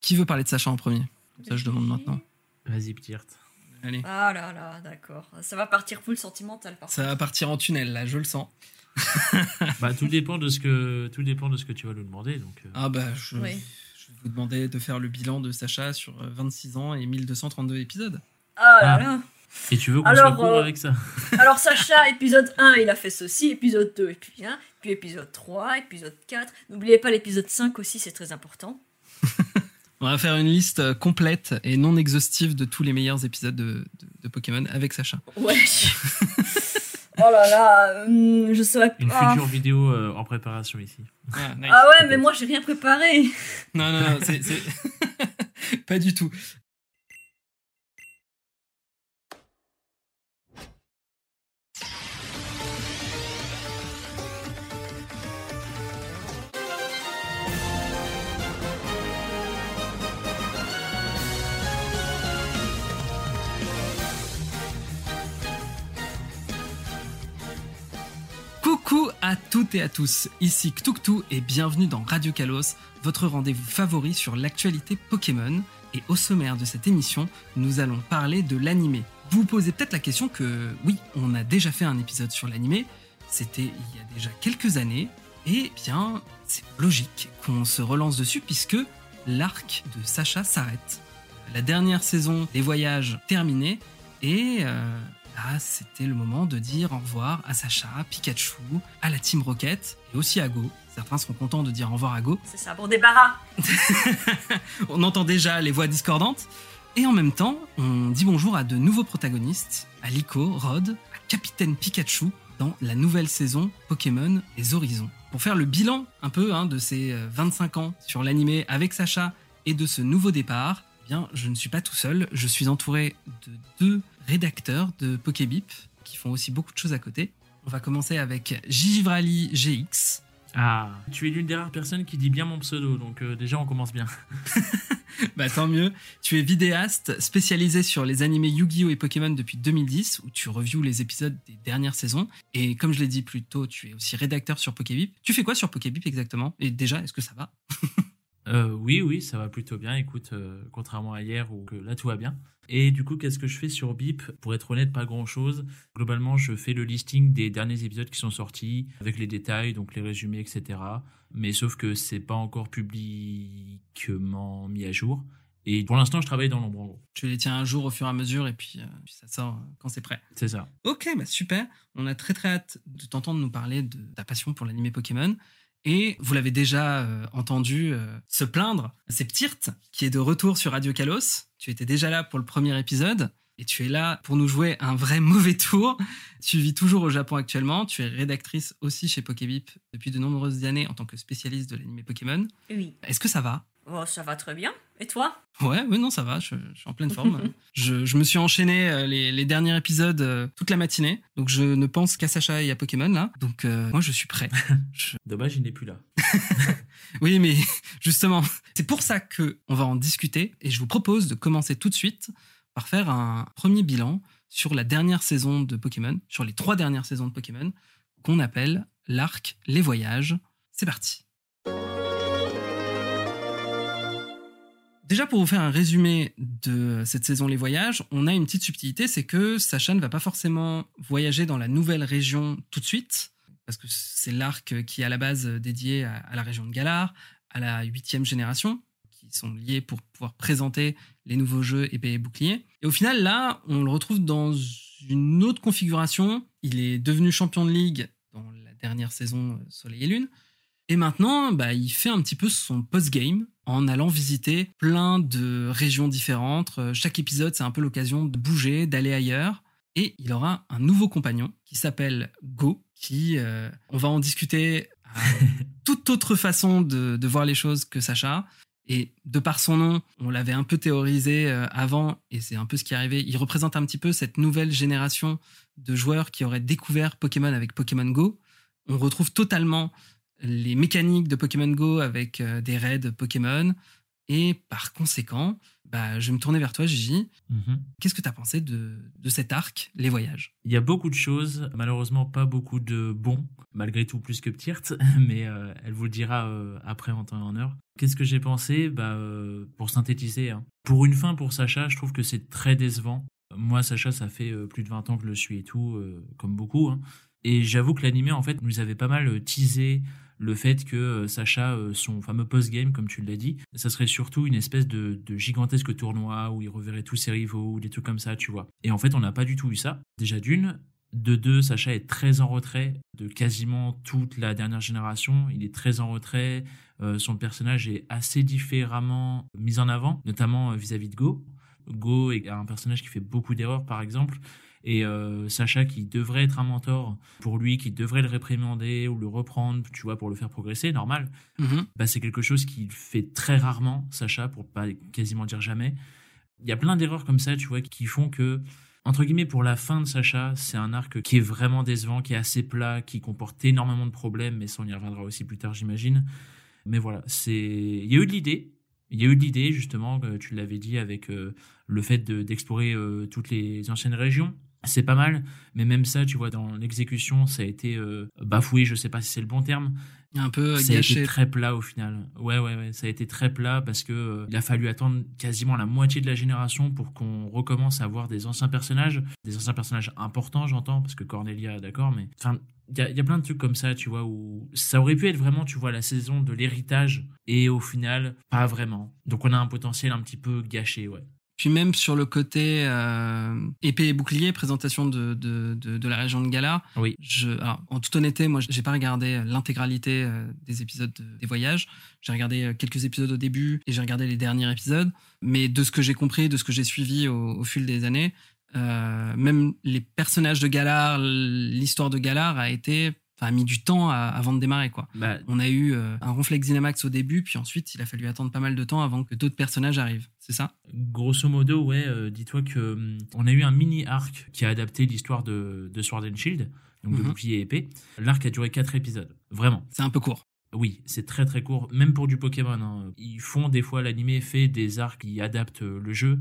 Qui veut parler de Sacha en premier? Ça, je demande maintenant. Vas-y, Ptirt. Allez. Ah là là, d'accord. Ça va partir full sentimental par Ça va partir en tunnel, là, je le sens. bah, tout dépend de ce que tout dépend de ce que tu vas nous demander. Donc, euh. Ah bah, je, Oui. je vais vous demander de faire le bilan de Sacha sur euh, 26 ans et 1232 épisodes. Ah là Ah. là. Et tu veux qu'on Alors, soit court euh, avec ça? Alors Sacha, épisode 1, il a fait ceci, épisode 2, et puis 1, puis épisode 3, épisode 4. N'oubliez pas l'épisode 5 aussi, c'est très important. On va faire une liste euh, complète et non exhaustive de tous les meilleurs épisodes de, de- de Pokémon avec Sacha. Ouais. oh là là, hum, je saurais Une pas. future vidéo euh, en préparation ici. Ah, nice. Ah ouais, mais moi j'ai rien préparé. Non, non, non, c'est- Pas du tout. À toutes et à tous, ici Ktuktu et bienvenue dans Radio Kalos, votre rendez-vous favori sur l'actualité Pokémon. Et au sommaire de cette émission, nous allons parler de l'animé. Vous posez peut-être la question que oui, on a déjà fait un épisode sur l'animé, c'était il y a déjà quelques années, et bien c'est logique qu'on se relance dessus puisque l'arc de Sacha s'arrête. La dernière saison des voyages terminée et euh, là c'était le moment de dire au revoir à Sacha, Pikachu, à la Team Rocket et aussi à Go. Certains seront contents de dire au revoir à Go. C'est ça, bon débarras. On entend déjà les voix discordantes. Et en même temps, on dit bonjour à de nouveaux protagonistes, à Liko, Rod, à Capitaine Pikachu dans la nouvelle saison Pokémon Les Horizons. Pour faire le bilan un peu hein, de ces euh, 25 ans sur l'animé avec Sacha et de ce nouveau départ, eh bien, je ne suis pas tout seul, je suis entouré de deux rédacteurs de Pokébip qui font aussi beaucoup de choses à côté. On va commencer avec Givrali GX. Ah, tu es l'une des rares personnes qui dit bien mon pseudo, donc euh, déjà on commence bien. Bah tant mieux. Tu es vidéaste spécialisé sur les animés Yu-Gi-Oh et Pokémon depuis 2010 où tu reviews les épisodes des dernières saisons. Et comme je l'ai dit plus tôt, tu es aussi rédacteur sur Pokébip. Tu fais quoi sur Pokébip exactement? Et déjà, est-ce que ça va? Euh, oui, oui, ça va plutôt bien. Écoute, euh, contrairement à hier où que là tout va bien. Et du coup, qu'est-ce que je fais sur Bip? Pour être honnête, pas grand-chose. Globalement, je fais le listing des derniers épisodes qui sont sortis avec les détails, donc les résumés, etc. Mais sauf que c'est pas encore publiquement mis à jour. Et pour l'instant, je travaille dans l'ombre en gros. Tu les tiens un jour au fur et à mesure et puis, euh, puis ça sort quand c'est prêt. C'est ça. Ok, bah super. On a très très hâte de t'entendre nous parler de ta passion pour l'animé Pokémon. Et vous l'avez déjà euh, entendu euh, se plaindre, c'est Ptirt qui est de retour sur Radio Kalos. Tu étais déjà là pour le premier épisode et tu es là pour nous jouer un vrai mauvais tour. Tu vis toujours au Japon actuellement. Tu es rédactrice aussi chez Pokébip depuis de nombreuses années en tant que spécialiste de l'animé Pokémon. Oui. Est-ce que ça va? Oh, ça va très bien. Et toi? Ouais, ouais, non, ça va, je, je suis en pleine forme. je, je me suis enchaîné euh, les, les derniers épisodes euh, toute la matinée, donc je ne pense qu'à Sacha et à Pokémon là. Donc euh, moi je suis prêt. Je- Dommage, il n'est plus là. Oui, mais justement, c'est pour ça que on va en discuter et je vous propose de commencer tout de suite par faire un premier bilan sur la dernière saison de Pokémon, sur les trois dernières saisons de Pokémon, qu'on appelle l'arc Les Voyages. C'est parti. Déjà, pour vous faire un résumé de cette saison Les Voyages, on a une petite subtilité, c'est que Sacha ne va pas forcément voyager dans la nouvelle région tout de suite, parce que c'est l'arc qui est à la base dédié à, la région de Galar, à la huitième génération, qui sont liés pour pouvoir présenter les nouveaux jeux épée et bouclier. Et au final, là, on le retrouve dans une autre configuration. Il est devenu champion de ligue dans la dernière saison Soleil et Lune. Et maintenant, bah, il fait un petit peu son post-game en allant visiter plein de régions différentes. Euh, Chaque épisode, c'est un peu l'occasion de bouger, d'aller ailleurs. Et il aura un nouveau compagnon qui s'appelle Go, qui, euh, on va en discuter à toute autre façon de, de voir les choses que Sacha. Et de par son nom, on l'avait un peu théorisé euh, avant, et c'est un peu ce qui est arrivé. Il représente un petit peu cette nouvelle génération de joueurs qui auraient découvert Pokémon avec Pokémon Go. On retrouve totalement les mécaniques de Pokémon Go avec euh, des raids Pokémon Et par conséquent, bah, je vais me tourner vers toi, Gigi. Mhm. Qu'est-ce que tu as pensé de, de cet arc, les voyages? Il y a beaucoup de choses, malheureusement pas beaucoup de bons, malgré tout plus que Ptirt, mais euh, elle vous le dira euh, après en temps et en heure. Qu'est-ce que j'ai pensé? Bah, euh, Pour synthétiser, hein. pour une fin pour Sacha, je trouve que c'est très décevant. Moi, Sacha, ça fait plus de 20 ans que je le suis et tout, comme beaucoup. hein. Et j'avoue que l'animé, en fait, nous avait pas mal teasé le fait que euh, Sacha, euh, son fameux post-game, comme tu l'as dit, ça serait surtout une espèce de, gigantesque tournoi où il reverrait tous ses rivaux ou des trucs comme ça, tu vois. Et en fait, on n'a pas du tout eu ça. Déjà d'une. De deux, Sacha est très en retrait de quasiment toute la dernière génération. Il est très en retrait. Euh, son personnage est assez différemment mis en avant, notamment vis-à-vis de Go. Go est un personnage qui fait beaucoup d'erreurs, par exemple. Et euh, Sacha, qui devrait être un mentor pour lui, qui devrait le réprimander ou le reprendre, tu vois, pour le faire progresser, normal, Mhm. bah, c'est quelque chose qu'il fait très rarement, Sacha, pour pas quasiment dire jamais. Il y a plein d'erreurs comme ça, tu vois, qui font que, entre guillemets, pour la fin de Sacha, c'est un arc qui est vraiment décevant, qui est assez plat, qui comporte énormément de problèmes, mais ça, on y reviendra aussi plus tard, j'imagine. Mais voilà, c'est. Il y a eu de l'idée. Il y a eu de l'idée, justement, que tu l'avais dit, avec euh, le fait de- d'explorer euh, toutes les anciennes régions. C'est pas mal, mais même ça, tu vois, dans l'exécution, ça a été euh, bafoué, je sais pas si c'est le bon terme, Un peu ça a été très plat au final. Ouais, ouais, ouais, ça a été très plat parce que euh, il a fallu attendre quasiment la moitié de la génération pour qu'on recommence à voir des anciens personnages, des anciens personnages importants, j'entends, parce que Cornelia, d'accord, mais enfin, il y a, il y a plein de trucs comme ça, tu vois, où ça aurait pu être vraiment, tu vois, la saison de l'héritage et au final, pas vraiment. Donc on a un potentiel un petit peu gâché, ouais. Puis même sur le côté euh, épée et bouclier, présentation de, de, de, de la région de Galar, Oui. je, alors, en toute honnêteté, moi, j'ai pas regardé l'intégralité euh, des épisodes de- des voyages. J'ai regardé euh, quelques épisodes au début et j'ai regardé les derniers épisodes. Mais de ce que j'ai compris, de ce que j'ai suivi au, au fil des années, euh, même les personnages de Galar, l'histoire de Galar a été, a mis du temps à- avant de démarrer, quoi. Bah, On a eu euh, un ronflex Dynamax au début, puis ensuite, il a fallu attendre pas mal de temps avant que d'autres personnages arrivent. C'est ça? Grosso modo, ouais, euh, dis-toi que hum, on a eu un mini arc qui a adapté l'histoire de, de Sword and Shield, donc de Mhm. bouclier et épée. L'arc a duré quatre épisodes, vraiment. C'est un peu court. Oui, c'est très très court, même pour du Pokémon. hein. Ils font des fois l'animé fait des arcs qui adaptent euh, le jeu.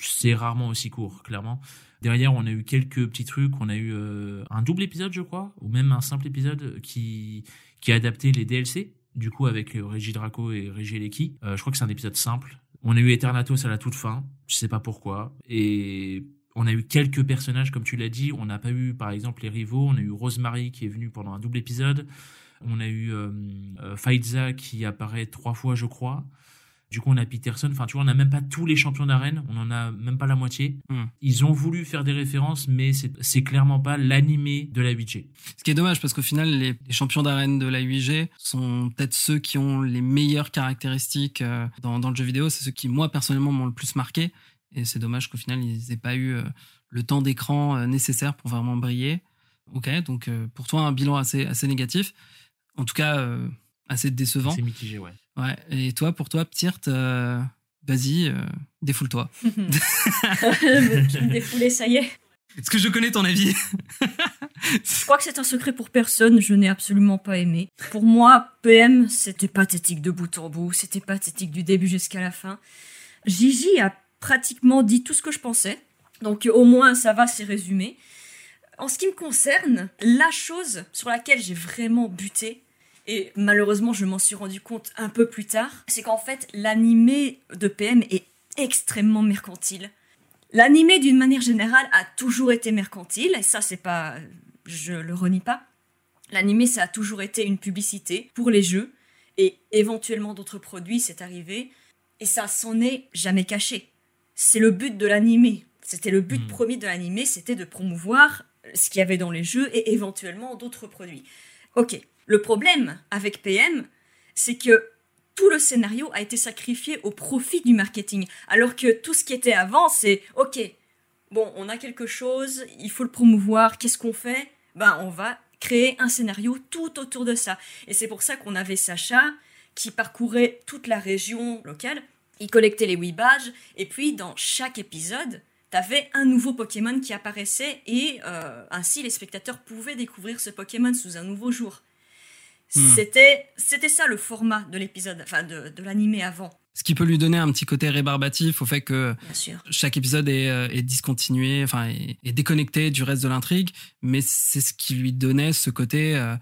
C'est rarement aussi court, clairement. Derrière, on a eu quelques petits trucs. On a eu euh, un double épisode, je crois, ou même un simple épisode qui qui a adapté les DLC. Du coup, avec Régie Draco et Régie Eleki. Euh, je crois que c'est un épisode simple. On a eu Eternatus à la toute fin. Je sais pas pourquoi. Et on a eu quelques personnages, comme tu l'as dit. On n'a pas eu, par exemple, les rivaux. On a eu Rosemary qui est venue pendant un double épisode. On a eu euh, euh, Faiza qui apparaît trois fois, je crois. Du coup, on a Peterson. Enfin, tu vois, on n'a même pas tous les champions d'arène. On en a même pas la moitié. Hmm. Ils ont voulu faire des références, mais c'est clairement pas l'animé de la 8G. Ce qui est dommage parce qu'au final, les, les champions d'arène de la 8G sont peut-être ceux qui ont les meilleures caractéristiques euh, dans, dans le jeu vidéo. C'est ceux qui, moi, personnellement, m'ont le plus marqué. Et c'est dommage qu'au final, ils aient pas eu euh, le temps d'écran euh, nécessaire pour vraiment briller. Ok, donc pour toi, un bilan assez, assez négatif. En tout cas, assez décevant. C'est mitigé, ouais. Ouais. Et toi, pour toi, Ptirt, euh, vas-y, euh, défoule-toi. Je me défoulais, ça y est. Est-ce que je connais ton avis? Je crois que c'est un secret pour personne, je n'ai absolument pas aimé. Pour moi, PM, c'était pathétique de bout en bout, c'était pathétique du début jusqu'à la fin. Gigi a pratiquement dit tout ce que je pensais, donc au moins ça va, c'est résumé. En ce qui me concerne, la chose sur laquelle j'ai vraiment buté, et malheureusement je m'en suis rendu compte un peu plus tard, c'est qu'en fait l'animé de PM est extrêmement mercantile. L'animé, d'une manière générale, a toujours été mercantile, et ça, c'est pas. Je le renie pas. L'animé, ça a toujours été une publicité pour les jeux, et éventuellement d'autres produits, c'est arrivé, et ça s'en est jamais caché. C'est le but de l'animé. C'était le but Hmm. premier de l'animé, c'était de promouvoir ce qu'il y avait dans les jeux et éventuellement d'autres produits. Ok. Le problème avec PM, c'est que tout le scénario a été sacrifié au profit du marketing. Alors que tout ce qui était avant, c'est ok, bon, on a quelque chose, il faut le promouvoir, qu'est-ce qu'on fait? Ben, on va créer un scénario tout autour de ça. Et c'est pour ça qu'on avait Sacha qui parcourait toute la région locale, il collectait les Wii badges, et puis dans chaque épisode, t'avais un nouveau Pokémon qui apparaissait, et euh, ainsi les spectateurs pouvaient découvrir ce Pokémon sous un nouveau jour. Hmm. C'était, c'était ça le format de l'épisode, enfin de, de l'animé avant. Ce qui peut lui donner un petit côté rébarbatif au fait que chaque épisode est, euh, est discontinué, enfin est, est déconnecté du reste de l'intrigue, mais c'est ce qui lui donnait ce côté euh,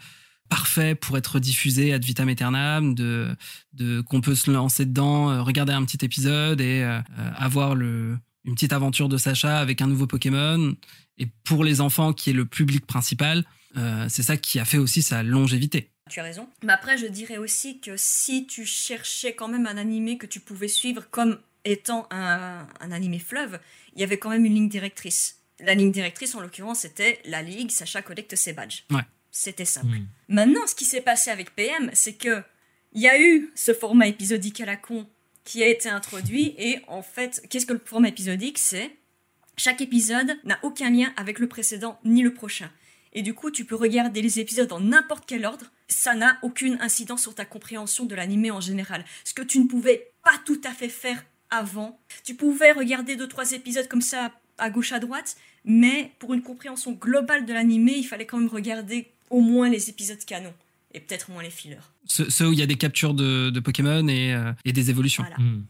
parfait pour être diffusé ad vitam aeternam, de, de qu'on peut se lancer dedans, euh, regarder un petit épisode et euh, euh, avoir le, une petite aventure de Sacha avec un nouveau Pokémon. Et pour les enfants, qui est le public principal, euh, c'est ça qui a fait aussi sa longévité. Tu as raison. Mais après, je dirais aussi que si tu cherchais quand même un animé que tu pouvais suivre comme étant un, un animé fleuve, il y avait quand même une ligne directrice. La ligne directrice, en l'occurrence, c'était la Ligue, Sacha collecte ses badges. Ouais. C'était simple. Maintenant, ce qui s'est passé avec PM, c'est que il y a eu ce format épisodique à la con qui a été introduit et en fait, qu'est-ce que le format épisodique? C'est chaque épisode n'a aucun lien avec le précédent ni le prochain. Et du coup, tu peux regarder les épisodes dans n'importe quel ordre. Ça n'a aucune incidence sur ta compréhension de l'animé en général. Ce que tu ne pouvais pas tout à fait faire avant. Tu pouvais regarder deux, trois épisodes comme ça à gauche, à droite. Mais pour une compréhension globale de l'animé, il fallait quand même regarder au moins les épisodes canon. Et peut-être moins les fillers. Ceux, où il y a des captures de, de Pokémon et, euh, et des évolutions. Voilà. Hmm.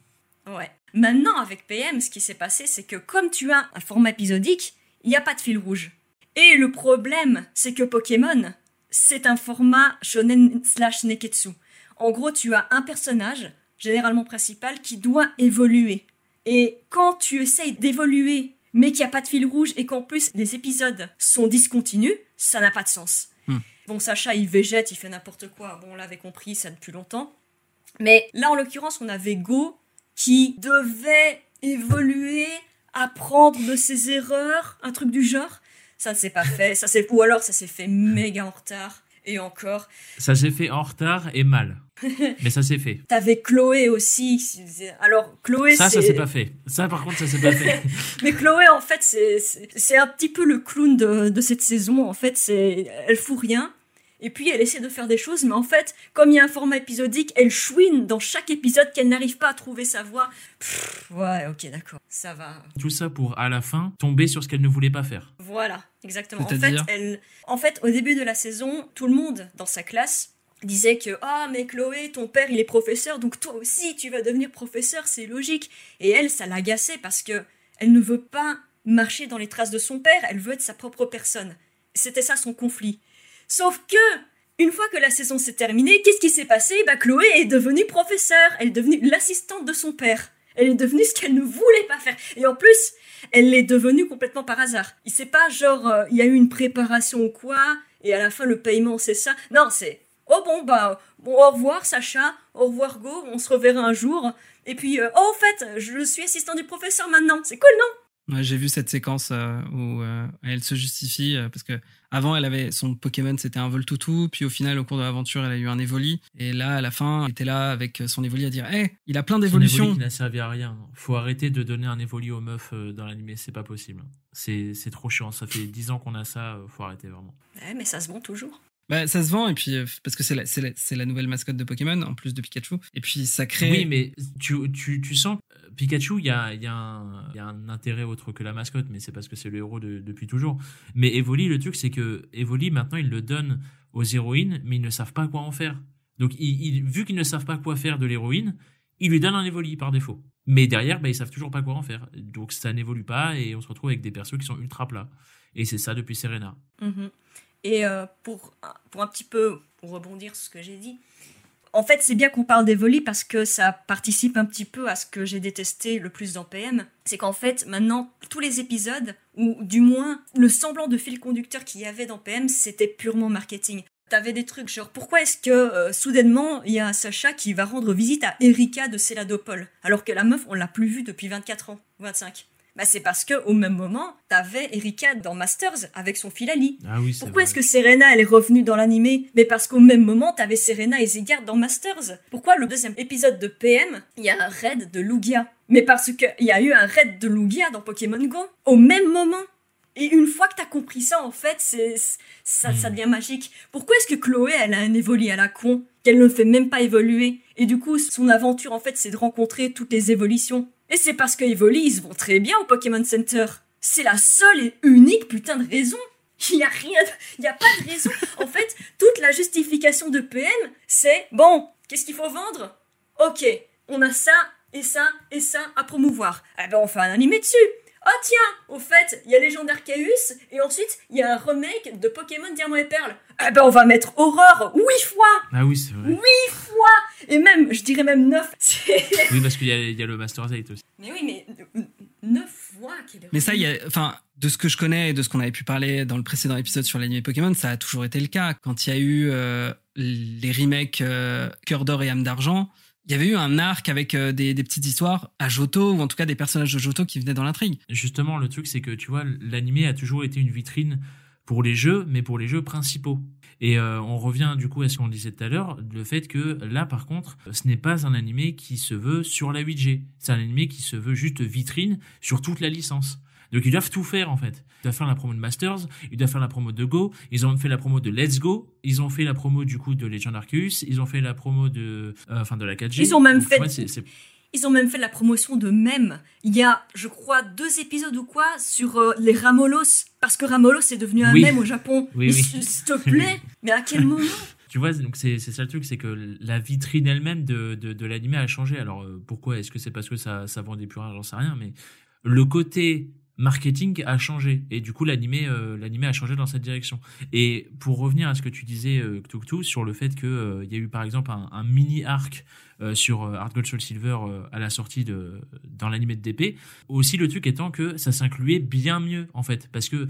Ouais. Maintenant, avec PM, ce qui s'est passé, c'est que comme tu as un format épisodique, il n'y a pas de fil rouge. Et le problème, c'est que Pokémon, c'est un format shonen slash neketsu. En gros, tu as un personnage, généralement principal, qui doit évoluer. Et quand tu essayes d'évoluer, mais qu'il n'y a pas de fil rouge et qu'en plus les épisodes sont discontinus, ça n'a pas de sens. Hmm. Bon, Sacha, il végète, il fait n'importe quoi. Bon, on l'avait compris, ça depuis longtemps. Mais là, en l'occurrence, on avait Go qui devait évoluer, apprendre de ses erreurs, un truc du genre. Ça ne s'est pas fait, ça s'est ou alors ça s'est fait méga en retard. Et encore, Ça s'est fait en retard et mal. Mais ça s'est fait. t'avais Chloé aussi. Alors Chloé, Ça, ça s'est pas fait. Ça, par contre, ça s'est pas fait. Mais Chloé, en fait, c'est un petit peu le clown de, de cette saison. En fait, c'est elle fout rien. Et puis, elle essaie de faire des choses, mais en fait, comme il y a un format épisodique, elle chouine dans chaque épisode qu'elle n'arrive pas à trouver sa voix. Pff, ouais, ok, d'accord, ça va. Tout ça pour, à la fin, tomber sur ce qu'elle ne voulait pas faire. Voilà, exactement. En fait, elle, en fait, au début de la saison, tout le monde dans sa classe disait que ah mais Chloé ton père il est professeur donc toi aussi tu vas devenir professeur c'est logique et elle ça l'agaçait parce que elle ne veut pas marcher dans les traces de son père elle veut être sa propre personne c'était ça son conflit sauf que une fois que la saison s'est terminée qu'est-ce qui s'est passé? Bah Chloé est devenue professeure. Elle est devenue l'assistante de son père. Elle est devenue ce qu'elle ne voulait pas faire. Et en plus elle l'est devenue complètement par hasard. Il sait pas genre euh, il y a eu une préparation ou quoi et à la fin le paiement c'est ça. Non c'est Oh bon, bah, bon, au revoir Sacha, au revoir Go, on se reverra un jour. Et puis, euh, oh, en fait, je suis assistant du professeur maintenant, c'est cool, non? Ouais, J'ai vu cette séquence euh, où euh, elle se justifie euh, parce que avant elle avait son Pokémon c'était un Voltoutou, puis au final au cours de l'aventure elle a eu un Evoli et là à la fin elle était là avec son Evoli à dire "Eh, il a plein d'évolutions." évolu qui n'a servi à rien. Faut arrêter de donner un évolu aux meufs euh, dans l'animé, c'est pas possible. C'est c'est trop chiant. Ça fait 10 ans qu'on a ça, faut arrêter vraiment. Ouais, mais ça se vend toujours. Bah, ça se vend et puis euh, parce que c'est la, nouvelle mascotte de Pokémon en plus de Pikachu et puis ça crée Oui, mais tu, tu, tu sens que euh, Pikachu, il y a, il y, a un- il y a un intérêt autre que la mascotte, mais c'est parce que c'est le héros de- depuis toujours. Mais Evoli, le truc, c'est que Evoli, maintenant, il le donne aux héroïnes, mais ils ne savent pas quoi en faire. Donc, ils- ils- vu qu'ils ne savent pas quoi faire de l'héroïne, ils lui donnent un Evoli par défaut. Mais derrière, bah, ils savent toujours pas quoi en faire. Donc, ça n'évolue pas et on se retrouve avec des persos qui sont ultra plats. Et c'est ça depuis Serena. Mhm. Et euh, pour, pour un petit peu rebondir sur ce que j'ai dit, en fait, c'est bien qu'on parle d'Evoli parce que ça participe un petit peu à ce que j'ai détesté le plus dans PM. C'est qu'en fait, maintenant, tous les épisodes, ou du moins le semblant de fil conducteur qu'il y avait dans PM, c'était purement marketing. T'avais des trucs genre pourquoi est-ce que euh, soudainement il y a Sacha qui va rendre visite à Erika de Céladopol alors que la meuf on l'a plus vue depuis 24 ans, 25. Bah c'est parce que au même moment t'avais Erika dans Masters avec son fil Ali. Ah oui, Pourquoi est-ce que Serena elle est revenue dans l'animé? Mais parce qu'au même moment t'avais Serena et Zygarde dans Masters. Pourquoi le deuxième épisode de PM il y a un raid de Lugia? Mais parce que il y a eu un raid de Lugia dans Pokémon Go au même moment. Et une fois que t'as compris ça, en fait, c'est ça, ça devient magique. Pourquoi est-ce que Chloé, elle a un évoli à la con, qu'elle ne fait même pas évoluer Et du coup, son aventure, en fait, c'est de rencontrer toutes les évolutions. Et c'est parce que Evoli, ils vont très bien au Pokémon Center. C'est la seule et unique putain de raison. Il y a rien, il y a pas de raison. En fait, toute la justification de PM, c'est bon, qu'est-ce qu'il faut vendre? Ok, on a ça et ça et ça à promouvoir. Eh ben on fait un animé dessus. Oh tiens, au fait, il y a Légende Arceus et ensuite il y a un remake de Pokémon Diamant et Perle. Eh ben on va mettre horreur huit fois. Ah oui, c'est vrai. Huit fois et même, je dirais même neuf. oui, parce qu'il y, y, a le Master Z aussi. Mais oui, mais neuf fois. Mais ça, il y a, enfin, de ce que je connais et de ce qu'on avait pu parler dans le précédent épisode sur l'anime Pokémon, ça a toujours été le cas. Quand il y a eu euh, les remakes euh, Cœur d'or et âme d'argent, il y avait eu un arc avec euh, des, petites histoires à Johto, ou en tout cas des personnages de Johto qui venaient dans l'intrigue. Justement, le truc, c'est que tu vois, l'animé a toujours été une vitrine pour les jeux, mais pour les jeux principaux. Et euh, on revient du coup à ce qu'on disait tout à l'heure, le fait que là, par contre, ce n'est pas un animé qui se veut sur la 8G. C'est un animé qui se veut juste vitrine sur toute la licence. Donc ils doivent tout faire en fait. Ils doivent faire la promo de Masters, ils doivent faire la promo de Go, ils ont fait la promo de Let's Go, ils ont fait la promo du coup de Legend Arceus, ils ont fait la promo de, euh, enfin de la 4G. Ils ont même fait. Ils ont même fait la promotion de même. Il y a, je crois, deux épisodes ou quoi sur euh, les Ramolos. Parce que Ramolos est devenu un mème au Japon. Oui, S'il te plaît, mais à quel moment? Tu vois, donc c'est ça le truc, c'est que la vitrine elle-même de, de, de l'animé a changé. Alors euh, pourquoi? Est-ce que c'est parce que ça, ça vendait plus rien J'en sais rien. Mais le côté marketing a changé. Et du coup l'animé euh, l'animé a changé dans cette direction. Et pour revenir à ce que tu disais euh, Tuktu sur le fait que euh, y a eu par exemple un, un mini arc euh, sur Hard Gold Soul Silver à la sortie de dans l'animé de DP aussi le truc étant que ça s'incluait bien mieux en fait. Parce que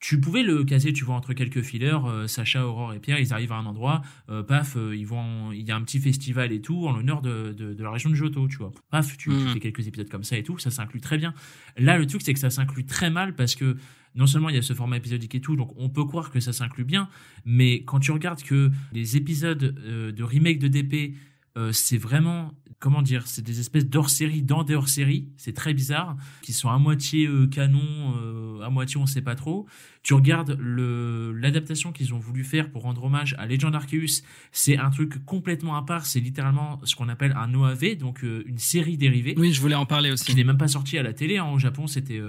tu pouvais le caser, tu vois, entre quelques fillers, euh, Sacha, Aurore et Pierre, ils arrivent à un endroit, euh, paf, euh, ils vont, il y a un petit festival et tout en l'honneur de, de, de, la région de Johto, tu vois. Paf, tu, tu, Mhm. fais quelques épisodes comme ça et tout, ça s'inclut très bien. Là, le truc, c'est que ça s'inclut très mal parce que non seulement il y a ce format épisodique et tout, donc on peut croire que ça s'inclut bien, mais quand tu regardes que les épisodes de remake de DP, euh, c'est vraiment, comment dire, c'est des espèces d'hors-série dans des hors-série, c'est très bizarre, qui sont à moitié euh, canon, euh, à moitié on sait pas trop. Tu regardes le l'adaptation qu'ils ont voulu faire pour rendre hommage à Legend Arceus, c'est un truc complètement à part, c'est littéralement ce qu'on appelle un OAV, donc euh, une série dérivée Oui, je voulais en parler aussi. qui n'est même pas sorti à la télé. hein. Au Japon, c'était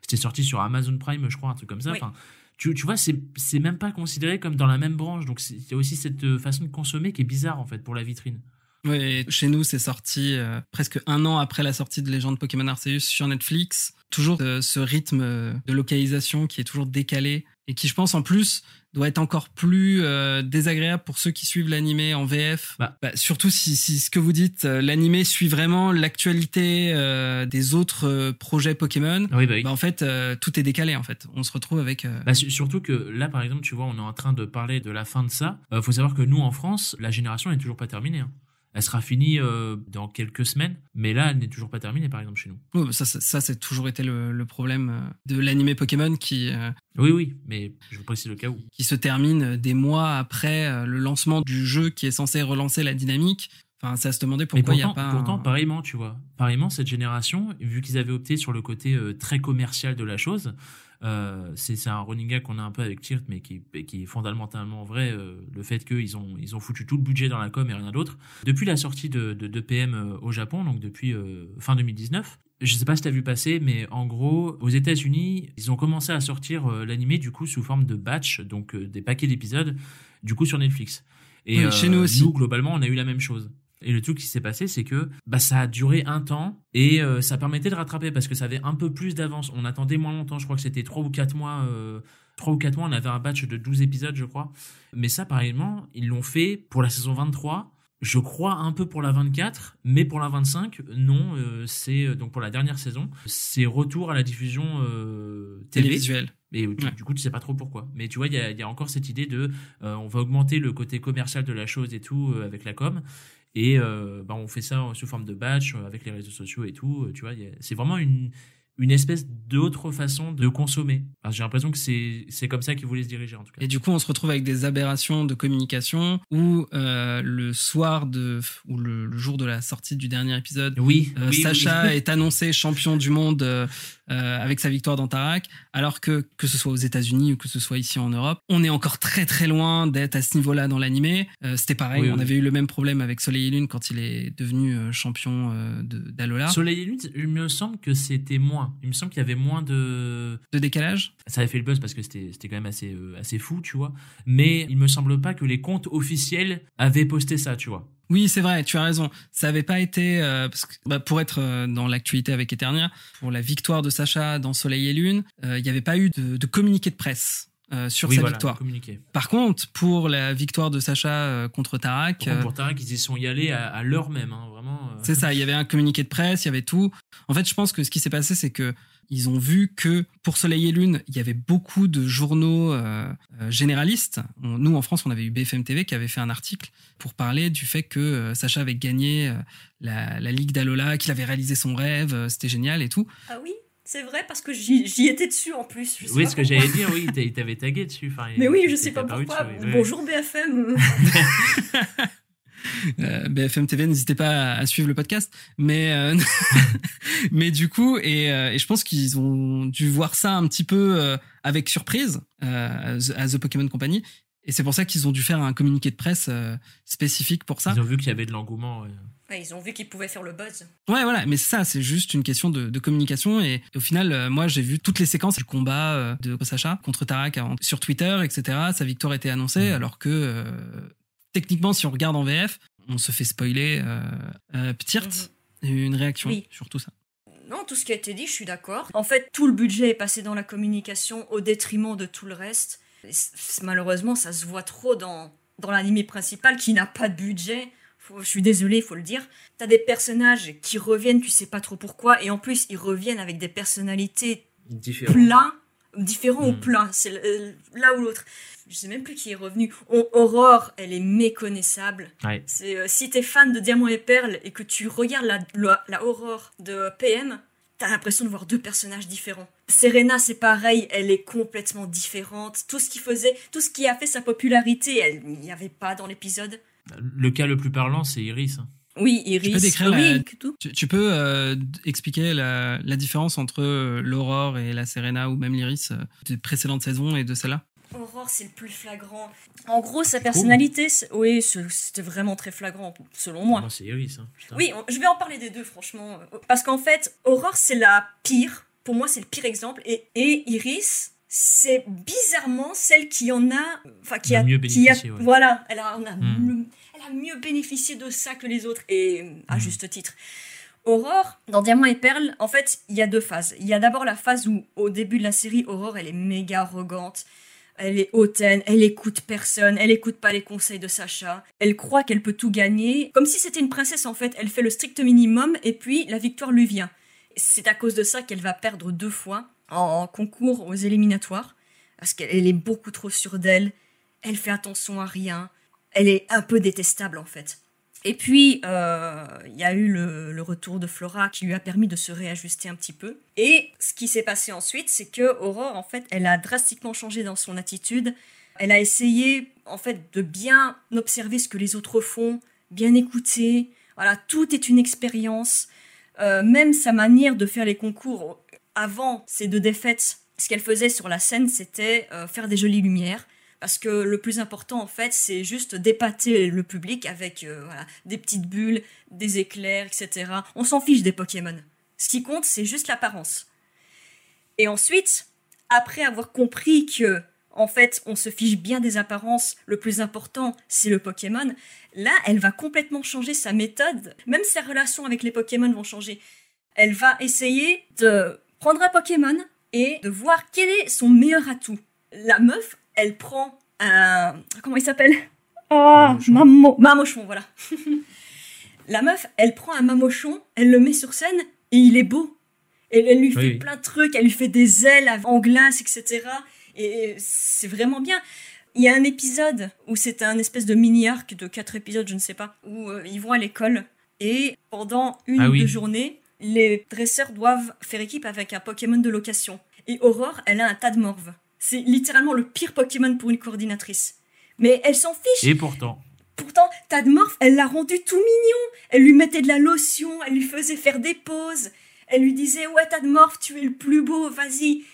c'était sorti sur Amazon Prime, je crois, un truc comme ça. Oui. Enfin, tu, tu vois, c'est même pas considéré comme dans la même branche. Donc, il y a aussi cette façon de consommer qui est bizarre, en fait, pour la vitrine. Oui, chez nous, c'est sorti euh, presque un an après la sortie de Légende Pokémon Arceus sur Netflix. Toujours euh, ce rythme euh, de localisation qui est toujours décalé et qui, je pense, en plus, doit être encore plus euh, désagréable pour ceux qui suivent l'animé en VF. Bah. surtout si, si ce que vous dites, l'animé suit vraiment l'actualité euh, des autres projets Pokémon. Ah oui, bah oui. Bah, en fait, euh, tout est décalé. En fait, on se retrouve avec. Bah, su- surtout que là, par exemple, tu vois, on est en train de parler de la fin de ça. Euh, faut savoir que nous, en France, la génération n'est toujours pas terminée. hein. Elle sera finie euh, dans quelques semaines, mais là, elle n'est toujours pas terminée, par exemple, chez nous. ouais, ça, ça, ça, c'est toujours été le, le problème euh, de l'animé Pokémon qui. euh, Oui, oui, mais je vous précise le cas où. qui se termine des mois après le lancement du jeu qui est censé relancer la dynamique. Enfin, c'est à se demander pourquoi il n'y pourtant, a pas. pourtant un- pareillement, tu vois. Pareillement, cette génération, vu qu'ils avaient opté sur le côté euh, très commercial de la chose, euh, c'est un running gag qu'on a un peu avec Tirt, mais qui, qui est fondamentalement vrai. euh, le fait qu'ils ont, ils ont foutu tout le budget dans la com et rien d'autre. Depuis la sortie de, de, de PM euh, au Japon, donc depuis euh, fin 2019, je sais pas si t'as vu passer, mais en gros, aux États-Unis, ils ont commencé à sortir euh, l'animé du coup sous forme de batch, donc des paquets d'épisodes, du coup sur Netflix. Et Oui, chez nous aussi. Nous, globalement, on a eu la même chose. Et le truc qui s'est passé, c'est que bah, ça a duré un temps et euh, ça permettait de rattraper parce que ça avait un peu plus d'avance. On attendait moins longtemps, je crois que c'était 3 ou 4 mois. Euh, 3 ou 4 mois, on avait un batch de 12 épisodes, je crois. Mais ça, pareillement, ils l'ont fait pour la saison 23. Je crois un peu pour la 24, mais pour la 25, non, euh, c'est euh, donc pour la dernière saison, c'est retour à la diffusion euh, télé. télévisuel. Et du, Ouais. du coup, tu sais pas trop pourquoi. Mais tu vois, il y a, il y a encore cette idée de euh, on va augmenter le côté commercial de la chose et tout euh, avec la com. Et euh, bah, on fait ça sous forme de batch euh, avec les réseaux sociaux et tout. euh, tu vois, c'est vraiment une, une espèce d'autre façon de consommer. Enfin, J'ai l'impression que c'est comme ça qu'ils voulaient se diriger en tout cas. Et du coup, on se retrouve avec des aberrations de communication où euh, le soir de ou le, le jour de la sortie du dernier épisode, Oui, euh, oui, oui. Sacha est annoncé champion du monde euh, avec sa victoire dans Tarak, alors que que ce soit aux États-Unis ou que ce soit ici en Europe, on est encore très très loin d'être à ce niveau-là dans l'animé. C'était pareil, Oui, on avait eu le même problème avec Soleil et Lune quand il est devenu champion de- d'Alola. Soleil et Lune, il me semble que c'était moins. Moins. Il me semble qu'il y avait moins de. De décalage Ça avait fait le buzz parce que c'était quand même assez, euh, assez fou, tu vois. Mais il me semble pas que les comptes officiels avaient posté ça, tu vois. Oui, c'est vrai, tu as raison. Ça avait pas été euh, parce que, bah, pour être euh, dans l'actualité avec Eternia, pour la victoire de Sacha dans Soleil et Lune, euh, il n'y avait pas eu de, de communiqué de presse sur oui, sa voilà, victoire. communiqué. Par contre, pour la victoire de Sacha contre Tarak, contre, pour Tarak, ils y sont y allés à, à l'heure même, hein. C'est ça, il y avait un communiqué de presse, il y avait tout. En fait, je pense que ce qui s'est passé, c'est que ils ont vu que pour Soleil et Lune, il y avait beaucoup de journaux euh, euh, généralistes. On- nous, en France, on avait eu BFM TV qui avait fait un article pour parler du fait que euh, Sacha avait gagné euh, la, la Ligue d'Alola, qu'il avait réalisé son rêve, euh, c'était génial et tout. Ah oui, c'est vrai parce que j'y étais dessus en plus. je sais Oui, pas ce que j'allais dire, oui, il t'avait tagué dessus. Enfin, Mais oui, je sais pas pourquoi. dessus, oui, oui. Bonjour BFM. Euh, BFM TV, n'hésitez pas à, à suivre le podcast. Mais, euh, mais du coup, et, euh, et je pense qu'ils ont dû voir ça un petit peu avec surprise à The- Pokémon Company. Et c'est pour ça qu'ils ont dû faire un communiqué de presse spécifique pour ça. Ils ont vu qu'il y avait de l'engouement. ouais. Ouais, ils ont vu qu'ils pouvaient faire le buzz. Ouais, voilà, mais ça, c'est juste une question de, de communication. Et, au final, euh, moi, j'ai vu toutes les séquences du combat euh, de Sacha contre Tarak sur Twitter, etc. Sa victoire était annoncée, Mhm. alors que euh, techniquement, si on regarde en VF, on se fait spoiler. Euh, euh, Ptirt, une réaction Oui. sur tout ça. Non, tout ce qui a été dit, je suis d'accord. En fait, tout le budget est passé dans la communication au détriment de tout le reste. Et malheureusement, ça se voit trop dans, dans l'anime principal qui n'a pas de budget. Faut- je suis désolée, il faut le dire. T'as des personnages qui reviennent, tu sais pas trop pourquoi, et en plus, ils reviennent avec des personnalités Différent. différents ou plats, c'est euh, l'un ou l'autre. Je sais même plus qui est revenu. Aurore, elle est méconnaissable. Ouais. C'est euh, si t'es fan de Diamant et Perle et que tu regardes la, la, la Aurore de PM, t'as l'impression de voir deux personnages différents. Serena, c'est pareil, elle est complètement différente. Tout ce qui faisait, tout ce qui a fait sa popularité, elle n'y avait pas dans l'épisode. Le cas le plus parlant, c'est Iris. hein. Oui, Iris. peux décrire oui, la- tout. Tu, tu peux euh, expliquer la, la différence entre euh, l'Aurore et la Serena ou même l'Iris euh, des précédentes saisons et de celle-là? Aurore, c'est le plus flagrant. En gros, sa personnalité, oui, c'était vraiment très flagrant, selon moi. Moi, c'est Iris. hein, putain. Oui, on- je vais en parler des deux, franchement. Parce qu'en fait, Aurore, c'est la pire. Pour moi, c'est le pire exemple. Et, et Iris, c'est bizarrement celle qui en a. Enfin, qui a. mieux qui a- ouais. Voilà, elle a, on a Hmm. le- elle a mieux bénéficié de ça que les autres. Et à Hmm. juste titre. Aurore, dans Diamant et Perle, en fait, il y a deux phases. Il y a d'abord la phase où, au début de la série, Aurore, elle est méga arrogante. Elle est hautaine, elle écoute personne, elle écoute pas les conseils de Sacha. Elle croit qu'elle peut tout gagner. Comme si c'était une princesse en fait, elle fait le strict minimum et puis la victoire lui vient. C'est à cause de ça qu'elle va perdre deux fois en concours aux éliminatoires. Parce qu'elle est beaucoup trop sûre d'elle, elle fait attention à rien, elle est un peu détestable en fait. Et puis, euh, il y a eu le, retour de Flora qui lui a permis de se réajuster un petit peu. Et ce qui s'est passé ensuite, c'est que Aurore, en fait, elle a drastiquement changé dans son attitude. Elle a essayé, en fait, de bien observer ce que les autres font, bien écouter. Voilà, tout est une expérience. Euh, même sa manière de faire les concours avant ces deux défaites, ce qu'elle faisait sur la scène, c'était euh, faire des jolies lumières. Parce que le plus important, en fait, c'est juste d'épater le public avec euh, voilà, des petites bulles, des éclairs, etc. On s'en fiche des Pokémon. Ce qui compte, c'est juste l'apparence. Et ensuite, après avoir compris que, en fait, on se fiche bien des apparences, le plus important, c'est le Pokémon, là, elle va complètement changer sa méthode. Même ses relations avec les Pokémon vont changer. Elle va essayer de prendre un Pokémon et de voir quel est son meilleur atout. La meuf, elle prend un... Comment il s'appelle? Ah, Mamochon. Mamo... Mamochon, voilà. la meuf, elle prend un Mamochon, elle le met sur scène et il est beau. Et elle lui fait Oui, plein de trucs, elle lui fait des ailes en glace, etc. Et c'est vraiment bien. Il y a un épisode où c'est un espèce de mini-arc de quatre épisodes, je ne sais pas, où euh, ils vont à l'école et pendant une Ah ou oui. deux journées, les dresseurs doivent faire équipe avec un Pokémon de location. Et Aurore, elle a un tas de morve. C'est littéralement le pire Pokémon pour une coordinatrice. Mais elle s'en fiche. Et pourtant, Pourtant, Tadmorph, elle l'a rendu tout mignon. Elle lui mettait de la lotion, elle lui faisait faire des pauses. Elle lui disait Ouais, Tadmorph, tu es le plus beau, vas-y.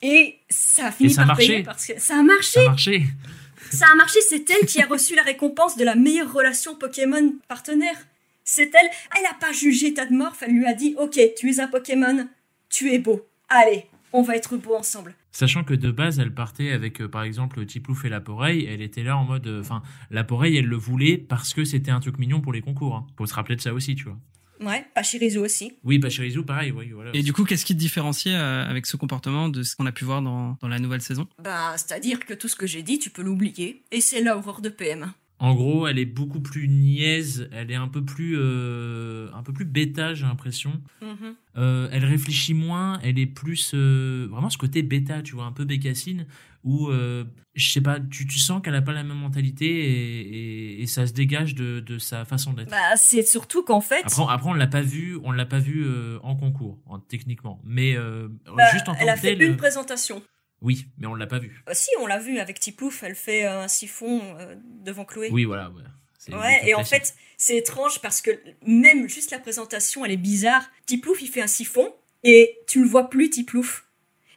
Et ça a fini Et ça a par payer parce que ça a marché. ça a marché. Ça a marché, c'est elle qui a reçu la récompense de la meilleure relation Pokémon partenaire. C'est elle. Elle n'a pas jugé Tadmorph, elle lui a dit Ok, tu es un Pokémon, tu es beau. Allez, on va être beau ensemble. Sachant que de base, elle partait avec, euh, par exemple, Tiplouf et la Poreille. Elle était là en mode. euh, Enfin, la Poreille, elle le voulait parce que c'était un truc mignon pour les concours. Hein. Faut se rappeler de ça aussi, tu vois. Ouais, Pachirizu aussi. Oui, Pachirizu, pareil, oui, voilà. Et du coup, qu'est-ce qui te différenciait euh, avec ce comportement de ce qu'on a pu voir dans, dans la nouvelle saison? Bah, c'est-à-dire que tout ce que j'ai dit, tu peux l'oublier. Et c'est l'aurore de PM. En gros, elle est beaucoup plus niaise. Elle est un peu plus, euh, un peu plus bêta, j'ai l'impression. Mhm. Euh, elle réfléchit moins, elle est plus euh, vraiment ce côté bêta, tu vois, un peu bécassine, où je sais pas, tu, tu sens qu'elle a pas la même mentalité et, et- et ça se dégage de, de sa façon d'être. Bah, c'est surtout qu'en fait, Après, après, on l'a pas vu, on l'a pas vu en concours, en- techniquement, mais bah, juste en tant elle a fait une présentation. Oui, mais on l'a pas vu. Euh, si, on l'a vu avec Tiplouf, elle fait un siphon euh, devant Chloé. Oui, voilà. ouais. Et en fait, c'est étrange parce que même juste la présentation, elle est bizarre. Tiplouf, il fait un siphon et tu le vois plus, Tiplouf.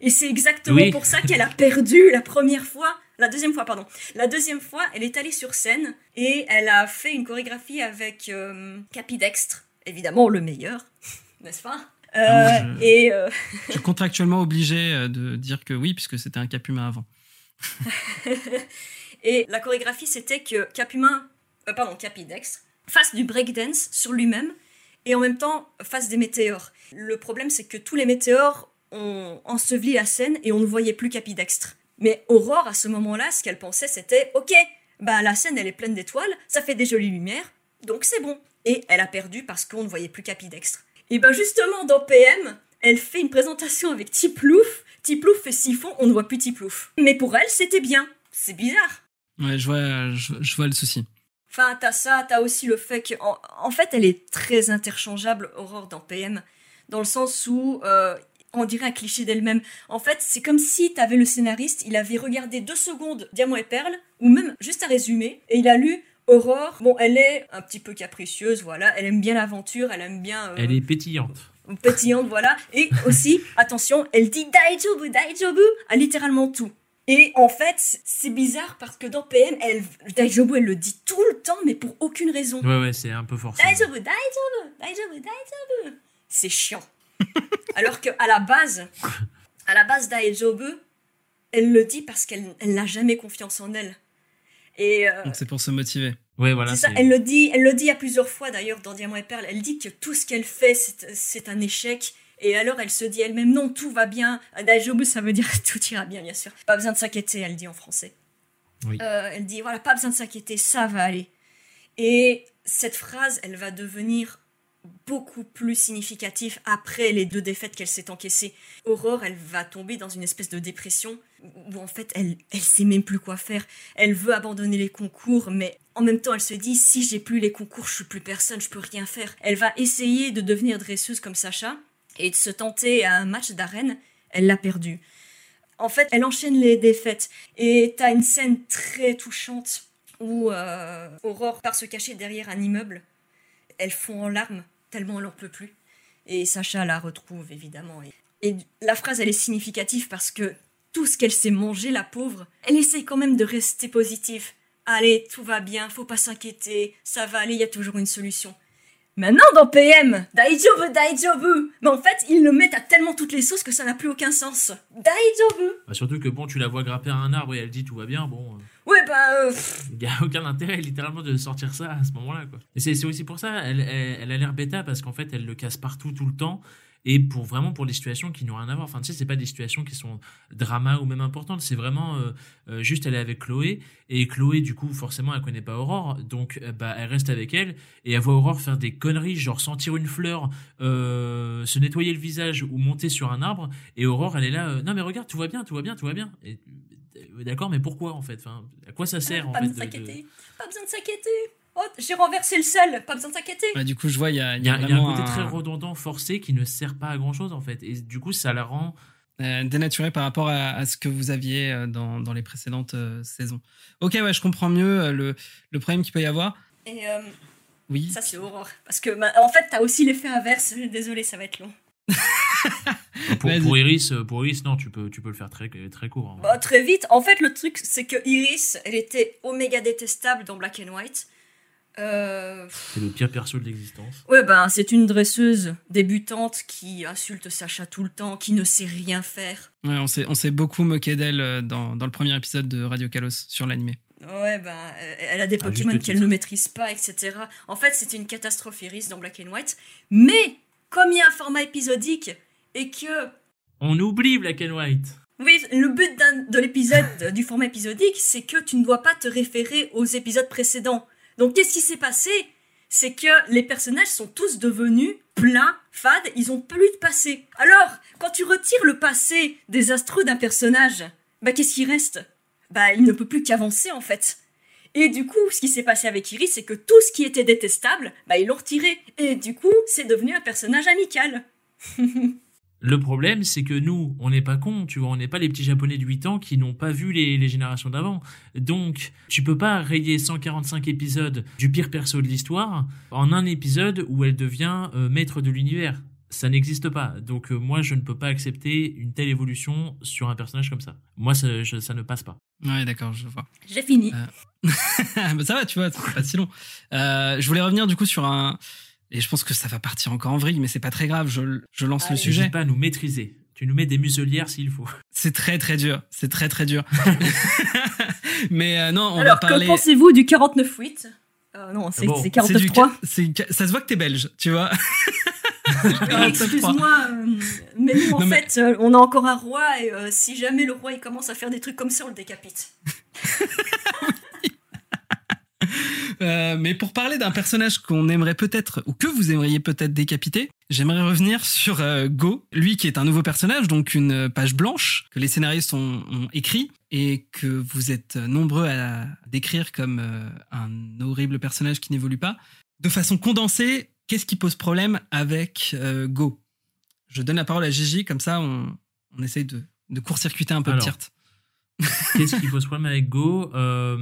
Et c'est exactement Oui. pour ça qu'elle a perdu la première fois, la deuxième fois, pardon. La deuxième fois, elle est allée sur scène et elle a fait une chorégraphie avec euh, Capidextre, évidemment le meilleur, n'est-ce pas? Euh, Ah, moi, je- Et euh, Je suis contractuellement obligé euh, de dire que oui, puisque c'était un cap humain avant. Et la chorégraphie, c'était que Capumin, euh, pardon, Capidextre, fasse du breakdance sur lui-même et en même temps fasse des météores. Le problème, c'est que tous les météores ont enseveli la scène et on ne voyait plus Capidextre. Mais Aurore, à ce moment-là, ce qu'elle pensait, c'était Ok, bah la scène, elle est pleine d'étoiles, ça fait des jolies lumières, donc c'est bon. Et elle a perdu parce qu'on ne voyait plus Capidextre. Et ben justement, dans PM, elle fait une présentation avec Tiplouf. Tiplouf fait siphon, on ne voit plus Tiplouf. Mais pour elle, c'était bien. C'est bizarre. Ouais, je vois, je, je vois le souci. Enfin, t'as ça, t'as aussi le fait que, en, en fait, elle est très interchangeable, Aurore, dans PM, dans le sens où euh, on dirait un cliché d'elle-même. En fait, c'est comme si t'avais le scénariste, il avait regardé deux secondes Diamant et Perle, ou même juste un résumé, et il a lu Aurore. Bon, elle est un petit peu capricieuse, voilà, elle aime bien l'aventure, elle aime bien. euh, Elle est pétillante. pétillante, voilà. Et aussi, attention, elle dit Daijobu, Daijobu à littéralement tout. Et en fait, c'est bizarre parce que dans PM, elle, Daijobu, elle le dit tout le temps, mais pour aucune raison. Ouais, ouais, c'est un peu forcé. Daijobu, Daijobu, Daijobu, Daijobu. C'est chiant. Alors que à la base, à la base Daijobu, elle le dit parce qu'elle elle n'a jamais confiance en elle. Et euh, Donc c'est pour se motiver. Ouais, voilà. c'est ça, c'est- elle le dit, elle le dit à plusieurs fois d'ailleurs dans Diamant et Perle. Elle dit que tout ce qu'elle fait, c'est c'est un échec. Et alors elle se dit elle-même non, tout va bien. Daijobu, ça veut dire tout ira bien, bien sûr. Pas besoin de s'inquiéter, elle dit en français. Oui. Euh, elle dit voilà, pas besoin de s'inquiéter, ça va aller. Et cette phrase, elle va devenir beaucoup plus significative après les deux défaites qu'elle s'est encaissées. Aurore, elle va tomber dans une espèce de dépression où en fait elle elle sait même plus quoi faire. Elle veut abandonner les concours, mais en même temps elle se dit si j'ai plus les concours, je suis plus personne, je peux rien faire. Elle va essayer de devenir dresseuse comme Sacha et de se tenter à un match d'arène. Elle l'a perdu. En fait, elle enchaîne les défaites et t'as une scène très touchante où euh, Aurore part se cacher derrière un immeuble. Elle fond en larmes tellement elle en peut plus. Et Sacha la retrouve évidemment. Et, et la phrase elle est significative parce que tout ce qu'elle s'est mangé, la pauvre, elle essaye quand même de rester positive. Allez, tout va bien, faut pas s'inquiéter, ça va aller, il y a toujours une solution. Maintenant dans PM, Daijobu, Daijobu Mais en fait, ils le mettent à tellement toutes les sauces que ça n'a plus aucun sens. Daijobu Bah, surtout que bon, tu la vois grimper à un arbre et elle dit tout va bien, bon. euh, Ouais, bah... euh, Il n'y a aucun intérêt littéralement de sortir ça à ce moment-là. quoi. Et c'est c'est aussi pour ça, elle, elle, elle a l'air bêta parce qu'en fait, elle le casse partout tout le temps. Et pour vraiment pour des situations qui n'ont rien à voir. Enfin, tu sais, c'est pas des situations qui sont drama ou même importantes. C'est vraiment euh, euh, juste elle est avec Chloé. Et Chloé, du coup, forcément, elle connaît pas Aurore. Donc, euh, bah, elle reste avec elle. Et elle voit Aurore faire des conneries, genre sentir une fleur, euh, se nettoyer le visage ou monter sur un arbre. Et Aurore, elle est là, non mais regarde, tout va bien, tout va bien, tout va bien. Et, D'accord, mais pourquoi en fait? Enfin, À quoi ça sert en pas fait besoin de- s'inquiéter. Pas besoin de s'inquiéter. Oh, j'ai renversé le sel. Pas besoin de s'inquiéter. Bah, du coup, je vois, il y a, y y un côté un- très redondant, forcé, qui ne sert pas à grand chose en fait. Et du coup, ça la rend. euh, dénaturé par rapport à, à ce que vous aviez euh, dans, dans les précédentes euh, saisons. Ok, ouais, je comprends mieux euh, le, le problème qu'il peut y avoir. Et euh, Oui. ça, c'est Aurore. Parce que, bah, en fait, t'as aussi l'effet inverse. Désolé, ça va être long. Pour, Iris, pour Iris, non, tu peux, tu peux le faire très, très court. hein. Bah, très vite. En fait, le truc, c'est que Iris, elle était oméga détestable dans Black and White. Euh, C'est le pire perso de l'existence. Ouais, ben, c'est une dresseuse débutante qui insulte Sacha tout le temps, qui ne sait rien faire. Ouais, on s'est, on s'est beaucoup moqué d'elle euh, dans, dans le premier épisode de Radio Kalos sur l'animé. Ouais, ben, euh, elle a des Ah, Pokémon le qu'elle ne maîtrise pas, etc. En fait, c'était une catastrophe Iris dans Black and White. Mais, comme il y a un format épisodique, et que On oublie Black and White. Oui, le but d'un- de l'épisode, du format épisodique, c'est que tu ne dois pas te référer aux épisodes précédents. Donc, qu'est-ce qui s'est passé? C'est que les personnages sont tous devenus pleins, fades, ils ont plus de passé. Alors, quand tu retires le passé désastreux d'un personnage, bah qu'est-ce qui reste? Bah, il ne peut plus qu'avancer en fait. Et du coup, ce qui s'est passé avec Iris, c'est que tout ce qui était détestable, bah ils l'ont retiré. Et du coup, c'est devenu un personnage amical. Le problème, c'est que nous, on n'est pas cons, tu vois, on n'est pas les petits japonais de 8 ans qui n'ont pas vu les, les générations d'avant. Donc, tu peux pas rayer 145 épisodes du pire perso de l'histoire en un épisode où elle devient euh, maître de l'univers. Ça n'existe pas. Donc, euh, moi, je ne peux pas accepter une telle évolution sur un personnage comme ça. Moi, ça, je- ça ne passe pas. Ouais, d'accord, je vois. J'ai fini. bah, ça va, tu vois, c'est pas si long. Euh, je voulais revenir du coup sur un. Et je pense que ça va partir encore en vrille, mais c'est pas très grave, je, je lance le sujet. N'hésite pas à nous maîtriser. Tu nous mets des muselières s'il faut. C'est très très dur, c'est très très dur. mais euh, non, on Alors, va parler. que pensez-vous du 49.8 euh, Non, c'est Bon, c'est C'est du 49.3. c'est- Ça se voit que t'es belge, tu vois. Oui, 49.3. Excuse-moi, euh, mais nous, en Non, fait, euh, on a encore un roi, et euh, si jamais le roi il commence à faire des trucs comme ça, on le décapite. Euh, mais pour parler d'un personnage qu'on aimerait peut-être, ou que vous aimeriez peut-être décapiter, j'aimerais revenir sur euh, Go, lui qui est un nouveau personnage, donc une page blanche que les scénaristes ont, ont écrit et que vous êtes nombreux à décrire comme euh, un horrible personnage qui n'évolue pas. De façon condensée, qu'est-ce qui pose problème avec euh, Go? Je donne la parole à Gigi, comme ça on, on essaye de, de court-circuiter un peu le tirt. Qu'est-ce qui pose problème avec Go? Euh,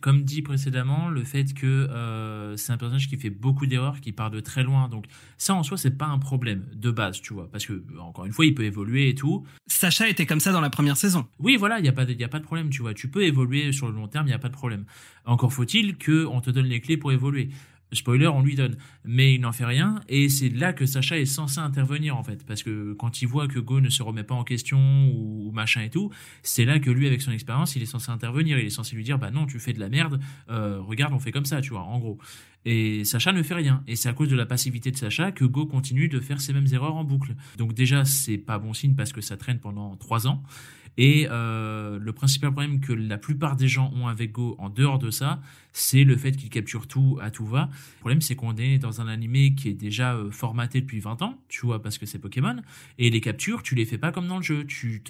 Comme dit précédemment, le fait que euh, c'est un personnage qui fait beaucoup d'erreurs, qui part de très loin. Donc ça en soi, c'est pas un problème de base, tu vois, parce que encore une fois, il peut évoluer et tout. Sacha était comme ça dans la première saison. Oui, voilà, il y a pas de, y a pas de problème, tu vois. Tu peux évoluer sur le long terme, il y a pas de problème. Encore faut-il que on te donne les clés pour évoluer. Spoiler, on lui donne, mais il n'en fait rien, et c'est là que Sacha est censé intervenir en fait, parce que quand il voit que Go ne se remet pas en question ou, machin et tout, c'est là que lui, avec son expérience, il est censé intervenir, il est censé lui dire, bah non, tu fais de la merde, euh, regarde, on fait comme ça, tu vois, en gros. Et Sacha ne fait rien, et c'est à cause de la passivité de Sacha que Go continue de faire ces mêmes erreurs en boucle. Donc déjà, c'est pas bon signe parce que ça traîne pendant trois ans. Et euh, le principal problème que la plupart des gens ont avec Go en dehors de ça, c'est le fait qu'il capture tout à tout va. Le problème, c'est qu'on est dans un animé qui est déjà euh, formaté depuis 20 ans, tu vois, parce que c'est Pokémon. Et les captures, tu les fais pas comme dans le jeu. Tu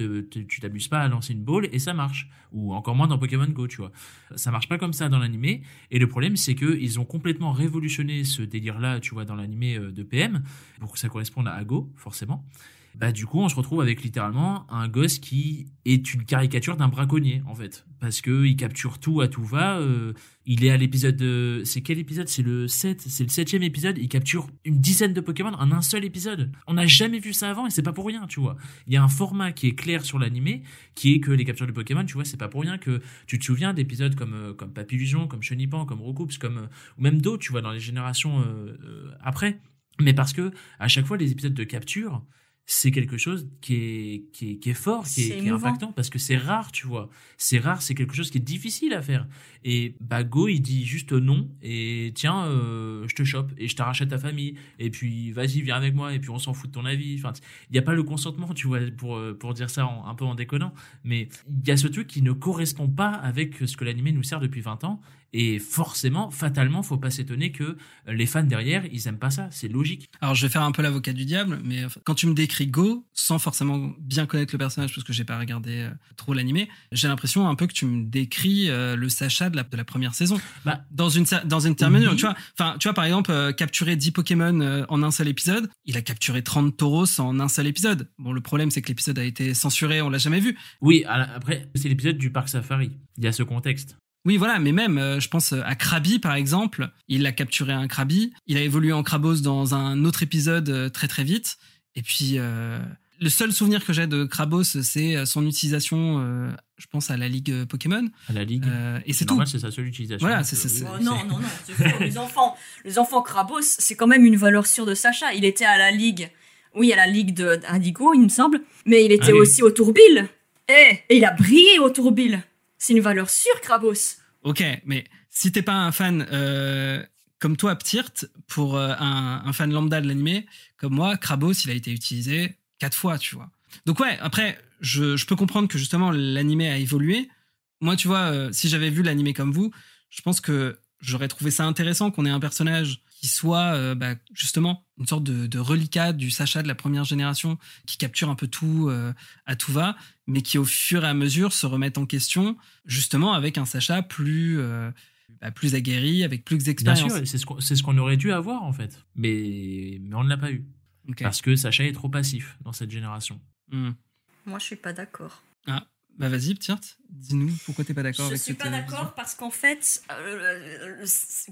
t'amuses pas à lancer une balle et ça marche. Ou encore moins dans Pokémon Go, tu vois. Ça marche pas comme ça dans l'animé. Et le problème, c'est que ils ont complètement révolutionné ce délire-là, tu vois, dans l'animé euh, de PM, pour que ça corresponde à Go, forcément bah du coup on se retrouve avec littéralement un gosse qui est une caricature d'un braconnier en fait. Parce que il capture tout à tout va euh, il est à l'épisode de... c'est quel épisode? C'est le 7 c'est le septième épisode il capture une dizaine de Pokémon en un seul épisode. On n'a jamais vu ça avant et c'est pas pour rien tu vois. Il y a un format qui est clair sur l'animé qui est que les captures de Pokémon tu vois c'est pas pour rien que tu te souviens d'épisodes comme euh, comme Papillusion comme Chenipan comme Roucoups comme euh, ou même d'autres tu vois dans les générations euh, euh, après. Mais parce que à chaque fois les épisodes de capture c'est quelque chose qui est, qui est, qui est fort, qui est, qui est impactant, parce que c'est rare, tu vois. C'est rare, c'est quelque chose qui est difficile à faire. Et bah, Go, il dit juste non, et tiens, euh, je te chope, et je t'arrache à ta famille, et puis vas-y, viens avec moi, et puis on s'en fout de ton avis. Enfin, il n'y a pas le consentement, tu vois, pour, euh, pour dire ça en- un peu en déconnant, mais il y a ce truc qui ne correspond pas avec ce que l'animé nous sert depuis 20 ans, et forcément, fatalement, faut pas s'étonner que les fans derrière, ils aiment pas ça, c'est logique. Alors, je vais faire un peu l'avocat du diable, mais quand tu me décris Go, sans forcément bien connaître le personnage, parce que j'ai pas regardé euh, trop l'animé, j'ai l'impression un peu que tu me décris euh, le Sacha de la, de la première saison. Bah, Dans une, dans une Oui. tu vois. Enfin, tu vois, par exemple, euh, capturer 10 Pokémon euh, en un seul épisode, il a capturé 30 Tauros en un seul épisode. Bon, le problème, c'est que l'épisode a été censuré, on l'a jamais vu. Oui, après, c'est l'épisode du parc safari. Il y a ce contexte. Oui, voilà, mais même, euh, je pense à Krabi, par exemple. Il a capturé un Krabi. Il a évolué en Krabos dans un autre épisode euh, très très vite. Et puis, euh, le seul souvenir que j'ai de Krabos, c'est euh, son utilisation, euh, je pense, à la Ligue euh, Pokémon. À la Ligue. Euh, et c'est tout. c'est sa seule utilisation. Voilà, c'est- euh, c'est- Oh, c'est- non, non, non, c'est faux. les enfants, les enfants Krabos, c'est quand même une valeur sûre de Sacha. Il était à la Ligue, oui, à la Ligue de d'Indigo, il me semble, mais il était Ah aussi au Tourbil. Eh, et il a brillé au Tourbil. C'est une valeur sûre, Krabos. Ok, mais si t'es pas un fan euh, comme toi, Ptirt, pour euh, un, fan lambda de l'animé, comme moi, Krabos, il a été utilisé quatre fois, tu vois. Donc ouais, après, je, je peux comprendre que justement l'animé a évolué. Moi, tu vois, euh, si j'avais vu l'animé comme vous, je pense que j'aurais trouvé ça intéressant qu'on ait un personnage qui soit euh, bah, justement une sorte de, de reliquat du Sacha de la première génération, qui capture un peu tout euh, à tout va, mais qui au fur et à mesure se remette en question, justement avec un Sacha plus, euh, bah, plus aguerri, avec plus Bien d'expérience. sûr, c'est ce qu'on c'est ce qu'on aurait dû avoir en fait. Mais, mais on ne l'a pas eu. Parce que Sacha est trop passif dans cette génération. Hmm. Moi, je suis pas d'accord. Bah vas-y, Ptirt, dis-nous pourquoi t'es pas d'accord Je avec suis cette pas d'accord parce qu'en fait, euh,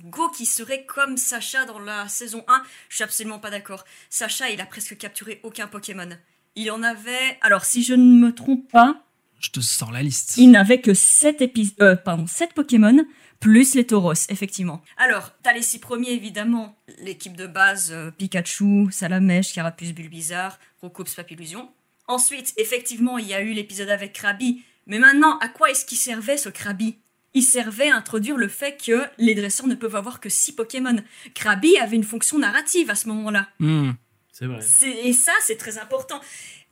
Go qui serait comme Sacha dans la saison 1, je suis absolument pas d'accord. Sacha, il a presque capturé aucun Pokémon. Il en avait. Alors, si je ne me trompe pas, Je te sors la liste. il n'avait que 7, épis... euh, pardon, 7 Pokémon, plus les Tauros, effectivement. Alors, t'as les 6 premiers, évidemment. L'équipe de base euh, Pikachu, Salamèche, Carapuce, Bulbizarre, Rokops, Papillusion. Ensuite, effectivement, il y a eu l'épisode avec Krabi. Mais maintenant, à quoi est-ce qu'il servait ce Krabi? Il servait à introduire le fait que les dresseurs ne peuvent avoir que 6 Pokémon. Krabi avait une fonction narrative à ce moment-là. Hmm. C'est vrai. Et ça, c'est très important.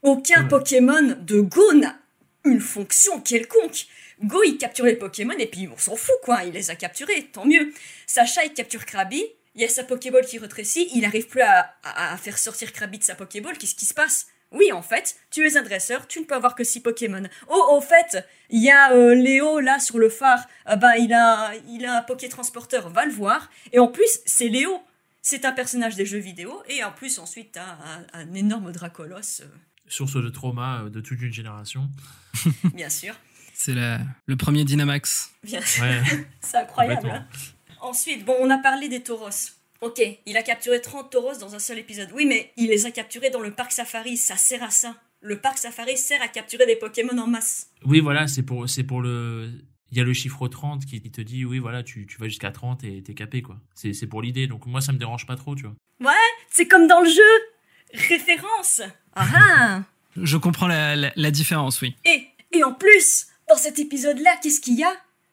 Aucun Ouais. Pokémon de Go n'a une fonction quelconque. Go, il capture les Pokémon et puis on s'en fout, quoi. Il les a capturés, tant mieux. Sacha, il capture Krabi. Il y a sa Pokéball qui rétrécit. Il n'arrive plus à, à- à faire sortir Krabi de sa Pokéball. Qu'est-ce qui se passe? Oui, en fait, tu es un dresseur, tu ne peux avoir que 6 Pokémon. Oh, au fait, il y a euh, Léo là sur le phare. Ah bah, il a, il a un Poké transporteur, va le voir. Et en plus, c'est Léo. C'est un personnage des jeux vidéo. Et en plus, ensuite, t'as un, un énorme Dracolos, euh, Source de trauma euh, de toute une génération. bien sûr. C'est le premier Dynamax. Bien sûr. Ouais, C'est incroyable. hein. Ensuite, bon, on a parlé des tauros. Ok, il a capturé 30 tauros dans un seul épisode. Oui, mais il les a capturés dans le parc safari. Ça sert à ça. Le parc safari sert à capturer des Pokémon en masse. Oui, voilà, c'est pour, c'est pour le. Il y a le chiffre 30 qui te dit, oui, voilà, tu, tu vas jusqu'à 30 et t'es capé, quoi. C'est c'est pour l'idée. Donc, moi, ça me dérange pas trop, tu vois. C'est comme dans le jeu. Référence. Ah ah. Je comprends la, la- la différence, oui. Et, et en plus, dans cet épisode-là, qu'est-ce qu'il y a?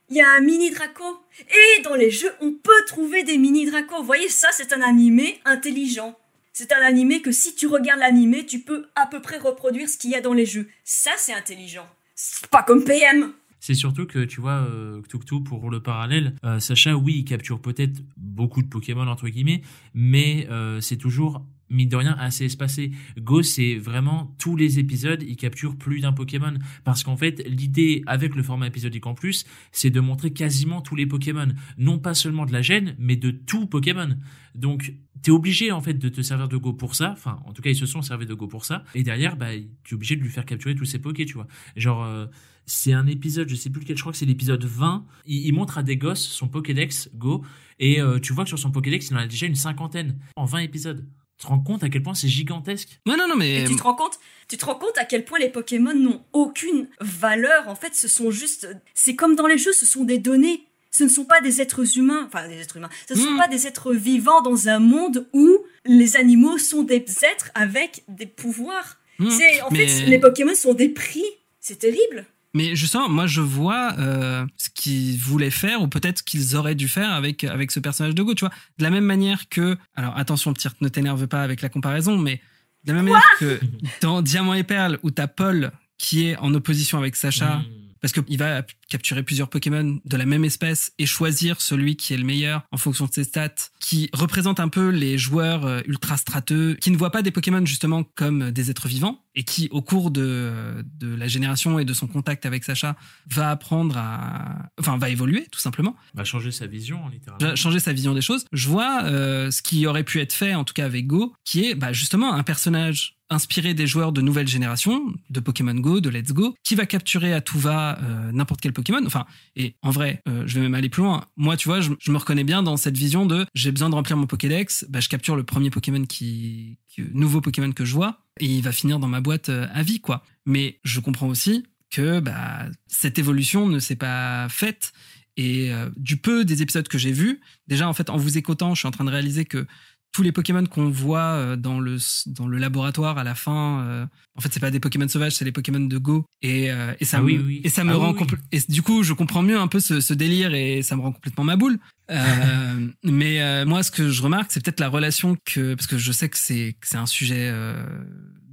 Il y a un mini Draco. Et dans les jeux, on peut trouver des mini Draco. Vous voyez, ça, c'est un animé intelligent. C'est un animé que si tu regardes l'animé, tu peux à peu près reproduire ce qu'il y a dans les jeux. Ça, c'est intelligent. C'est pas comme PM. C'est surtout que, tu vois, euh, pour le parallèle, euh, Sacha, oui, il capture peut-être beaucoup de Pokémon, entre guillemets, mais euh, c'est toujours, mine de rien, assez espacé. Go, c'est vraiment tous les épisodes, il capture plus d'un Pokémon. Parce qu'en fait, l'idée, avec le format épisodique en plus, c'est de montrer quasiment tous les Pokémon. Non pas seulement de la gêne, mais de tout Pokémon. Donc, t'es obligé, en fait, de te servir de Go pour ça. Enfin, en tout cas, ils se sont servis de Go pour ça. Et derrière, bah, tu es obligé de lui faire capturer tous ses Pokés, tu vois. Genre... euh, c'est un épisode, je sais plus lequel, je crois que c'est l'épisode 20. Il, il montre à des gosses son Pokédex Go et euh, tu vois que sur son Pokédex, il en a déjà une cinquantaine en 20 épisodes. Tu te rends compte à quel point c'est gigantesque Ouais, non, non, mais Et tu te rends compte Tu te rends compte à quel point les Pokémon n'ont aucune valeur. En fait, ce sont juste. C'est comme dans les jeux, ce sont des données. Ce ne sont pas des êtres humains. Enfin, des êtres humains. Ce ne sont Mm. pas des êtres vivants dans un monde où les animaux sont des êtres avec des pouvoirs. Hmm. C'est en mais- fait les Pokémon sont des prix. C'est terrible. Mais justement, moi je vois euh, ce qu'ils voulaient faire, ou peut-être ce qu'ils auraient dû faire avec, avec ce personnage de Go, tu vois. De la même manière que. Alors attention, petit, ne t'énerve pas avec la comparaison, mais de la même manière que dans Diamant et Perle, où t'as Paul qui est en opposition avec Sacha, Mmh. Parce qu'il va capturer plusieurs Pokémon de la même espèce et choisir celui qui est le meilleur en fonction de ses stats, qui représente un peu les joueurs euh, ultra strateux, qui ne voient pas des Pokémon justement comme des êtres vivants, et qui, au cours de, de la génération et de son contact avec Sacha, va apprendre à... Enfin, va évoluer, tout simplement, Va changer sa vision, littéralement. va changer sa vision des choses. Je vois euh, ce qui aurait pu être fait, en tout cas avec Go, qui est bah, justement un personnage inspirer des joueurs de nouvelle génération, de Pokémon Go, de Let's Go, qui va capturer à tout va euh, n'importe quel Pokémon. Enfin, et en vrai, euh, je vais même aller plus loin. Moi, tu vois, je, me reconnais bien dans cette vision de j'ai besoin de remplir mon Pokédex, bah, je capture le premier Pokémon qui, nouveau Pokémon que je vois, et il va finir dans ma boîte euh, à vie, quoi. Mais je comprends aussi que bah, cette évolution ne s'est pas faite. Et du peu des épisodes que j'ai vus, déjà en fait en vous écoutant, je suis en train de réaliser que tous les Pokémon qu'on voit euh, dans le dans le laboratoire à la fin, euh, en fait, c'est pas des Pokémon sauvages, c'est les Pokémon de Go. Et, euh, et ça ah me, oui, et ça me ah rend et du coup, je comprends mieux un peu ce, ce, délire et ça me rend complètement ma boule. mais moi, ce que je remarque, c'est peut-être la relation que parce que je sais que c'est c'est un sujet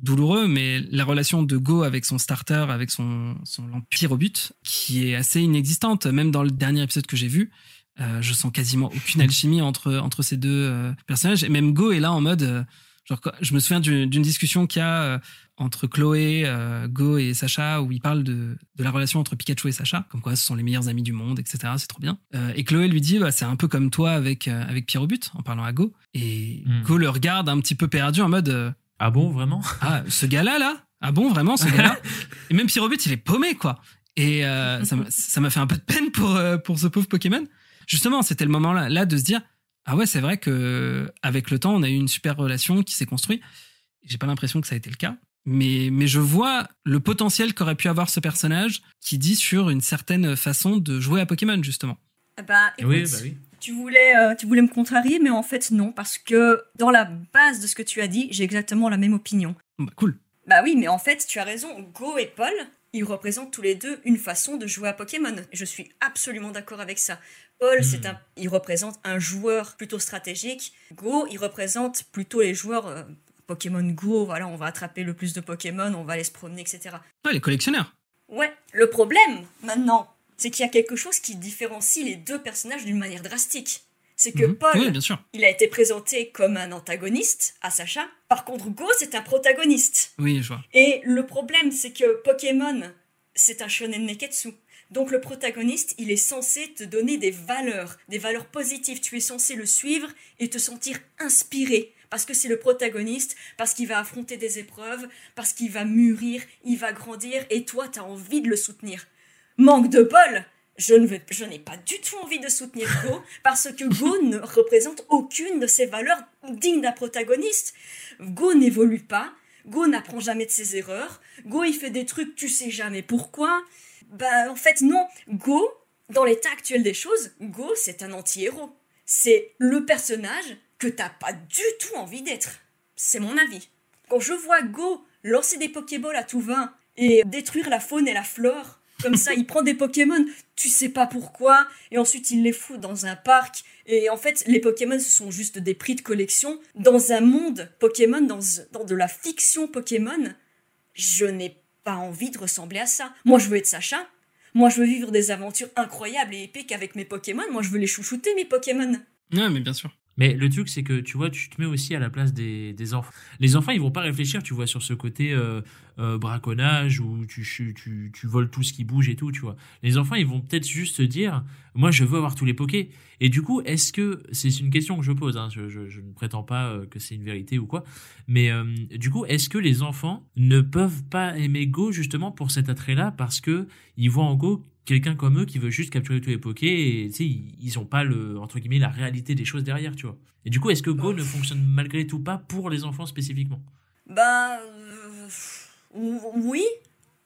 douloureux, mais la relation de Go avec son starter, avec son son au but, qui est assez inexistante, même dans le dernier épisode que j'ai vu. Euh, je sens quasiment aucune alchimie entre, entre ces deux euh, personnages. Et même Go est là en mode. Euh, genre, je me souviens d'une discussion qu'il y a entre Chloé, Go et Sacha, où il parle de, de la relation entre Pikachu et Sacha, comme quoi ce sont les meilleurs amis du monde, etc. C'est trop bien. et Chloé lui dit, bah, c'est un peu comme toi avec, avec Pierre au but, en parlant à Go. Et hmm. Go le regarde un petit peu perdu en mode. ah bon, vraiment? Ah, ce gars-là, là? Ah bon, vraiment, ce gars-là? Et même Pierre au but, il est paumé, quoi. Et ça m'a fait un peu de peine pour, pour ce pauvre Pokémon justement, c'était le moment là, là de se dire ah ouais, c'est vrai que avec le temps, on a eu une super relation qui s'est construite. J'ai pas l'impression que ça a été le cas. Mais, mais je vois le potentiel qu'aurait pu avoir ce personnage qui dit sur une certaine façon de jouer à Pokémon, justement. Ah bah, oui, bah oui. Tu voulais, euh, tu voulais me contrarier, mais en fait, non, parce que dans la base de ce que tu as dit, j'ai exactement la même opinion. Bah, cool. Bah oui, mais en fait, tu as raison. Go et Paul, ils représentent tous les deux une façon de jouer à Pokémon. Je suis absolument d'accord avec ça. Paul, c'est hmm. un, il représente un joueur plutôt stratégique. Go, il représente plutôt les joueurs euh, Pokémon Go. Voilà, on va attraper le plus de Pokémon, on va aller se promener, etc. Ouais, les collectionneurs. Ouais. Le problème maintenant, c'est qu'il y a quelque chose qui différencie les deux personnages d'une manière drastique. C'est que mhm. Paul, bien sûr. il a été présenté comme un antagoniste à Sacha. Par contre, Go, c'est un protagoniste. Oui, je vois. Et le problème, c'est que Pokémon, c'est un shonen neketsu. Donc le protagoniste, il est censé te donner des valeurs, des valeurs positives. Tu es censé le suivre et te sentir inspiré. Parce que c'est le protagoniste, parce qu'il va affronter des épreuves, parce qu'il va mûrir, il va grandir, et toi, tu as envie de le soutenir. Manque de bol je, n'ai pas du tout envie de soutenir Go, parce que Go ne représente aucune de ces valeurs dignes d'un protagoniste. Go n'évolue pas, Go n'apprend jamais de ses erreurs, Go il fait des trucs tu sais jamais pourquoi, bah, en fait, non. Go, dans l'état actuel des choses, Go, c'est un anti-héros. C'est le personnage que t'as pas du tout envie d'être. C'est mon avis. Quand je vois Go lancer des Pokéballs à tout vin et détruire la faune et la flore, comme ça, il prend des Pokémon, tu sais pas pourquoi, et ensuite il les fout dans un parc. Et en fait, les Pokémon, ce sont juste des prix de collection. Dans un monde Pokémon, dans, dans de la fiction Pokémon, je n'ai pas envie de ressembler à ça. Moi, je veux être Sacha. Moi, je veux vivre des aventures incroyables et épiques avec mes Pokémon. Moi, je veux les chouchouter, mes Pokémon. Ouais, mais bien sûr. Mais le truc, c'est que tu vois, tu te mets aussi à la place des, des, enfants. Les enfants, ils vont pas réfléchir, tu vois, sur ce côté euh, euh, braconnage où tu, tu, tu, voles tout ce qui bouge et tout, tu vois. Les enfants, ils vont peut-être juste se dire, moi, je veux avoir tous les pokés. Et du coup, est-ce que, c'est une question que je pose, hein, je, je, ne prétends pas euh, que c'est une vérité ou quoi, mais du coup, est-ce que les enfants ne peuvent pas aimer Go justement pour cet attrait-là? Parce que ils voient en Go quelqu'un comme eux qui veut juste capturer tous les pokés et ils ont pas le entre guillemets la réalité des choses derrière tu vois et du coup est-ce que Go ne fonctionne malgré tout pas pour les enfants spécifiquement? Euh, oui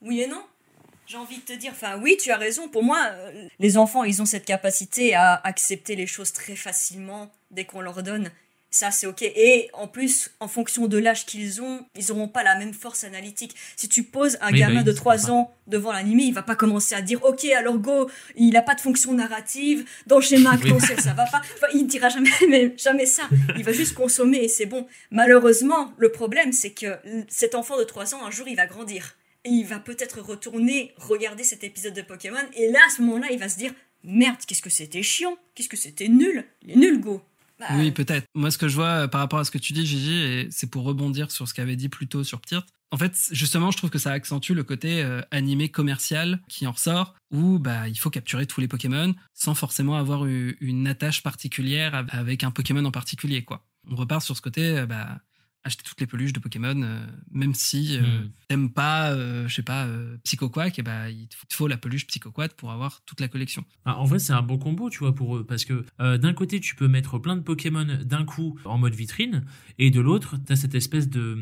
oui et non. J'ai envie de te dire enfin oui tu as raison. Pour moi euh, les enfants ils ont cette capacité à accepter les choses très facilement dès qu'on leur donne ça, c'est OK. Et en plus, en fonction de l'âge qu'ils ont, ils n'auront pas la même force analytique. Si tu poses un gamin bah de 3 ans devant l'animé, il va pas commencer à dire OK, alors go, il n'a pas de fonction narrative, dans le schéma potentiel, ça va pas. Enfin, il ne dira jamais, mais jamais ça. Il va juste consommer et c'est bon. Malheureusement, le problème, c'est que cet enfant de 3 ans, un jour, il va grandir. Et il va peut-être retourner regarder cet épisode de Pokémon. Et là, à ce moment-là, il va se dire Merde, qu'est-ce que c'était chiant Qu'est-ce que c'était nul Il est nul, go oui, peut-être. Moi, ce que je vois euh, par rapport à ce que tu dis, Gigi, et c'est pour rebondir sur ce qu'avait dit plus tôt sur Tirt. En fait, justement, je trouve que ça accentue le côté euh, animé commercial qui en ressort, où bah, il faut capturer tous les Pokémon sans forcément avoir une attache particulière avec un Pokémon en particulier. quoi. On repart sur ce côté, euh, bah, acheter toutes les peluches de Pokémon, euh, même si euh, Hmm. t'aimes pas, euh, je sais pas, euh, Psychoquack, et bah, il te faut la peluche Psychoquack pour avoir toute la collection. Ah, en vrai, c'est un bon combo, tu vois, pour eux. Parce que euh, d'un côté, tu peux mettre plein de Pokémon d'un coup en mode vitrine, et de l'autre, tu as cette espèce de,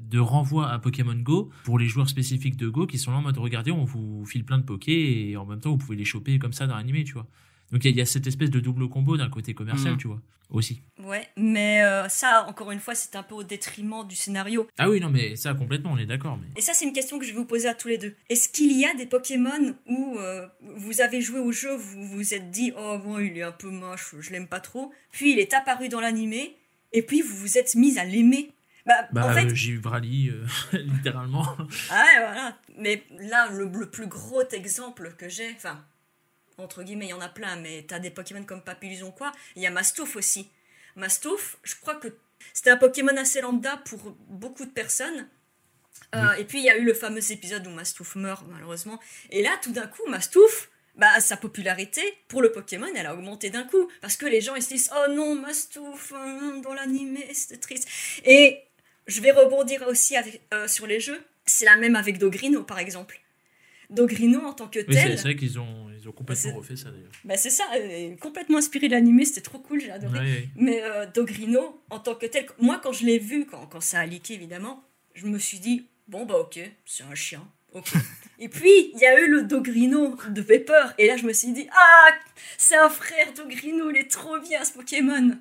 de renvoi à Pokémon Go pour les joueurs spécifiques de Go qui sont là en mode regardez, on vous file plein de Pokés, et en même temps, vous pouvez les choper comme ça dans l'animé, tu vois. Donc il y, a- il y a cette espèce de double combo d'un côté commercial, Mhm. tu vois, aussi. Ouais, mais euh, ça, encore une fois, c'est un peu au détriment du scénario. Ah oui, non, mais ça, complètement, on est d'accord. Mais... Et ça, c'est une question que je vais vous poser à tous les deux. Est-ce qu'il y a des Pokémon où euh, vous avez joué au jeu, vous vous êtes dit, oh bon, il est un peu moche, je l'aime pas trop, puis il est apparu dans l'animé, et puis vous vous êtes mis à l'aimer? Bah, Bah, en fait, euh, j'ai eu Brali, euh, littéralement. Ah ouais, voilà. Mais là, le, le plus gros exemple que j'ai, enfin, entre guillemets, il y en a plein, mais t'as des Pokémon comme Papillusion quoi. Il y a Mastouf aussi. Mastouf, je crois que c'était un Pokémon assez lambda pour beaucoup de personnes. Euh, Et puis il y a eu le fameux épisode où Mastouf meurt, malheureusement. Et là, tout d'un coup, Mastouf, bah, sa popularité pour le Pokémon, elle a augmenté d'un coup. Parce que les gens, ils se disent Oh non, Mastouf, euh, dans l'animé, c'était triste. Et je vais rebondir aussi avec, euh, sur les jeux. C'est la même avec Dogrino, par exemple. Dogrino, en tant que Oui, tel, c'est vrai qu'ils ont, ils ont complètement refait ça, d'ailleurs. bah, c'est ça, euh, complètement inspiré de l'animé, c'était trop cool, j'ai adoré. Ouais. Mais euh, Dogrino, en tant que tel, moi quand je l'ai vu, quand, quand ça a leaké évidemment, je me suis dit, bon bah ok, c'est un chien. ok. et puis, il y a eu le Dogrino de Pepper, et là je me suis dit, ah, c'est un frère Dogrino, il est trop bien ce Pokémon.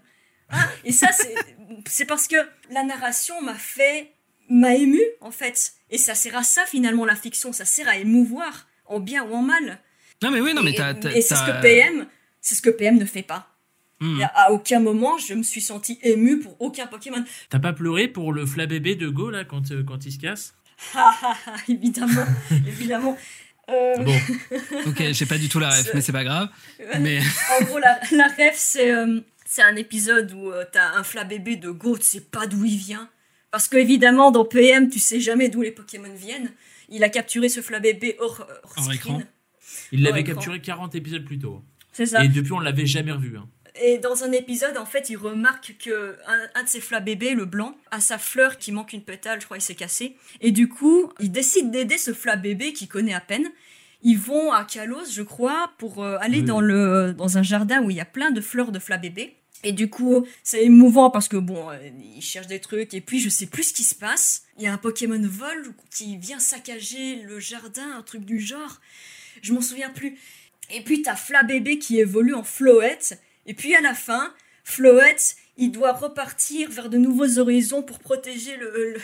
Ah, et ça, c'est- c'est parce que la narration m'a fait, m'a ému en fait. Et ça sert à ça finalement la fiction, ça sert à émouvoir, en bien ou en mal. Non, mais oui, non, mais et t'as. t'as- et c'est ce que PM, c'est ce que PM ne fait pas. Hmm. Et à- aucun moment, je me suis senti ému pour aucun Pokémon. T'as pas pleuré pour le flabébé de Go, là, quand, euh, quand il se casse? Ha ha ha, évidemment, évidemment. Euh, Bon, Ok, j'ai pas du tout la ref, mais c'est pas grave. Mais En gros, la, la ref, c'est euh, un épisode où euh, t'as un flabébé de Go, tu sais pas d'où il vient. Parce que, évidemment, dans PM, tu sais jamais d'où les Pokémon viennent. Il a capturé ce flabébé hors, hors Hors screen. écran. Il l'avait capturé 40 épisodes plus tôt. C'est ça. Et depuis, on l'avait jamais revu. hein. Et dans un épisode, en fait, il remarque que un, un de ses flabébés, le blanc, a sa fleur qui manque une pétale, je crois, il s'est cassé. Et du coup, il décide d'aider ce flabébé qu'il connaît à peine. Ils vont à Kalos, je crois, pour euh, aller Oui. dans, le, dans un jardin où il y a plein de fleurs de flabébé. Et du coup, c'est émouvant parce que bon, euh, il cherche des trucs et puis je sais plus ce qui se passe. Il y a un Pokémon vol qui vient saccager le jardin, un truc du genre. Je m'en souviens plus. Et puis t'as Flabébé qui évolue en Floette. Et puis à la fin, Floette, il doit repartir vers de nouveaux horizons pour protéger le,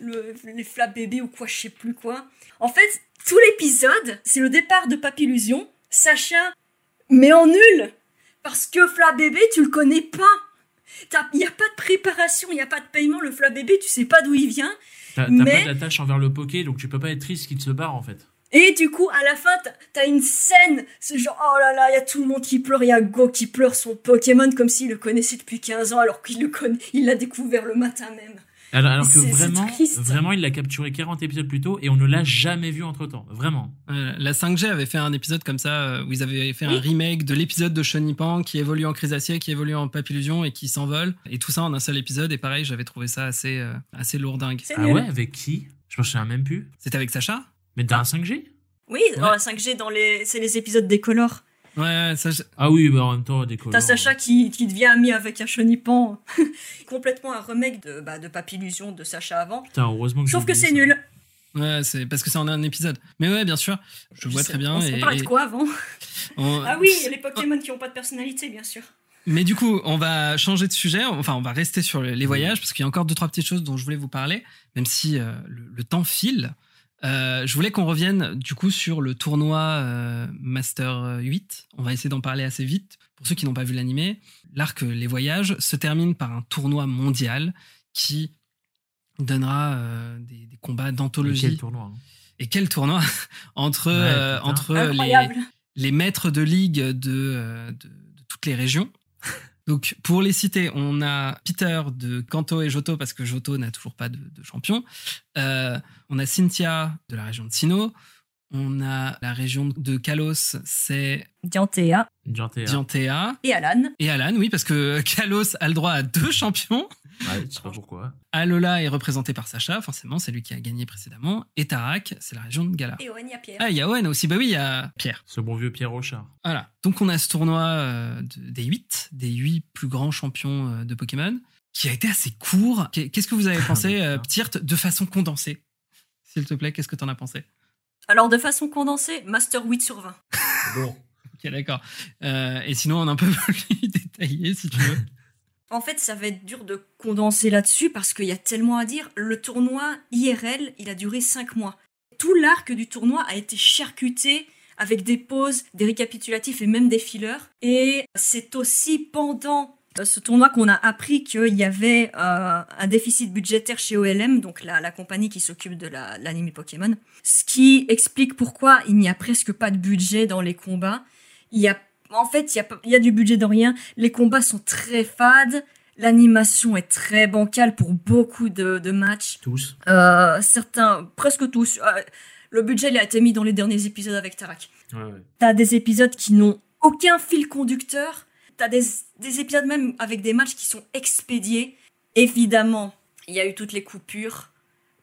le, le- les Flabébés ou quoi, je sais plus quoi. En fait, tout l'épisode, c'est le départ de Papillusion. Sacha, mais en nul Parce que Flabébé, tu le connais pas. Il n'y a pas de préparation, il n'y a pas de paiement. Le Flabébé, tu sais pas d'où il vient. T'as t'as Mais- pas d'attache envers le poké, donc tu peux pas être triste qu'il se barre, en fait. Et du coup, à la fin, t'as- une scène, c'est genre, oh là là, il y a tout le monde qui pleure, il y a Go qui pleure son Pokémon comme s'il le connaissait depuis 15 ans alors qu'il le connaît, il l'a découvert le matin même. Alors, alors que vraiment, vraiment, il l'a capturé 40 épisodes plus tôt et on ne l'a jamais vu entre temps. Vraiment. euh, la 5G avait fait un épisode comme ça euh, où ils avaient fait un remake de l'épisode de Chenipan qui évolue en Chrysacier, qui évolue en Papillusion et qui s'envole. Et tout ça en un seul épisode. Et pareil, j'avais trouvé ça assez, euh, assez lourdingue. Ah nul. ouais, avec qui? Je me souviens même plus. C'était avec Sacha? Mais dans un 5G Oui, dans la 5G, dans les, c'est les épisodes décolores. Ouais, ouais, ça, je- Ah oui, bah en même temps, des. T'as Sacha qui, qui devient ami avec un chenipan. Complètement un remake de, bah, de Papillusion de Sacha avant. Putain, heureusement que Sauf que c'est nul. ouais, c'est parce que c'est en un épisode. Mais ouais, bien sûr, je, vois sais- très bien. On et- parlait de quoi avant on- Ah oui, les Pokémon qui ont pas de personnalité, bien sûr. Mais du coup, on va changer de sujet. Enfin, on va rester sur les voyages parce qu'il y a encore deux trois petites choses dont je voulais vous parler, même si euh, le, le temps file. Euh, je voulais qu'on revienne du coup sur le tournoi euh, Master 8. On va essayer d'en parler assez vite. Pour ceux qui n'ont pas vu l'animé, l'arc Les Voyages se termine par un tournoi mondial qui donnera euh, des, des combats d'anthologie. Quel tournoi. hein. Et quel tournoi? Entre, Ouais, euh, putain. entre les, maîtres de ligue de, euh, de, de toutes les régions. Donc, pour les citer, on a Peter de Kanto et Johto, parce que Johto n'a toujours pas de, de champion. Euh, on a Cynthia de la région de Sinnoh. On a la région de Kalos, c'est Diantea Diantea. Diantea. et Alan. Et Alan, oui, parce que Kalos a le droit à deux champions. Ouais, je sais pas pourquoi. Alola est représenté par Sacha, forcément, c'est lui qui a gagné précédemment. Et Tarak, c'est la région de Gala. Et Owen, il y a Pierre. Ah, il y a Owen aussi, bah oui, il y a Pierre. Ce bon vieux Pierre Rochard. Voilà. Donc on a ce tournoi euh, de- des 8, des 8 plus grands champions euh, de Pokémon, qui a été assez court. Qu'est- Qu'est-ce que vous avez pensé, putain. euh, Ptirt, de façon condensée? S'il te plaît, qu'est-ce que t'en as pensé? Alors, de façon condensée, Master 8 sur 20. Bon. Ok, d'accord. Euh, et sinon, on a un peu plus détaillé, si tu veux. En fait, ça va être dur de condenser là-dessus parce qu'il y a tellement à dire. Le tournoi IRL, il a duré 5 mois. Tout l'arc du tournoi a été charcuté avec des pauses, des récapitulatifs et même des fillers. Et c'est aussi pendant euh, ce tournoi qu'on a appris qu'il y avait euh, un déficit budgétaire chez OLM, donc la, la compagnie qui s'occupe de la- l'anime Pokémon. Ce qui explique pourquoi il n'y a presque pas de budget dans les combats. Il y a, en fait, il y a, y du budget dans rien. Les combats sont très fades. L'animation est très bancale pour beaucoup de, de matchs. Tous. Euh, certains, presque tous. euh, le budget il a été mis dans les derniers épisodes avec Tarak. Ouais, ouais. T'as des épisodes qui n'ont aucun fil conducteur. T'as des, des épisodes même avec des matchs qui sont expédiés. Évidemment, il y a eu toutes les coupures.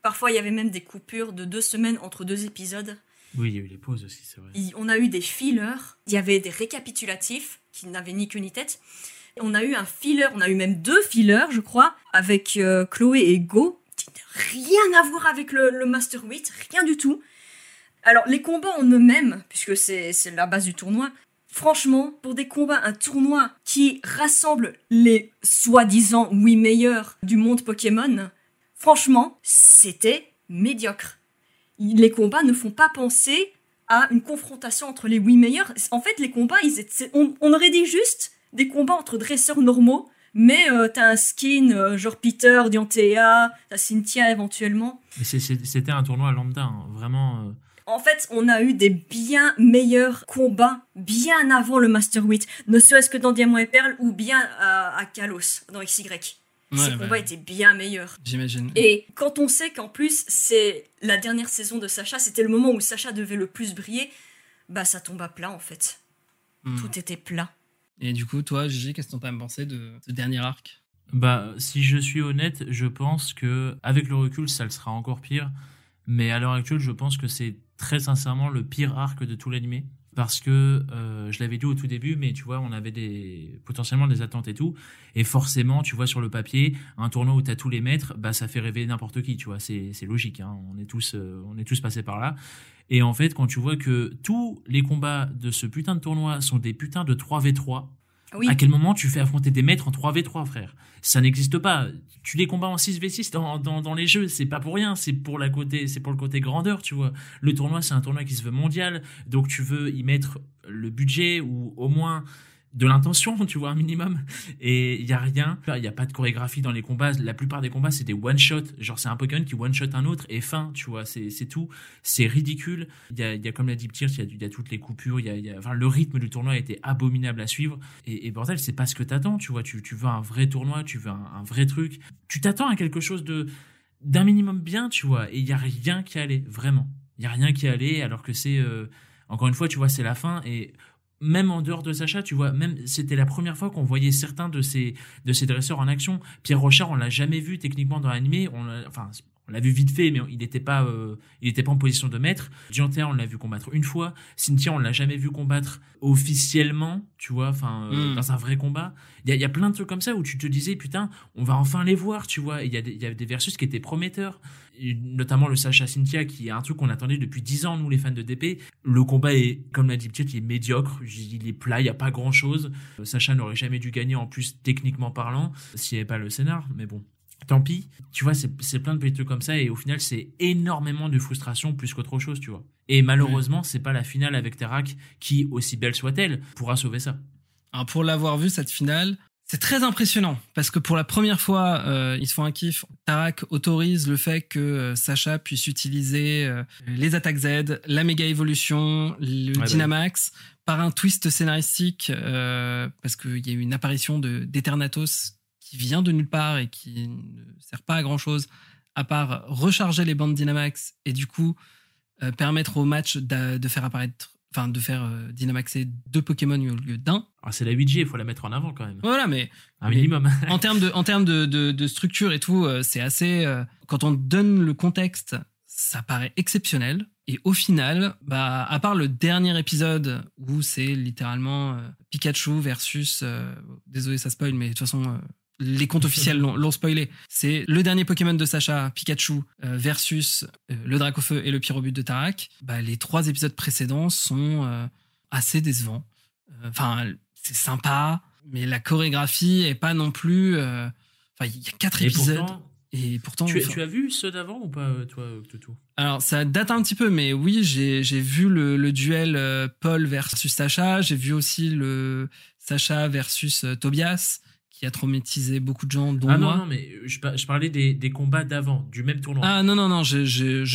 Parfois, il y avait même des coupures de deux semaines entre deux épisodes. Oui, il y a eu les pauses aussi, c'est vrai. On a eu des fillers, il y avait des récapitulatifs qui n'avaient ni queue ni tête. On a eu un filler, on a eu même deux fillers, je crois, avec euh, Chloé et Go, qui n'ont rien à voir avec le, Master 8, rien du tout. Alors, les combats en eux-mêmes, puisque c'est c'est la base du tournoi, franchement, pour des combats, un tournoi qui rassemble les soi-disant 8 meilleurs du monde Pokémon, franchement, c'était médiocre. Les combats ne font pas penser à une confrontation entre les 8 meilleurs. En fait, les combats, ils étaient- on, on aurait dit juste des combats entre dresseurs normaux, mais euh, t'as un skin euh, genre Peter, Diantea, t'as Cynthia éventuellement. C'était un tournoi lambda, hein, vraiment. euh, En fait, on a eu des bien meilleurs combats bien avant le Master 8, ne serait-ce que dans Diamant et Perle ou bien à, à Kalos, dans XY. Ces Ouais, combats bah, étaient bien meilleurs. J'imagine. Et quand on sait qu'en plus, c'est la dernière saison de Sacha, c'était le moment où Sacha devait le plus briller, bah ça tombe à plat en fait. Hmm. Tout était plat. Et du coup, toi, Gigi, qu'est-ce que t'en as pensé de ce dernier arc? Bah, si je suis honnête, je pense que avec le recul, ça le sera encore pire. Mais à l'heure actuelle, je pense que c'est très sincèrement le pire arc de tout l'animé. Parce que euh, je l'avais dit au tout début, mais tu vois, on avait des potentiellement des attentes et tout. Et forcément, tu vois, sur le papier, un tournoi où tu as tous les maîtres, bah, ça fait rêver n'importe qui, tu vois. C'est c'est logique, hein. on, est tous, euh, on est tous passés par là. Et en fait, quand tu vois que tous les combats de ce putain de tournoi sont des putains de 3v3, Oui, à quel moment tu fais affronter des maîtres en 3v3, frère? Ça n'existe pas. Tu les combats en 6v6 dans, dans, dans les jeux, c'est pas pour rien, c'est pour, la côté, c'est pour le côté grandeur, tu vois. Le tournoi, c'est un tournoi qui se veut mondial, donc tu veux y mettre le budget ou au moins de l'intention, tu vois, un minimum. Et il y a rien, il y a pas de chorégraphie dans les combats. La plupart des combats, c'est des one-shot. Genre, c'est un Pokémon qui one-shot un autre et fin, tu vois, c'est tout. C'est ridicule. Il y a, y a, comme l'a dit Ptir, il y, y a toutes les coupures, y y a- le rythme du tournoi été abominable à suivre. Et, et bordel, c'est pas ce que t'attends, tu vois. Tu, tu veux un vrai tournoi, tu veux un, un vrai truc. Tu t'attends à quelque chose de d'un minimum bien, tu vois. Et il y a rien qui allait, vraiment. Il y a rien qui allait, alors que c'est euh, encore une fois, tu vois, c'est la fin et même en dehors de Sacha, tu vois, même c'était la première fois qu'on voyait certains de ces de ces dresseurs en action. Pierre Rochard, on l'a jamais vu techniquement dans l'animé. On enfin, on l'a vu vite fait, mais il n'était pas euh, il était pas en position de maître. Giantea, on l'a vu combattre une fois. Cynthia, on l'a jamais vu combattre officiellement, tu vois, enfin euh, Mm. dans un vrai combat. Il y a, il y a plein de trucs comme ça où tu te disais putain, on va enfin les voir, tu vois. Il y a des, il y a des versus qui étaient prometteurs, Et notamment le Sacha Cynthia qui est un truc qu'on attendait depuis 10 ans nous les fans de DP. Le combat est comme l'a dit Ptiet, il est médiocre, il est plat, il y a pas grand chose. Sacha n'aurait jamais dû gagner en plus techniquement parlant s'il n'y avait pas le scénar, mais bon. Tant pis, tu vois, c'est plein de petits trucs comme ça et au final, c'est énormément de frustration plus qu'autre chose, tu vois. Et malheureusement, c'est pas la finale avec Terak qui, aussi belle soit-elle, pourra sauver ça. Alors pour l'avoir vu cette finale, c'est très impressionnant parce que pour la première fois, euh, ils se font un kiff. Tarak autorise le fait que euh, Sacha puisse utiliser euh, les attaques Z, la méga évolution, le bah Dynamax par un twist scénaristique parce qu'il y a eu une apparition de d'Eternatos qui vient de nulle part et qui ne sert pas à grand chose à part recharger les bandes Dynamax et du coup euh, permettre au match de, faire apparaître, enfin de faire euh, Dynamaxer deux Pokémon au lieu d'un. Ah, c'est la 8G, il faut la mettre en avant quand même. Voilà, mais Un Mais- minimum. en termes de, en termes de, de, de structure et tout, euh, c'est assez. quand on donne le contexte, ça paraît exceptionnel. Et au final, bah, à part le dernier épisode où c'est littéralement Pikachu versus. désolé, ça spoil, mais de toute façon. Les comptes officiels l'ont spoilé. C'est le dernier Pokémon de Sacha, Pikachu, euh, versus euh, le Dracofeu et le Pyrobut de Tarak. Bah, les trois épisodes précédents sont euh, assez décevants. Euh, Enfin, c'est sympa, mais la chorégraphie est pas non plus. euh, Enfin, il y a quatre Et épisodes. pourtant, et pourtant. tu, enfin- tu as vu ceux d'avant ou pas, toi, Toutou Alors, ça date un petit peu, mais oui, j'ai vu le, le duel Paul versus Sacha. J'ai vu aussi le Sacha versus Tobias, qui a traumatisé beaucoup de gens, dont Ah moi. non, non, mais je, par- je parlais des, des combats d'avant, du même tournoi. Ah non, non, non, j'ai-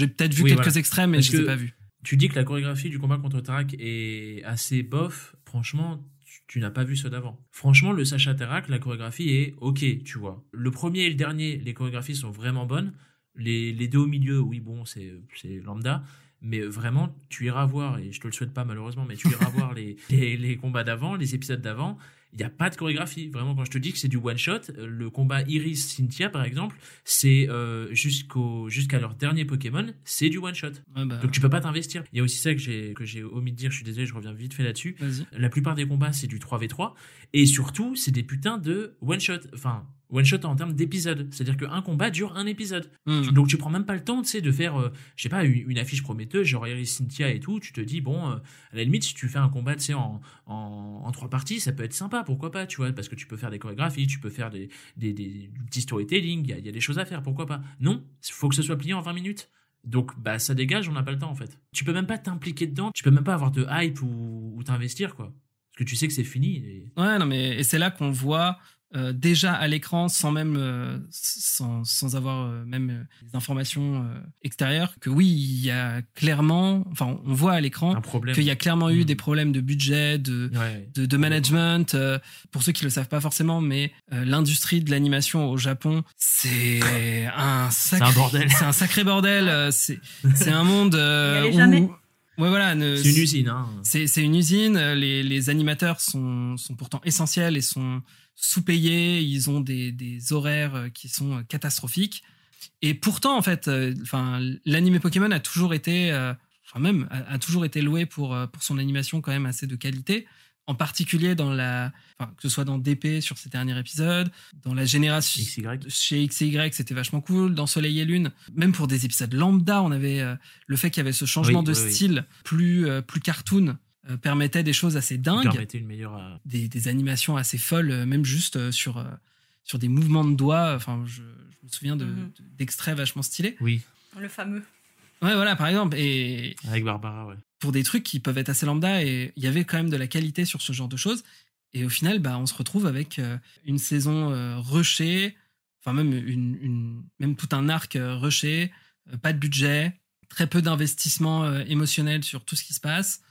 peut-être vu Oui, quelques voilà. extraits, mais Parce je les ai pas vus. Tu dis que la chorégraphie du combat contre Tarak est assez bof. Franchement, tu, tu n'as pas vu ceux d'avant. Franchement, le Sacha Tarak, la chorégraphie est ok, tu vois. Le premier et le dernier, les chorégraphies sont vraiment bonnes. Les, les deux au milieu, oui, bon, c'est c'est lambda. Mais vraiment, tu iras voir, et je te le souhaite pas malheureusement, mais tu iras voir les, les, les combats d'avant, les épisodes d'avant. Il n'y a pas de chorégraphie. Vraiment, quand je te dis que c'est du one-shot, euh, le combat Iris-Cynthia, par exemple, c'est euh, jusqu'au jusqu'à leur dernier Pokémon, c'est du one-shot. Ouais, bah, Donc tu peux pas t'investir. Il y a aussi ça que j'ai que j'ai omis de dire, je suis désolé, je reviens vite fait là-dessus. La plupart des combats, c'est du 3v3 et surtout, c'est des putains de one shot. Enfin, one shot en termes d'épisodes, c'est-à-dire qu'un combat dure un épisode. Hmm. Donc tu prends même pas le temps, tu sais, de faire euh, je sais pas une, une affiche prometteuse, genre Iris Cynthia et tout, tu te dis bon euh, à la limite si tu fais un combat, tu sais en, en en trois parties, ça peut être sympa, pourquoi pas, tu vois, parce que tu peux faire des chorégraphies, tu peux faire des des, storytelling, il y a, il y a des choses à faire, pourquoi pas. Non, faut que ce soit plié en 20 minutes. Donc bah ça dégage, on n'a pas le temps en fait. Tu peux même pas t'impliquer dedans, tu peux même pas avoir de hype ou, ou t'investir quoi. Parce que tu sais que c'est fini. Et... Ouais, non, mais et c'est là qu'on voit euh, déjà à l'écran, sans même, euh, sans, sans avoir euh, même euh, des informations euh, extérieures, que oui, il y a clairement, enfin, on voit à l'écran qu'il y a clairement eu Mhm. des problèmes de budget, de, Ouais. de, de management. euh, pour ceux qui le savent pas forcément, mais euh, l'industrie de l'animation au Japon, c'est un sacré, un bordel. C'est un sacré bordel. euh, c'est c'est un monde euh, Il y allait où. Ouais voilà, C'est une usine, hein. c'est une usine. Les, les animateurs sont, sont pourtant essentiels et sont sous-payés. Ils ont des, des horaires euh, qui sont euh, catastrophiques. Et pourtant, en fait, euh, l'animé Pokémon a toujours été, euh, même, a, a toujours été loué pour, pour son animation quand même assez de qualité. En particulier dans la, enfin, que ce soit dans DP sur ces derniers épisodes, dans la génération XY. chez XY, c'était vachement cool. Dans Soleil et Lune, même pour des épisodes lambda, on avait euh, le fait qu'il y avait ce changement Oui, de oui, oui. style plus euh, plus cartoon euh, permettait des choses assez dingues, permettait une meilleure. euh, des, des animations assez folles, euh, même juste euh, sur euh, sur des mouvements de doigts. Enfin, je, je me souviens de- Mhm. de- d'extraits vachement stylés. Oui, Le fameux. Ouais, voilà, par exemple. Et avec Barbara, ouais. Pour des trucs qui peuvent être assez lambda et il y avait quand même de la qualité sur ce genre de choses. Et au final, bah, on se retrouve avec euh, une saison euh, rushée, enfin même, une, même tout un arc euh, rushé, pas de budget, très peu d'investissement émotionnel sur tout ce qui se passe.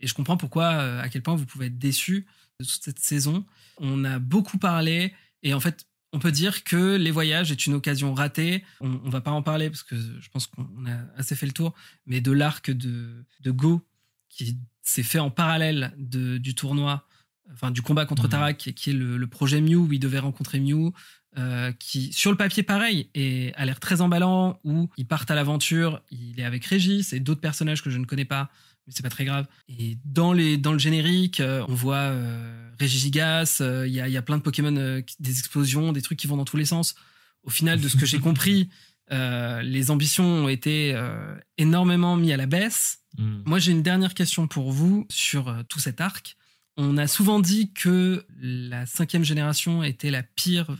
Et je comprends pourquoi, à quel point vous pouvez être déçu de toute cette saison. On a beaucoup parlé et en fait, on peut dire que les voyages est une occasion ratée. On, on va pas en parler parce que je pense qu'on a assez fait le tour, mais de l'arc de, de Go qui s'est fait en parallèle de, du tournoi, enfin du combat contre Mhm. Tarak, qui qui est le, le projet Mew où il devait rencontrer Mew, euh, qui sur le papier pareil et a l'air très emballant où ils partent à l'aventure, il est avec Régis et d'autres personnages que je ne connais pas, mais c'est pas très grave. Et dans les dans le générique, euh, on voit euh, Régis Gigas, euh, il y, a, il y a plein de Pokémon, euh, des explosions, des trucs qui vont dans tous les sens. Au final, de ce que j'ai compris, euh, les ambitions ont été euh, énormément mis à la baisse. Hmm. Moi, j'ai une dernière question pour vous sur euh, tout cet arc. On a souvent dit que la cinquième génération était la pire euh,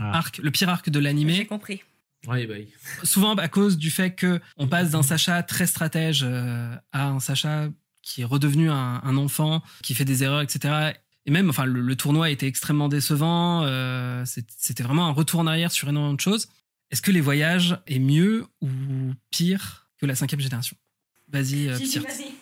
Ah. arc, le pire arc de J'ai l'animé. compris. Ouais, bah oui. Souvent à cause du fait que on passe d'un Sacha très stratège euh, à un Sacha qui est redevenu un, un enfant, qui fait des erreurs, etc. Et même, enfin, le, le tournoi était extrêmement décevant. euh, C'était vraiment un retour en arrière sur énormément de choses. Est-ce que les voyages est mieux ou pire que la cinquième génération? Vas-y, euh, vas-y.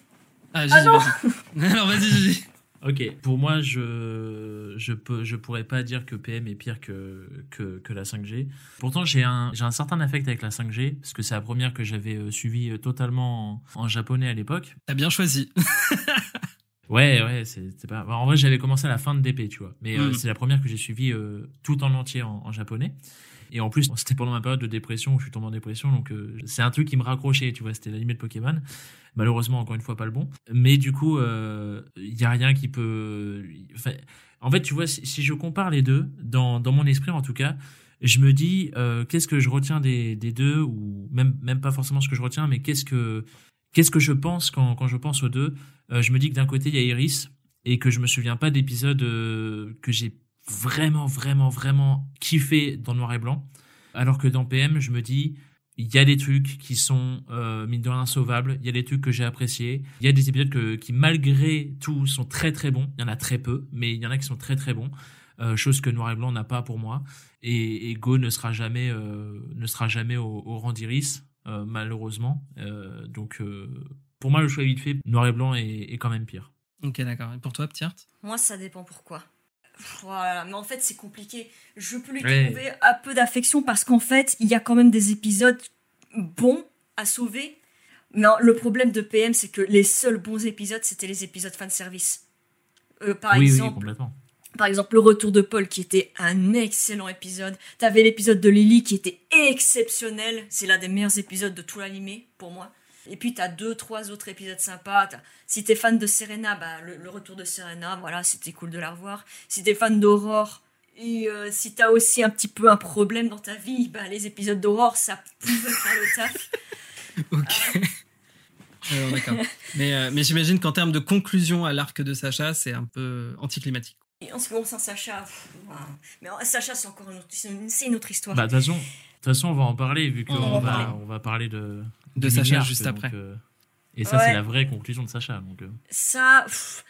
Ah, Ah non vas-y. Alors vas-y, Gigi. Ok, pour moi, je je peux je pourrais pas dire que PM est pire que que, que la 5G. Pourtant, j'ai un j'ai un certain affect avec la 5G parce que c'est la première que j'avais euh, suivie euh, totalement en, en japonais à l'époque. T'as bien choisi. Ouais, ouais, c'est pas. En vrai, j'avais commencé à la fin de DP, tu vois. Mais euh, Mm. c'est la première que j'ai suivie euh, tout en entier en, en japonais. Et en plus, c'était pendant ma période de dépression où je suis tombé en dépression, donc euh, c'est un truc qui me raccrochait, tu vois. C'était l'anime de Pokémon. Malheureusement, encore une fois, pas le bon. Mais du coup, il y a rien qui peut. En fait, tu vois, si, je compare les deux, dans, mon esprit en tout cas, je me dis euh, qu'est-ce que je retiens des, deux, ou même, même pas forcément ce que je retiens, mais qu'est-ce que, qu'est-ce que je pense quand, quand je pense aux deux. Euh, je me dis que d'un côté, il y a Iris, et que je me souviens pas d'épisodes euh, que j'ai vraiment, vraiment, vraiment kiffé dans Noir et Blanc. Alors que dans PM, je me dis, il y a des trucs qui sont, euh, mine de rien, sauvables. Il y a des trucs que j'ai appréciés. Il y a des épisodes que, qui, malgré tout, sont très, très bons. Il y en a très peu, mais il y en a qui sont très, très bons. Euh, chose que Noir et Blanc n'a pas pour moi. Et, et Go ne sera jamais, euh, ne sera jamais au, au rang d'Iris, euh, malheureusement. Euh, donc, euh, pour moi, le choix est vite fait. Noir et Blanc est, est quand même pire. ok, d'accord. Et pour toi, Ptiart Moi, ça dépend pourquoi. Voilà, mais en fait, c'est compliqué. Je peux lui trouver un peu d'affection parce qu'en fait, il y a quand même des épisodes bons à sauver. Mais le problème de PM, c'est que les seuls bons épisodes, c'était les épisodes fanservice. Euh, par oui, oui, exemple, complètement. par exemple, le retour de Paul qui était un excellent épisode. T'avais l'épisode de Lily qui était exceptionnel. C'est l'un des meilleurs épisodes de tout l'animé pour moi. Et puis t'as deux, trois autres épisodes sympas. T'as- Si t'es fan de Serena, bah, le, le retour de Serena, voilà, c'était cool de la revoir. Si t'es fan d'Aurore, et euh, si t'as aussi un petit peu un problème dans ta vie, bah, les épisodes d'Aurore, ça pouvait faire le taf. Ok. Alors, d'accord. mais euh, mais j'imagine qu'en termes de conclusion à l'arc de Sacha, c'est un peu anticlimatique. Et en ce qui concerne Sacha, pff, mais euh, Sacha, c'est encore une autre, c'est une, c'est une autre histoire. Bah, de toute façon, de toute façon, on va en parler vu On qu'on va en va, parler. on va parler de, De Sacha juste après. euh, et ça, Ouais. c'est la vraie conclusion de Sacha. Donc, euh. ça, pff,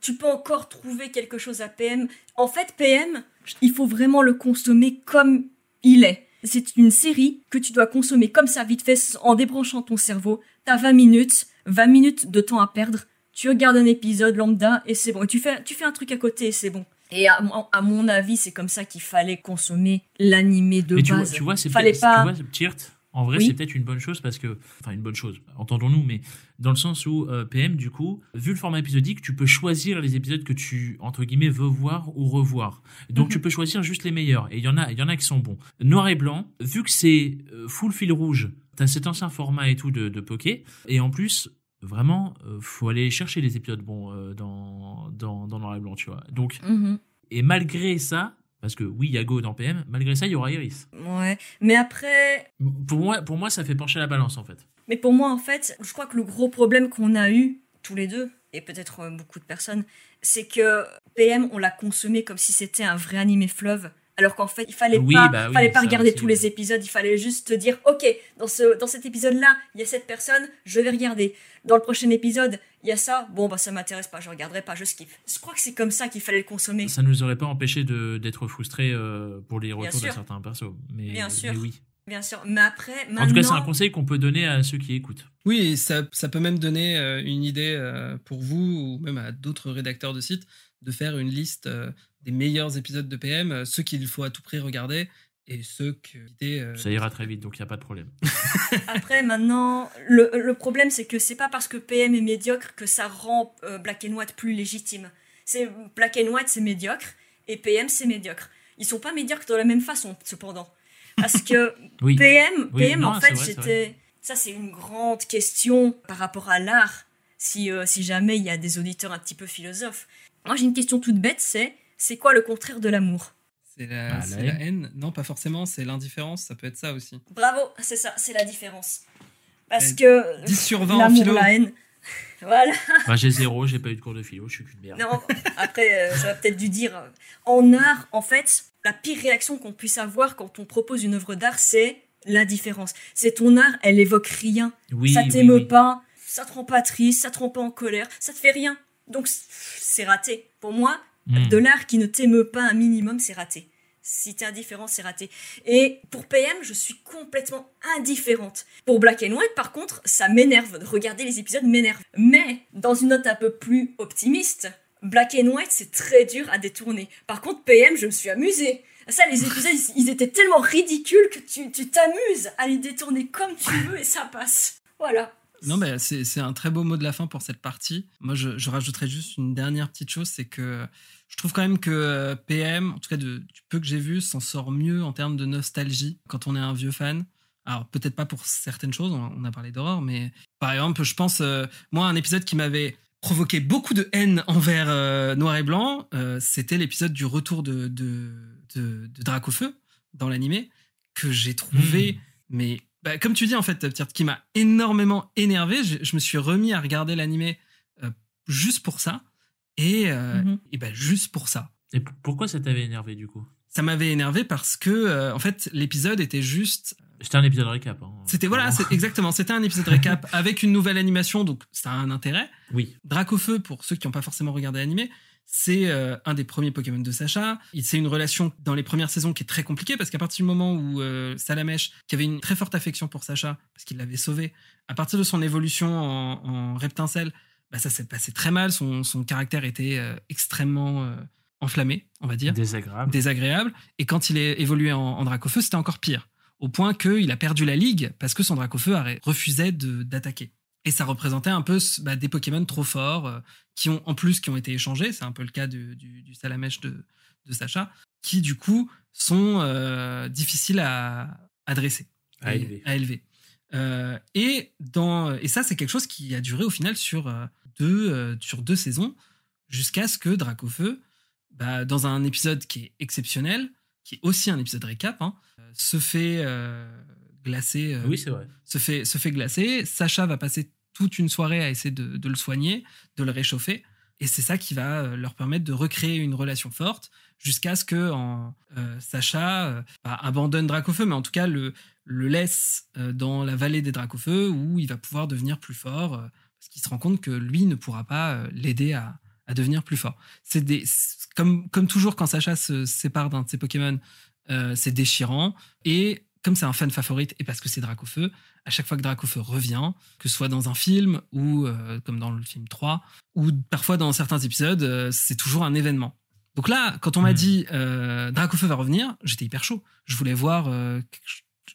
tu peux encore trouver quelque chose à PM. En fait, PM, il faut vraiment le consommer comme il est. C'est une série que tu dois consommer comme ça, vite fait, en débranchant ton cerveau. T'as 20 minutes, 20 minutes de temps à perdre. Tu regardes un épisode lambda et c'est bon. Et tu fais, tu fais un truc à côté et c'est bon. Et à, mon- à mon avis, c'est comme ça qu'il fallait consommer l'animé de Mais tu vois, base. tu vois, c'est Fallait pas- tu vois, en vrai, Oui. c'est peut-être une bonne chose parce que, enfin, une bonne chose, entendons-nous, mais dans le sens où euh, PM, du coup, vu le format épisodique, tu peux choisir les épisodes que tu, entre guillemets, veux voir ou revoir. Donc, Mhm. tu peux choisir juste les meilleurs. Et il y en a, il y en a qui sont bons. Noir et blanc, vu que c'est euh, full fil rouge, t'as cet ancien format et tout de, de Poké, et en plus, vraiment, euh, faut aller chercher les épisodes bons euh, dans, dans, dans Noir et blanc, tu vois. Donc, Mhm. et malgré ça, parce que oui, il y a Go dans PM, malgré ça, il y aura Iris. Ouais. Mais après, Pour moi, pour moi, ça fait pencher la balance en fait. Mais pour moi, en fait, je crois que le gros problème qu'on a eu, tous les deux, et peut-être euh, beaucoup de personnes, c'est que PM, on l'a consommé comme si c'était un vrai animé fleuve. Alors qu'en fait, il fallait Oui, pas, bah oui, fallait pas regarder aussi, tous ouais. les épisodes, il fallait juste te dire, ok, dans, ce, dans cet épisode-là, il y a cette personne, je vais regarder. Dans le prochain épisode, il y a ça, bon, bah ça m'intéresse pas, je regarderai pas, je skip. Je crois que c'est comme ça qu'il fallait le consommer. Ça nous aurait pas empêché de- d'être frustrés euh, pour les retours de certains persos. Mais, Bien sûr. mais oui. Bien sûr. Mais après, maintenant. En tout cas, c'est un conseil qu'on peut donner à ceux qui écoutent. Oui, et ça, ça peut même donner euh, une idée euh, pour vous ou même à d'autres rédacteurs de sites de faire une liste des meilleurs épisodes de PM, euh, ceux qu'il faut à tout prix regarder et ceux que euh, Ça ira très vite, donc il n'y a pas de problème. Après, maintenant, le, le problème, c'est que c'est pas parce que PM est médiocre que ça rend euh, Black and White plus légitime. C'est Black and White, c'est médiocre, et PM, c'est médiocre. Ils sont pas médiocres de la même façon, cependant. Parce que Oui. PM, Oui, PM non, en fait, c'était. Ça, c'est une grande question par rapport à l'art, si, euh, si jamais il y a des auditeurs un petit peu philosophes. Moi, j'ai une question toute bête c'est c'est quoi le contraire de l'amour? C'est la, Ah, la haine? Non, pas forcément, c'est l'indifférence, ça peut être ça aussi. Bravo, c'est ça, c'est la différence. Parce que 10 sur 20 en philo. la haine. Voilà. Bah, j'ai zéro, j'ai pas eu de cours de philo, je suis qu'une merde. Non, après, euh, j'aurais peut-être dû dire. En art, en fait, la pire réaction qu'on puisse avoir quand on propose une œuvre d'art, c'est l'indifférence. C'est ton art, elle évoque rien. Oui, ça t'émeut oui. pas, ça te rend pas triste, ça te rend pas en colère, ça te fait rien. Donc c'est raté. Pour moi, Hmm. de l'art qui ne t'émeut pas un minimum, c'est raté. Si t'es indifférent, c'est raté. Et pour PM, je suis complètement indifférente. Pour Black and White, par contre, ça m'énerve. Regarder les épisodes m'énerve. Mais, dans une note un peu plus optimiste, Black and White, c'est très dur à détourner. Par contre, PM, je me suis amusée. Ça, les épisodes, ils étaient tellement ridicules que tu t'amuses à les détourner comme tu veux et ça passe. Voilà. Non, mais c'est un très beau mot de la fin pour cette partie. Moi, je, je rajouterais juste une dernière petite chose, c'est que je trouve quand même que euh, PM, en tout cas de, du peu que j'ai vu, s'en sort mieux en termes de nostalgie quand on est un vieux fan. Alors peut-être pas pour certaines choses, on a parlé d'horreur, mais par exemple, je pense, euh, moi, un épisode qui m'avait provoqué beaucoup de haine envers euh, Noir et Blanc, c'était l'épisode du retour de, de, de, Dracofeu dans l'animé, que j'ai trouvé, mmh. mais bah, comme tu dis en fait, qui m'a énormément énervé. Je, me suis remis à regarder l'animé juste pour ça. Et, euh, mhm. et ben juste pour ça. Et pourquoi ça t'avait énervé du coup? Ça m'avait énervé parce que euh, en fait l'épisode était juste. C'était un épisode récap. Hein, c'était voilà, exactement. C'était un épisode récap avec une nouvelle animation, donc ça a un intérêt. Oui. Dracofeu, pour ceux qui n'ont pas forcément regardé l'animé, c'est euh, un des premiers Pokémon de Sacha. C'est une relation dans les premières saisons qui est très compliquée parce qu'à partir du moment où Salamèche, qui avait une très forte affection pour Sacha parce qu'il l'avait sauvé, à partir de son évolution en, en Reptincelle, bah, ça s'est passé très mal. Son, son caractère était euh, extrêmement euh, enflammé, on va dire. Désagréable. Désagréable. Et quand il est évolué en, en Dracofeu, c'était encore pire. Au point qu'il a perdu la ligue parce que son Dracofeu refusait d'attaquer. Et ça représentait un peu bah, des Pokémon trop forts, euh, qui ont en plus qui ont été échangés. C'est un peu le cas du, du, Salamèche de, de, Sacha, qui du coup sont difficiles à, adresser, À élever. À élever. Euh, et, dans, et ça, c'est quelque chose qui a duré au final sur, deux, euh, sur deux saisons, jusqu'à ce que Dracofeu, bah, dans un épisode qui est exceptionnel, qui est aussi un épisode récap, hein, se fait glacer. oui, c'est vrai. Se fait, se fait glacer. Sacha va passer toute une soirée à essayer de, de le soigner, de le réchauffer. Et c'est ça qui va leur permettre de recréer une relation forte jusqu'à ce que en, Sacha bah, abandonne Dracofeu, mais en tout cas le, le laisse euh, dans la vallée des Dracofeu où il va pouvoir devenir plus fort euh, parce qu'il se rend compte que lui ne pourra pas euh, l'aider à, devenir plus fort. C'est des comme comme toujours quand Sacha se sépare d'un de ses Pokémon, c'est déchirant et comme c'est un fan favorite et parce que c'est Dracofeu, à chaque fois que Dracofeu revient, que ce soit dans un film ou comme dans le film 3 ou parfois dans certains épisodes, c'est toujours un événement. Donc là, quand on m'a hmm. dit Dracofeu va revenir, j'étais hyper chaud. Je voulais voir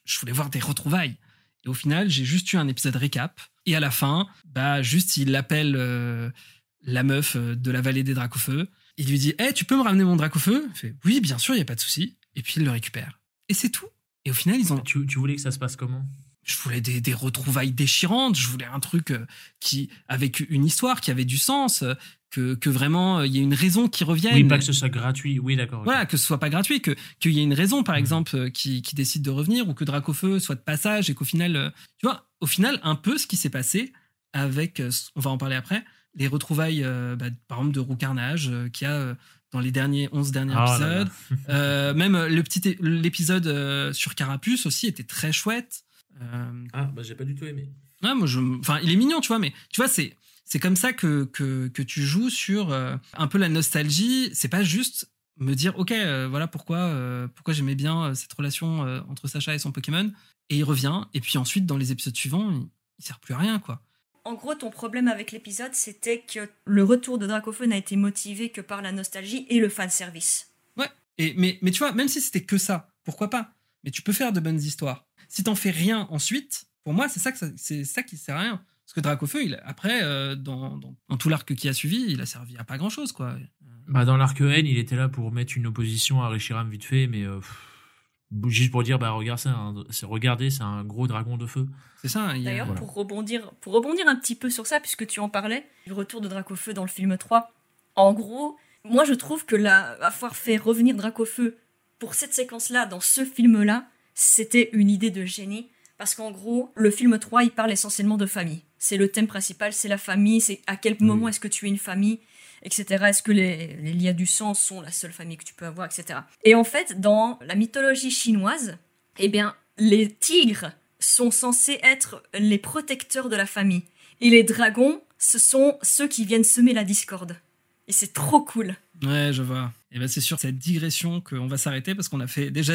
je voulais voir des retrouvailles. Et au final, j'ai juste eu un épisode récap. Et à la fin, bah, juste, il appelle euh, la meuf euh, de la vallée des Dracofeu. Il lui dit Eh, tu peux me ramener mon Dracofeu? Il fait Oui, bien sûr, il n'y a pas de souci. Et puis, il le récupère. Et c'est tout. Et au final, ils ont. Tu voulais que ça se passe comment? Je voulais des, des, retrouvailles déchirantes, je voulais un truc euh, qui avec une histoire qui avait du sens, que, que vraiment il y ait une raison qui revienne. Oui, pas que ce soit gratuit. Oui, d'accord. Voilà, que ce soit pas gratuit, que qu'il y ait une raison, par mhm. exemple, euh, qui, qui décide de revenir ou que Dracofeu soit de passage et qu'au final, euh, tu vois, au final, un peu ce qui s'est passé avec, on va en parler après, les retrouvailles, bah, par exemple, de Roucarnage, qui a dans les derniers 11 derniers oh épisodes. même le petit l'épisode sur Carapuce aussi était très chouette. Euh, ah, bah j'ai pas du tout aimé. Ouais, moi je. Enfin, il est mignon, tu vois, mais tu vois, c'est. C'est comme ça que, que, que, tu joues sur euh, un peu la nostalgie. C'est pas juste me dire, ok, euh, voilà pourquoi, pourquoi j'aimais bien cette relation entre Sacha et son Pokémon. Et il revient. Et puis ensuite, dans les épisodes suivants, il, sert plus à rien, quoi. En gros, ton problème avec l'épisode, c'était que le retour de Dracofeu n'a été motivé que par la nostalgie et le fanservice. Ouais. Et, mais, mais tu vois, même si c'était que ça, pourquoi pas? Mais tu peux faire de bonnes histoires si t'en fais rien ensuite, pour moi, c'est ça, que c'est ça qui sert à rien. Parce que Dracofeu, il, après, euh, dans, tout l'arc qui a suivi, il a servi à pas grand chose, quoi. Bah, dans l'arc N, il était là pour mettre une opposition à Reshiram vite fait, mais euh, juste pour dire, bah, regarde ça, c'est regardez, c'est un gros dragon de feu. C'est ça. D'ailleurs, pour rebondir, pour rebondir un petit peu sur ça, puisque tu en parlais, le retour de Dracofeu dans le film 3. En gros, moi, je trouve que la, avoir fait revenir Dracofeu pour cette séquence-là, dans ce film-là, c'était une idée de génie. Parce qu'en gros, le film 3, il parle essentiellement de famille. C'est le thème principal, c'est la famille, c'est à quel moment est-ce que tu es une famille, etc. Est-ce que les, liens du sang sont la seule famille que tu peux avoir, etc. Et en fait, dans la mythologie chinoise, eh bien, les tigres sont censés être les protecteurs de la famille. Et les dragons, ce sont ceux qui viennent semer la discorde. Et c'est trop cool. Ouais, je vois. Et ben c'est sur cette digression qu'on va s'arrêter parce qu'on a fait déjà.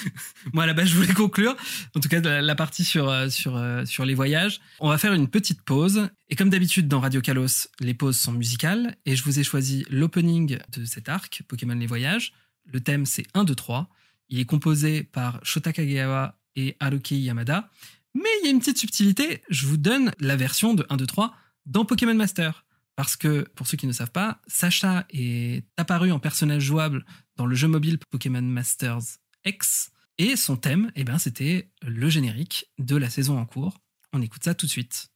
Moi à la base je voulais conclure. En tout cas la, partie sur euh, sur euh, sur les voyages. On va faire une petite pause. Et comme d'habitude dans Radio Kalos, les pauses sont musicales et je vous ai choisi l'opening de cet arc Pokémon les voyages. Le thème c'est 1 2 3. Il est composé par Shota Kageyawa et Haruki Yamada. Mais il y a une petite subtilité. Je vous donne la version de 1 2 3 dans Pokémon Master. Parce que, pour ceux qui ne savent pas, Sacha est apparu en personnage jouable dans le jeu mobile Pokémon Masters X. Et son thème, eh ben, c'était le générique de la saison en cours. On écoute ça tout de suite.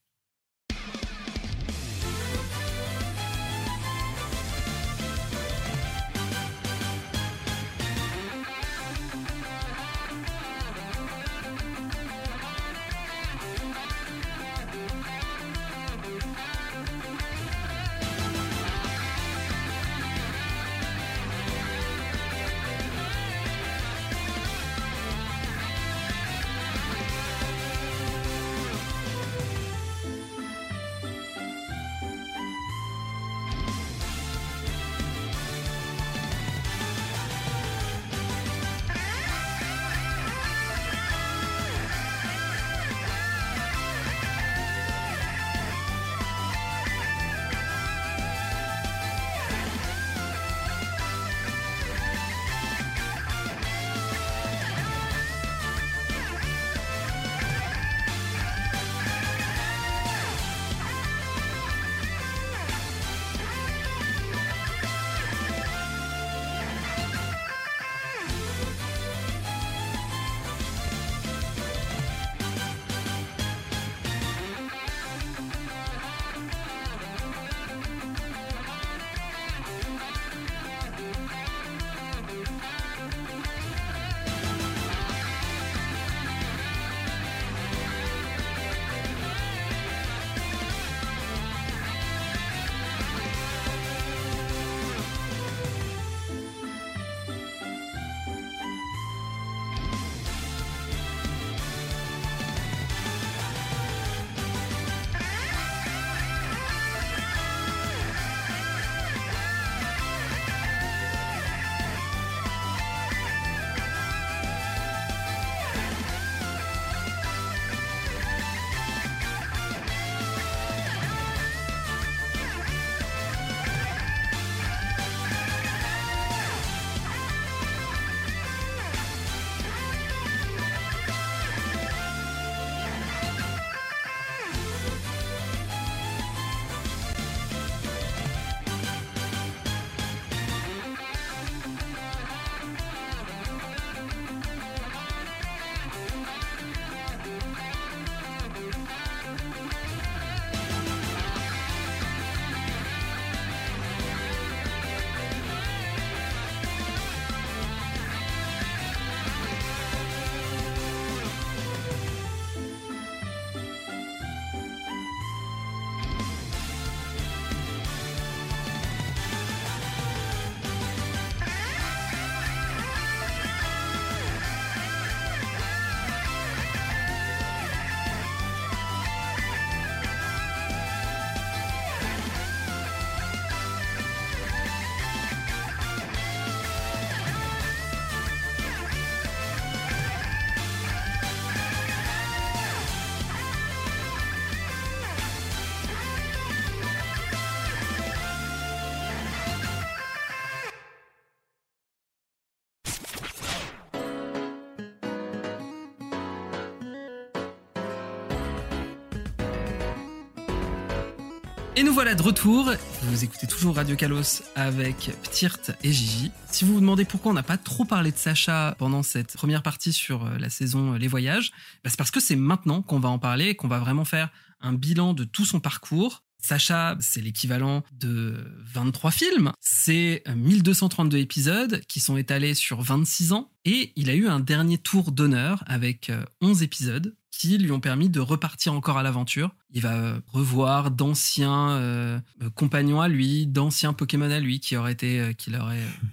Et nous voilà de retour. Vous écoutez toujours Radio Kalos avec Ptirt et Gigi. Si vous vous demandez pourquoi on n'a pas trop parlé de Sacha pendant cette première partie sur euh, la saison euh, Les Voyages, bah, c'est parce que c'est maintenant qu'on va en parler et qu'on va vraiment faire un bilan de tout son parcours. Sacha, c'est l'équivalent de 23 films. C'est 1232 euh, épisodes qui sont étalés sur 26 ans. Et il a eu un dernier tour d'honneur avec 11 épisodes qui lui ont permis de repartir encore à l'aventure. Il va revoir d'anciens euh, compagnons à lui, d'anciens Pokémon à lui qui auraient été, euh, qu'il aurait. Euh,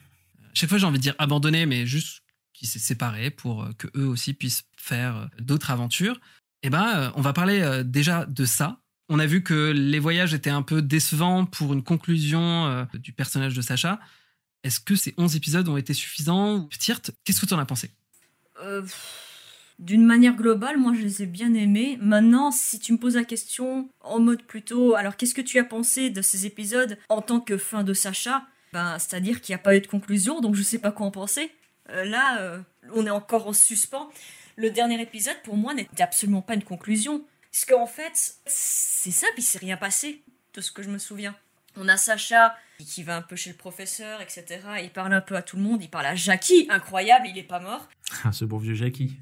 chaque fois, j'ai envie de dire abandonné, mais juste qui s'est séparé pour que eux aussi puissent faire d'autres aventures. Eh ben, on va parler déjà de ça. On a vu que les voyages étaient un peu décevants pour une conclusion du personnage de Sacha. Est-ce que ces 11 épisodes ont été suffisants Tirt, qu'est-ce que tu en as pensé? Euh, D'une manière globale, moi je les ai bien aimés. Maintenant, si tu me poses la question en mode plutôt, alors qu'est-ce que tu as pensé de ces épisodes en tant que fin de Sacha? Ben, C'est-à-dire qu'il n'y a pas eu de conclusion, donc je sais pas quoi en penser. Euh, là, euh, on est encore en suspens. Le dernier épisode, pour moi, n'était absolument pas une conclusion. Parce qu'en fait, c'est simple, il s'est rien passé, de ce que je me souviens. On a Sacha qui va un peu chez le professeur, etc. Il parle un peu à tout le monde. Il parle à Jackie, incroyable, il est pas mort. Ah, ce bon vieux Jackie.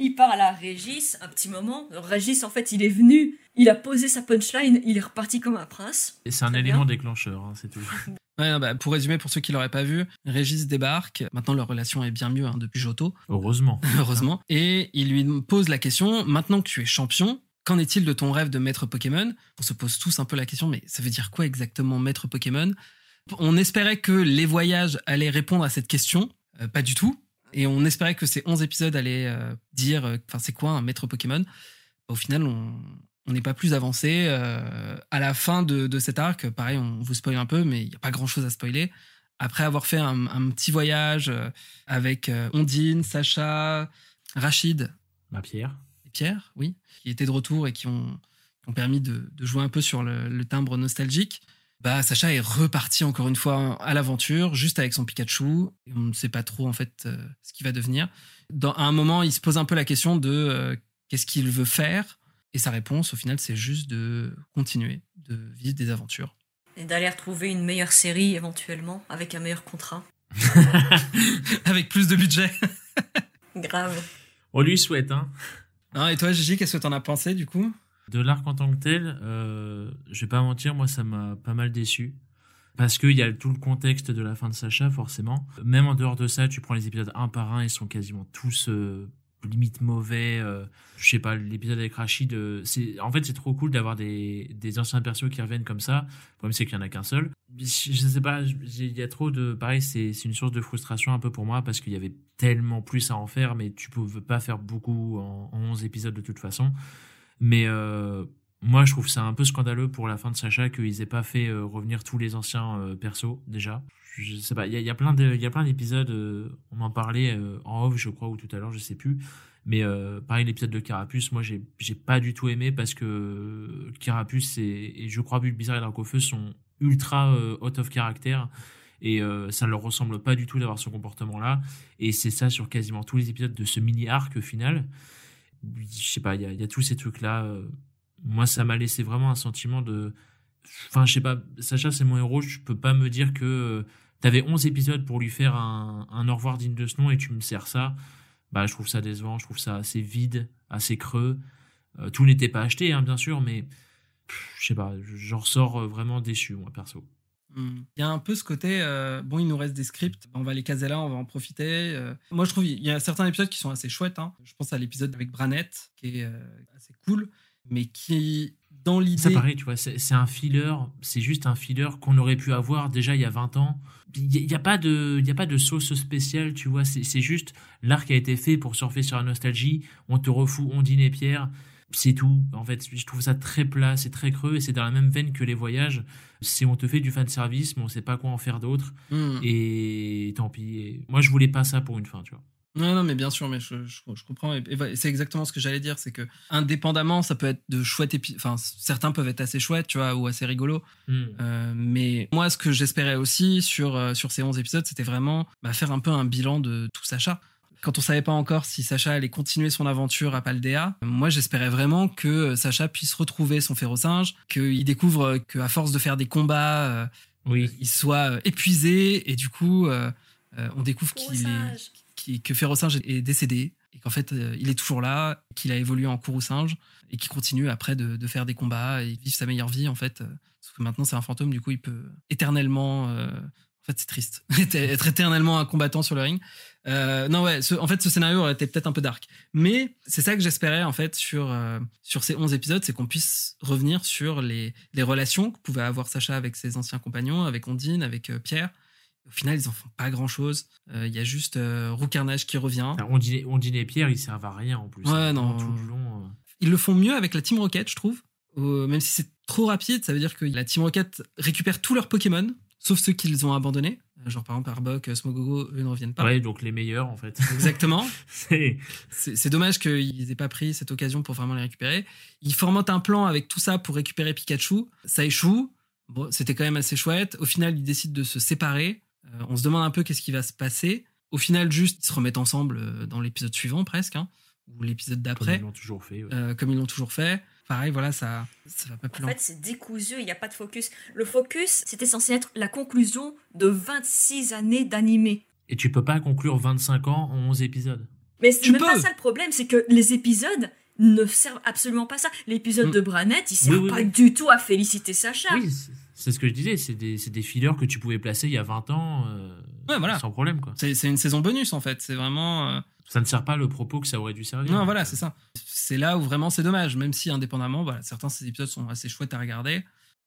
il parle à Régis un petit moment. Régis, en fait, il est venu, il a posé sa punchline, il est reparti comme un prince. Et c'est un élément déclencheur, hein, c'est tout. Ouais, bah, pour résumer, pour ceux qui l'auraient pas vu, Régis débarque. Maintenant, leur relation est bien mieux hein, depuis Joto. Heureusement. Heureusement. Et il lui pose la question maintenant que tu es champion, Qu'en est-il de ton rêve de maître Pokémon? On se pose tous un peu la question, mais ça veut dire quoi exactement maître Pokémon? On espérait que les voyages allaient répondre à cette question, euh, pas du tout. Et on espérait que ces 11 épisodes allaient euh, dire, euh, enfin, c'est quoi un maître Pokémon? Au final, on n'est pas plus avancé. à la fin de, cet arc, pareil, on vous spoil un peu, mais il n'y a pas grand-chose à spoiler. Après avoir fait un, un petit voyage avec Ondine, Sacha, Rachid. Ma Pierre. Pierre, oui, qui étaient de retour et qui ont, permis de, jouer un peu sur le, timbre nostalgique. Bah, Sacha est reparti encore une fois à l'aventure, juste avec son Pikachu. Et on ne sait pas trop en fait euh, ce qu'il va devenir. Dans, à un moment, il se pose un peu la question de euh, qu'est-ce qu'il veut faire? Et sa réponse, au final, c'est juste de continuer, de vivre des aventures. Et d'aller retrouver une meilleure série éventuellement, avec un meilleur contrat. avec plus de budget. Grave. On lui souhaite, hein. Ah, et toi, Gigi, qu'est-ce que t'en as pensé du coup? De l'arc en tant que tel, euh, je vais pas mentir, moi ça m'a pas mal déçu. Parce qu'il y a tout le contexte de la fin de Sacha, forcément. Même en dehors de ça, tu prends les épisodes un par un, ils sont quasiment tous euh, limite mauvais. Euh, je sais pas, l'épisode avec Rachid, euh, en fait c'est trop cool d'avoir des, des anciens persos qui reviennent comme ça. Le problème c'est qu'il y en a qu'un seul. Je, sais pas, il y a trop de, pareil, c'est une source de frustration un peu pour moi parce qu'il y avait tellement plus à en faire, mais tu pouvais pas faire beaucoup en, 11 épisodes de toute façon. Mais euh, moi, je trouve ça un peu scandaleux pour la fin de Sacha qu'ils aient pas fait revenir tous les anciens persos déjà. Je sais pas, il y a, plein d'épisodes. on en parlait en off, je crois, ou tout à l'heure, je sais plus mais euh, pareil, l'épisode de Carapuce, moi, j'ai, j'ai pas du tout aimé parce que Carapuce et, je crois Bulbizarre et Dracofeu sont ultra euh, out of character et euh, ça ne leur ressemble pas du tout d'avoir ce comportement-là. Et c'est ça sur quasiment tous les épisodes de ce mini-arc final. Je sais pas, il y a, y a, tous ces trucs-là. Euh, moi, ça m'a laissé vraiment un sentiment de. Enfin, je sais pas, Sacha, c'est mon héros, je peux pas me dire que euh, t'avais 11 épisodes pour lui faire un, au revoir digne de ce nom et tu me sers ça bah, je trouve ça décevant, je trouve ça assez vide, assez creux. Euh, tout n'était pas acheté, hein, bien sûr, mais je sais pas, j'en ressors euh, vraiment déçu, moi, perso. Hmm. Il y a un peu ce côté, euh, bon, il nous reste des scripts, on va les caser là, on va en profiter. moi, je trouve il y a certains épisodes qui sont assez chouettes. Hein. Je pense à l'épisode avec Branette, qui est assez cool, mais qui, dans l'idée. Ça pareil, tu vois, c'est un filler, c'est juste un filler qu'on aurait pu avoir déjà il y a 20 ans il n'y a, pas de, y a pas de sauce spéciale, tu vois. C'est juste l'arc a été fait pour surfer sur la nostalgie. On te refoue Ondine et Pierre. C'est tout. En fait, je trouve ça très plat, c'est très creux et c'est dans la même veine que les voyages. C'est on te fait du fan service, mais on sait pas quoi en faire d'autre. Hmm. Et tant pis. moi, je voulais pas ça pour une fin, tu vois. Non, non, mais bien sûr, mais je, comprends. Et, c'est exactement ce que j'allais dire, c'est que indépendamment, ça peut être de chouettes épisodes. Enfin, certains peuvent être assez chouettes, tu vois, ou assez rigolos. Hmm. Euh, mais moi, ce que j'espérais aussi sur, euh, sur ces 11 épisodes, c'était vraiment bah, faire un peu un bilan de tout Sacha. Quand on savait pas encore si Sacha allait continuer son aventure à Paldea, moi j'espérais vraiment que Sacha puisse retrouver son férocinge, qu'il découvre qu'à force de faire des combats, euh, oui. il soit épuisé et du coup on découvre qu'il est que Ferrosinge est décédé et qu'en fait euh, il est toujours là, qu'il a évolué en courroux singe et qu'il continue après de, faire des combats et vivre sa meilleure vie en fait. Euh, parce que maintenant c'est un fantôme, du coup il peut éternellement. Euh, en fait c'est triste, être éternellement un combattant sur le ring. non ouais, en fait ce scénario été peut-être un peu dark, mais c'est ça que j'espérais en fait sur sur ces 11 épisodes, c'est qu'on puisse revenir sur les, les relations que pouvait avoir Sacha avec ses anciens compagnons, avec Ondine, avec Pierre au final, ils en font pas grand chose. Euh, il y a juste euh, Roucarnage qui revient. On dit, on dit Pierre, ils servent à rien en plus. Ouais, non. Tout le long, euh. Ils le font mieux avec la Team Rocket, je trouve. même si c'est trop rapide, ça veut dire que la Team Rocket récupère tous leurs Pokémon, sauf ceux qu'ils ont abandonnés. Genre par exemple Arbok, Smogogo, eux ne reviennent pas. Ouais, donc les meilleurs en fait. Exactement. C'est dommage qu'ils aient pas pris cette occasion pour vraiment les récupérer. Ils formentent un plan avec tout ça pour récupérer Pikachu. Ça échoue. Bon, c'était quand même assez chouette. Au final, ils décident de se séparer. Euh, on se demande un peu qu'est-ce qui va se passer. Au final, juste, ils se remettent ensemble euh, dans l'épisode suivant presque, hein, ou l'épisode comme d'après, ils l'ont toujours fait. ouais. euh, comme ils l'ont toujours fait. Pareil, voilà, ça, ça va pas plus En loin. fait, c'est décousu, il n'y a pas de focus. Le focus, c'était censé être la conclusion de 26 années d'animé. Et tu peux pas conclure 25 ans en 11 épisodes. Mais c'est même pas peux. ça le problème, c'est que les épisodes ne servent absolument pas ça. L'épisode Mm. de Branette, il sert Oui, oui, pas oui. du tout à féliciter Sacha. Oui, c'est- ce que je disais. C'est des, des fillers que tu pouvais placer il y a 20 ans euh, Ouais, voilà. sans problème. quoi. C'est c'est une saison bonus en fait. C'est vraiment. euh, Ça ne sert pas le propos que ça aurait dû servir. Non, voilà, c'est ça. C'est là où vraiment c'est dommage, même si indépendamment, voilà, certains de ces épisodes sont assez chouettes à regarder.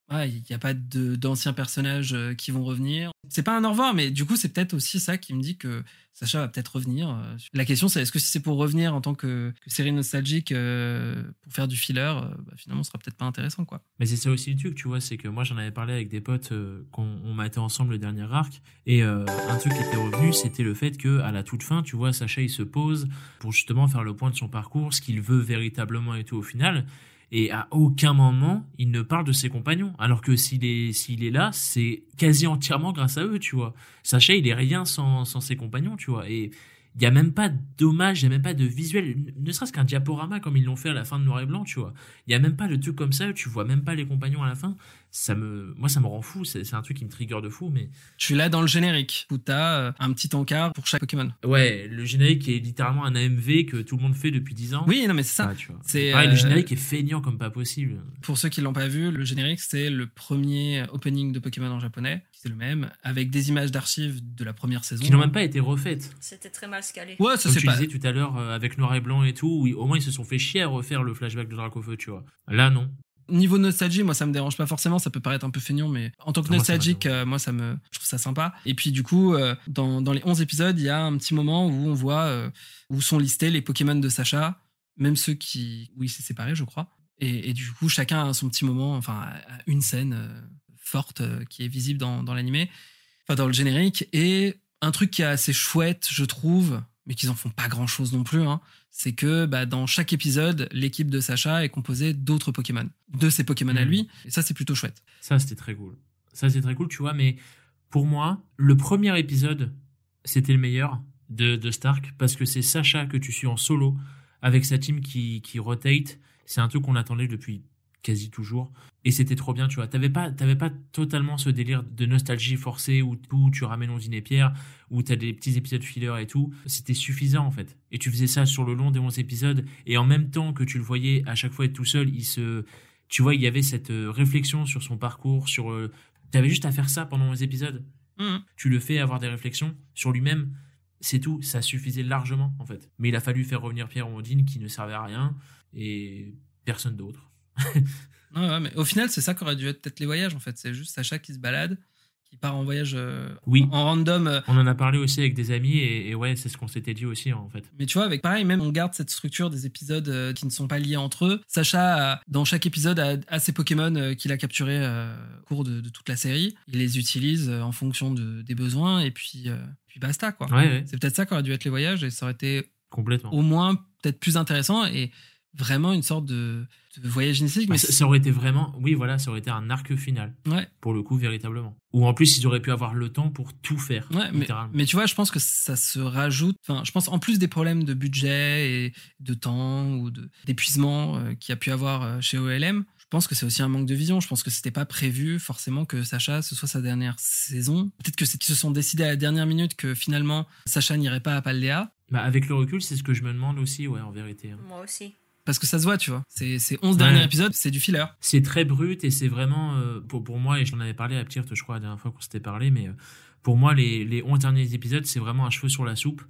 Il n'y a pas d'anciens personnages euh, qui vont revenir. C'est pas un au revoir, mais du coup, c'est peut-être aussi ça qui me dit que Sacha va peut-être revenir. euh. La question, c'est est-ce que si c'est pour revenir en tant que, série nostalgique euh, pour faire du filler, bah, finalement, ce sera peut-être pas intéressant, quoi. Mais c'est ça aussi le truc, tu vois, c'est que moi j'en avais parlé avec des potes qu'on on matait ensemble le dernier arc, et un truc qui était revenu, c'était le fait que à la toute fin, tu vois, Sacha il se pose pour justement faire le point de son parcours, ce qu'il veut véritablement et tout au final, et à aucun moment il ne parle de ses compagnons, alors que s'il est s'il est là, c'est quasi entièrement grâce à eux, tu vois. Sacha il est rien sans, sans ses compagnons, tu vois, et il y a même pas d'hommage, il y a même pas de visuel, ne serait-ce qu'un diaporama comme ils l'ont fait à la fin de Noir et Blanc, tu vois. Il y a même pas le truc comme ça, tu vois même pas les compagnons à la fin. Ça me, moi, ça me rend fou. C'est un truc qui me trigger de fou, mais Tu l'as dans le générique, où t'as euh, un petit encart pour chaque Pokémon. ouais, le générique est littéralement un AMV que tout le monde fait depuis 10 ans. Oui, non, mais c'est ça. Ah. C'est, Pareil, euh, le générique est feignant comme pas possible. Pour ceux qui l'ont pas vu, le générique, c'est le premier opening de Pokémon en japonais. C'est le même, avec des images d'archives de la première saison. Qui n'ont même pas été refaites. C'était très mal scalé. Ouais, ça Comme c'est pas. disais tout à l'heure euh, avec Noir et Blanc et tout, où ils- au moins ils se sont fait chier à refaire le flashback de Dracofeu, tu vois. Là, non. Niveau nostalgie, moi ça me dérange pas forcément, ça peut paraître un peu feignant, mais en tant que Ah, moi, nostalgique, euh, moi ça me, je trouve ça sympa. Et puis du coup, euh, dans, dans les 11 épisodes, il y a un petit moment où on voit euh, où sont listés les Pokémon de Sacha, même ceux qui, où il s'est séparé, je crois. Et, et du coup, chacun a son petit moment, enfin une scène forte qui est visible dans, dans l'animé, enfin dans le générique. Et un truc qui est assez chouette, je trouve, mais qu'ils en font pas grand chose non plus, hein, c'est que bah, dans chaque épisode, l'équipe de Sacha est composée d'autres Pokémon, de ses Pokémon à Mhm. lui, et ça c'est plutôt chouette. Ça, c'était très cool. Ça, c'était très cool, tu vois, mais pour moi, le premier épisode, c'était le meilleur de, de Stark, parce que c'est Sacha que tu suis en solo, avec sa team qui, qui rotate. C'est un truc qu'on attendait depuis quasi toujours. Et c'était trop bien, tu vois. T'avais pas, t'avais pas totalement ce délire de nostalgie forcée où tout, tu ramènes Ondine et Pierre, où t'as des petits épisodes filler et tout. C'était suffisant, en fait. Et tu faisais ça sur le long des 11 épisodes, et en même temps que tu le voyais à chaque fois être tout seul, il se, tu vois, il y avait cette euh, réflexion sur son parcours, sur. euh, T'avais juste à faire ça pendant les épisodes. Mhm. Tu le fais avoir des réflexions sur lui-même. C'est tout. Ça suffisait largement, en fait. Mais il a fallu faire revenir Pierre Ondine qui ne servait à rien et personne d'autre. Ouais, ouais, mais au final, c'est ça qu'aurait dû être peut-être les voyages en fait. C'est juste Sacha qui se balade, qui part en voyage euh, Oui. en random. euh, On en a parlé aussi avec des amis et, et ouais, c'est ce qu'on s'était dit aussi, en fait. Mais tu vois, avec pareil, même on garde cette structure des épisodes euh, qui ne sont pas liés entre eux. Sacha, a- dans chaque épisode, a, a ses Pokémon qu'il a capturés au cours de, de toute la série. Il les utilise en fonction de- des besoins et puis, puis basta quoi. Ouais, ouais, C'est peut-être ça qu'aurait dû être les voyages et ça aurait été complètement. au moins peut-être plus intéressant et vraiment une sorte de, de voyage initiatique. Bah, Mais ça, ça aurait été vraiment, oui, voilà, ça aurait été un arc final, ouais, pour le coup, véritablement. Ou en plus, ils auraient pu avoir le temps pour tout faire, Ouais, mais, tu vois, je pense que ça se rajoute. Enfin, je pense en plus des problèmes de budget et de temps ou d'épuisement euh, qu'il y a pu avoir euh, chez OLM. Je pense que c'est aussi un manque de vision. Je pense que c'était pas prévu forcément que Sacha ce soit sa dernière saison. Peut-être que qu'ils se sont décidés à la dernière minute que finalement Sacha n'irait pas à Paldea. Bah, avec le recul, c'est ce que je me demande aussi, ouais, en vérité. hein. Moi aussi. Parce que ça se voit, tu vois. Ces, ces 11 Ouais. derniers épisodes, c'est du filler. C'est très brut et c'est vraiment, euh, pour, pour moi, et j'en avais parlé à Ptirt, je crois, la dernière fois qu'on s'était parlé, mais euh, pour moi, les, les 11 derniers épisodes, c'est vraiment un cheveu sur la soupe,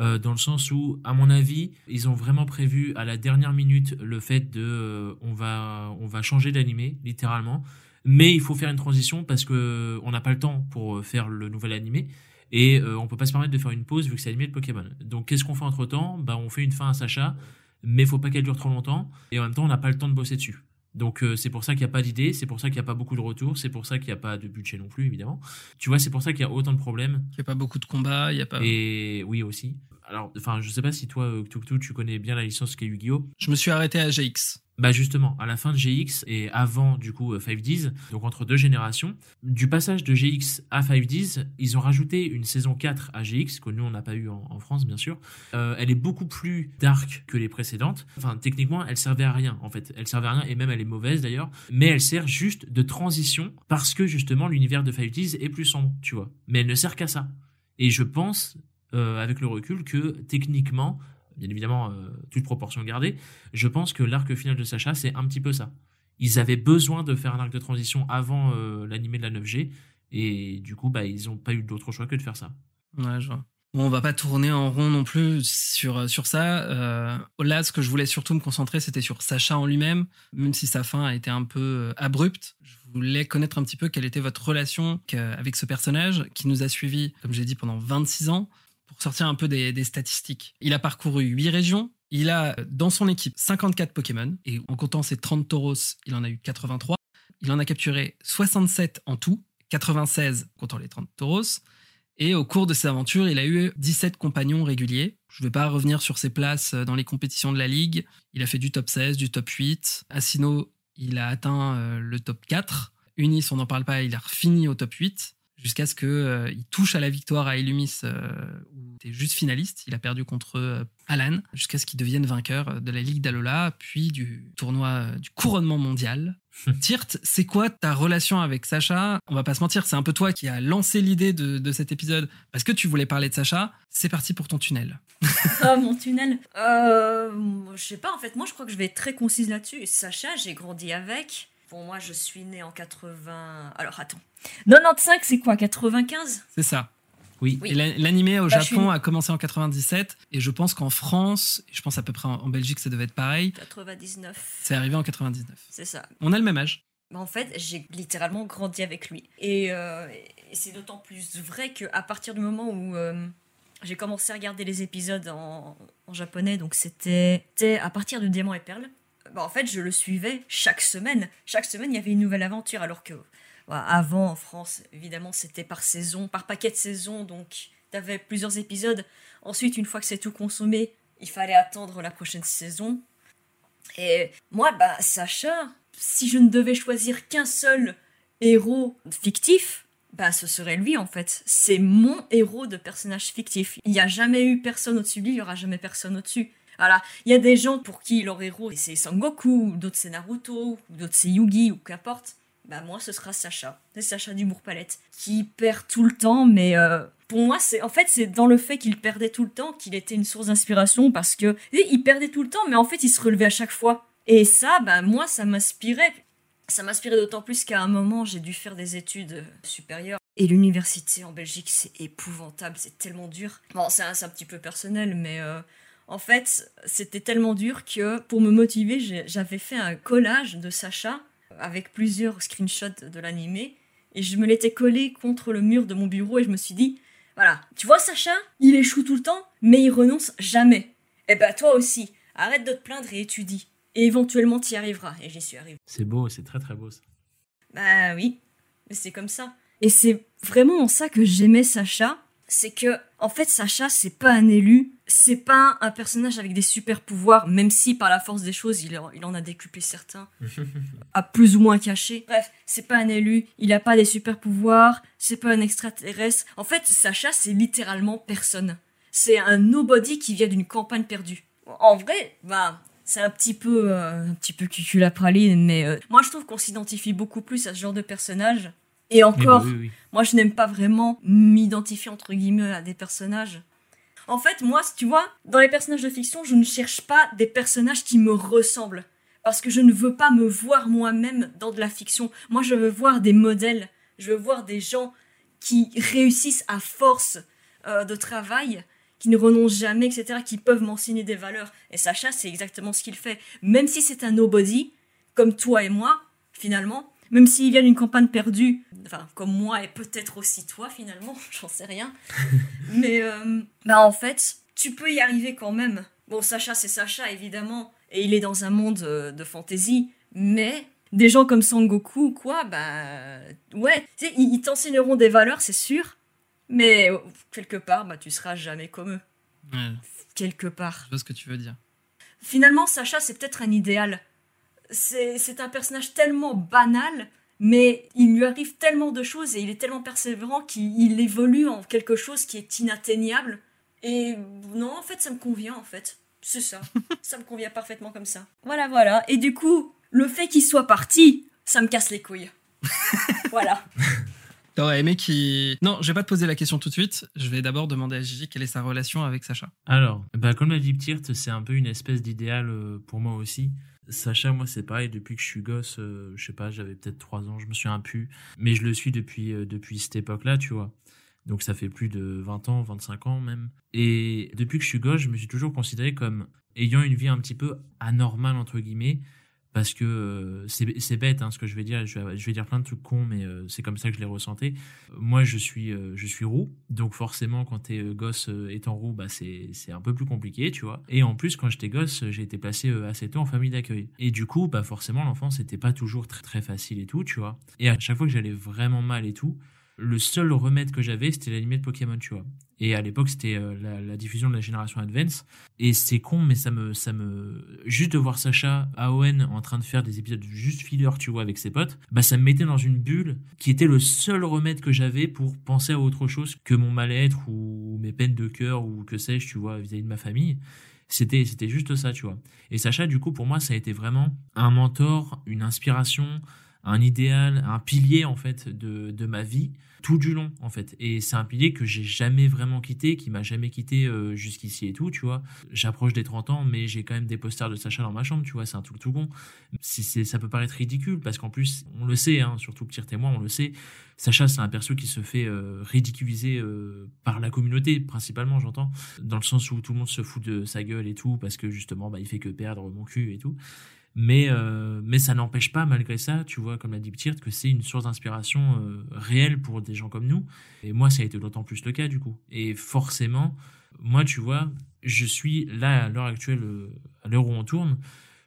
euh, dans le sens où, à mon avis, ils ont vraiment prévu à la dernière minute le fait de, on, va, on va changer d'animé, littéralement, mais il faut faire une transition parce que on n'a pas le temps pour faire le nouvel animé. Et on peut pas se permettre de faire une pause vu que c'est animé de Pokémon. Donc qu'est-ce qu'on fait entre temps bah, On fait une fin à Sacha, mais faut pas qu'elle dure trop longtemps. Et en même temps, on n'a pas le temps de bosser dessus. Donc euh, c'est pour ça qu'il n'y a pas d'idée, c'est pour ça qu'il n'y a pas beaucoup de retours, c'est pour ça qu'il n'y a pas de budget non plus évidemment. Tu vois, c'est pour ça qu'il y a autant de problèmes. Il n'y a pas beaucoup de combats, il y a pas. Et oui aussi. Alors, enfin, je sais pas si toi, euh, Tuktu, tu connais bien la licence qu'est Yu-Gi-Oh. Je me suis arrêté à GX. Bah justement, à la fin de GX et avant du coup 5Ds, donc entre deux générations, du passage de GX à 5Ds, ils ont rajouté une saison 4 à GX, que nous on n'a pas eu en, France bien sûr. Euh, elle est beaucoup plus dark que les précédentes. Enfin techniquement elle servait à rien en fait, elle servait à rien et même elle est mauvaise d'ailleurs, mais elle sert juste de transition parce que justement l'univers de 5Ds est plus sombre, tu vois. Mais elle ne sert qu'à ça. Et je pense, euh, avec le recul, que techniquement bien évidemment, euh, toute proportion gardée, je pense que l'arc final de Sacha, c'est un petit peu ça. Ils avaient besoin de faire un arc de transition avant euh, l'animé de la 9G, et du coup, bah, ils n'ont pas eu d'autre choix que de faire ça. Ouais, je vois. Bon, on va pas tourner en rond non plus sur, euh, sur ça. là, ce que je voulais surtout me concentrer, c'était sur Sacha en lui-même, même si sa fin a été un peu abrupte. Je voulais connaître un petit peu quelle était votre relation avec ce personnage qui nous a suivis, comme j'ai dit, pendant 26 ans pour sortir un peu des, statistiques. Il a parcouru 8 régions. Il a dans son équipe 54 Pokémon. Et en comptant ses 30 tauros, il en a eu 83. Il en a capturé 67 en tout, 96 comptant les 30 tauros. Et au cours de ses aventures, il a eu 17 compagnons réguliers. Je ne vais pas revenir sur ses places dans les compétitions de la Ligue. Il a fait du top 16, du top 8. Asino, il a atteint euh, le top 4. Unis, on n'en parle pas, il a fini au top 8 jusqu'à ce qu'il euh, touche à la victoire à Illumis, euh, où il était juste finaliste. Il a perdu contre euh, Alan, jusqu'à ce qu'il devienne vainqueur de la Ligue d'Alola, puis du tournoi du couronnement mondial. Tirt, c'est quoi ta relation avec Sacha? On va pas se mentir, c'est un peu toi qui as lancé l'idée de, cet épisode parce que tu voulais parler de Sacha. C'est parti pour ton tunnel. ah, mon tunnel? Je sais pas, en fait, moi je crois que je vais être très concise là-dessus. Sacha, j'ai grandi avec. Bon, moi je suis né en 80. Alors attends. 95, c'est quoi 95 C'est ça. Oui. Et l'animé au bah, Japon a commencé en 97 et je pense qu'en France, je pense à peu près en Belgique, ça devait être pareil. 99. C'est arrivé en 99. C'est ça. On a le même âge. Bah, en fait, j'ai littéralement grandi avec lui. Et, euh, c'est d'autant plus vrai qu'à partir du moment où euh, j'ai commencé à regarder les épisodes en, en japonais, donc c'était à partir de Diamant et Perle, bah, en fait, je le suivais chaque semaine. Chaque semaine, il y avait une nouvelle aventure, alors que avant, en France, évidemment, c'était par saison, par paquet de saisons, donc tu avais plusieurs épisodes. Ensuite, une fois que c'est tout consommé, il fallait attendre la prochaine saison. Et moi, bah, Sacha, si je ne devais choisir qu'un seul héros fictif, bah, ce serait lui en fait. C'est mon héros de personnage fictif. Il n'y a jamais eu personne au-dessus de lui, il n'y aura jamais personne au-dessus. Voilà, il y a des gens pour qui leur héros c'est Sangoku, d'autres c'est Naruto, d'autres c'est Yugi, ou qu'importe. Bah moi ce sera Sacha, c'est Sacha du Palette, qui perd tout le temps, mais euh, pour moi c'est en fait c'est dans le fait qu'il perdait tout le temps qu'il était une source d'inspiration parce que il perdait tout le temps, mais en fait il se relevait à chaque fois. Et ça, bah moi ça m'inspirait. Ça m'inspirait d'autant plus qu'à un moment j'ai dû faire des études supérieures. Et l'université en Belgique, c'est épouvantable, c'est tellement dur. Bon, c'est un, un, petit peu personnel, mais euh, en fait, c'était tellement dur que pour me motiver, j'avais fait un collage de Sacha avec plusieurs screenshots de l'animé et je me l'étais collé contre le mur de mon bureau et je me suis dit voilà, tu vois Sacha, il échoue tout le temps, mais il renonce jamais. Eh ben toi aussi, arrête de te plaindre et étudie. Et éventuellement tu y arriveras. Et j'y suis arrivé. C'est beau, c'est très très beau ça. Bah oui, mais c'est comme ça. Et c'est vraiment en ça que j'aimais Sacha, c'est que en fait Sacha c'est pas un élu, c'est pas un personnage avec des super pouvoirs, même si par la force des choses il, en a décuplé certains, à plus ou moins caché. Bref, c'est pas un élu, il a pas des super pouvoirs, c'est pas un extraterrestre. En fait Sacha c'est littéralement personne. C'est un nobody qui vient d'une campagne perdue. En vrai, bah c'est un petit peu euh, un petit peu cucul à praline, mais euh, moi je trouve qu'on s'identifie beaucoup plus à ce genre de personnage et encore, moi, je n'aime pas vraiment m'identifier entre guillemets à des personnages. En fait, moi, tu vois, dans les personnages de fiction, je ne cherche pas des personnages qui me ressemblent. Parce que je ne veux pas me voir moi-même dans de la fiction. Moi, je veux voir des modèles. Je veux voir des gens qui réussissent à force euh, de travail, qui ne renoncent jamais, etc., qui peuvent m'enseigner des valeurs. Et Sacha, c'est exactement ce qu'il fait. Même si c'est un nobody, comme toi et moi, finalement, même s'il vient d'une campagne perdue, enfin comme moi et peut-être aussi toi finalement, j'en sais rien. Mais euh, bah en fait, tu peux y arriver quand même. Bon, Sacha c'est Sacha évidemment, et il est dans un monde euh, de fantasy, Mais des gens comme Sangoku ou quoi, bah ouais, tu sais, ils t'enseigneront des valeurs, c'est sûr, mais euh, quelque part, bah tu seras jamais comme eux. Ouais, Quelque part. je vois ce que tu veux dire. Finalement, Sacha, c'est peut-être un idéal. C'est un personnage tellement banal, mais il lui arrive tellement de choses et il est tellement persévérant qu'il il évolue en quelque chose qui est inatteignable. Et non, en fait, ça me convient, en fait. C'est ça. ça me convient parfaitement comme ça. Voilà, voilà. Et du coup, le fait qu'il soit parti, ça me casse les couilles. voilà. T'aurais aimé qu'il. Non, je vais pas te poser la question tout de suite. Je vais d'abord demander à Gigi quelle est sa relation avec Sacha. Alors, bah, comme l'a dit Ptirt, c'est un peu une espèce d'idéal euh, pour moi aussi. Sacha, moi, c'est pareil, depuis que je suis gosse, euh, je sais pas, j'avais peut-être 3 ans, je me suis pu, mais je le suis depuis, euh, depuis cette époque-là, tu vois. Donc ça fait plus de 20 ans, 25 ans même. Et depuis que je suis gosse, je me suis toujours considéré comme ayant une vie un petit peu anormale, entre guillemets, parce que euh, c'est bête hein, ce que je vais dire, je vais, dire plein de trucs cons, mais euh, c'est comme ça que je l'ai ressenti. Moi, je suis, euh, je suis roux, donc forcément, quand t'es gosse étant roux, bah, c'est un peu plus compliqué, tu vois. Et en plus, quand j'étais gosse, j'ai été placé assez tôt en famille d'accueil. Et du coup, bah, forcément, l'enfance n'était pas toujours très, très facile et tout, tu vois. Et à chaque fois que j'allais vraiment mal et tout, le seul remède que j'avais, c'était l'animé de Pokémon, tu vois. Et à l'époque, c'était euh, la, diffusion de la génération Advance. Et c'est con, mais ça me, ça me, juste de voir Sacha Aouen en train de faire des épisodes juste filler, tu vois, avec ses potes, bah, ça me mettait dans une bulle qui était le seul remède que j'avais pour penser à autre chose que mon mal-être ou mes peines de cœur ou que sais-je, tu vois, vis-à-vis de ma famille. C'était, c'était juste ça, tu vois. Et Sacha, du coup, pour moi, ça a été vraiment un mentor, une inspiration, un idéal, un pilier en fait de, de ma vie tout du long en fait. Et c'est un pilier que j'ai jamais vraiment quitté, qui m'a jamais quitté euh, jusqu'ici et tout, tu vois. J'approche des 30 ans, mais j'ai quand même des posters de Sacha dans ma chambre, tu vois, c'est un truc tout con. Si c'est, ça peut paraître ridicule parce qu'en plus, on le sait, hein, surtout petit témoin, on le sait. Sacha, c'est un perso qui se fait euh, ridiculiser euh, par la communauté, principalement, j'entends, dans le sens où tout le monde se fout de sa gueule et tout, parce que justement, bah, il fait que perdre mon cul et tout. Mais, euh, mais ça n'empêche pas, malgré ça, tu vois, comme l'a dit Ptirt, que c'est une source d'inspiration euh, réelle pour des gens comme nous. Et moi, ça a été d'autant plus le cas, du coup. Et forcément, moi, tu vois, je suis là, à l'heure actuelle, euh, à l'heure où on tourne,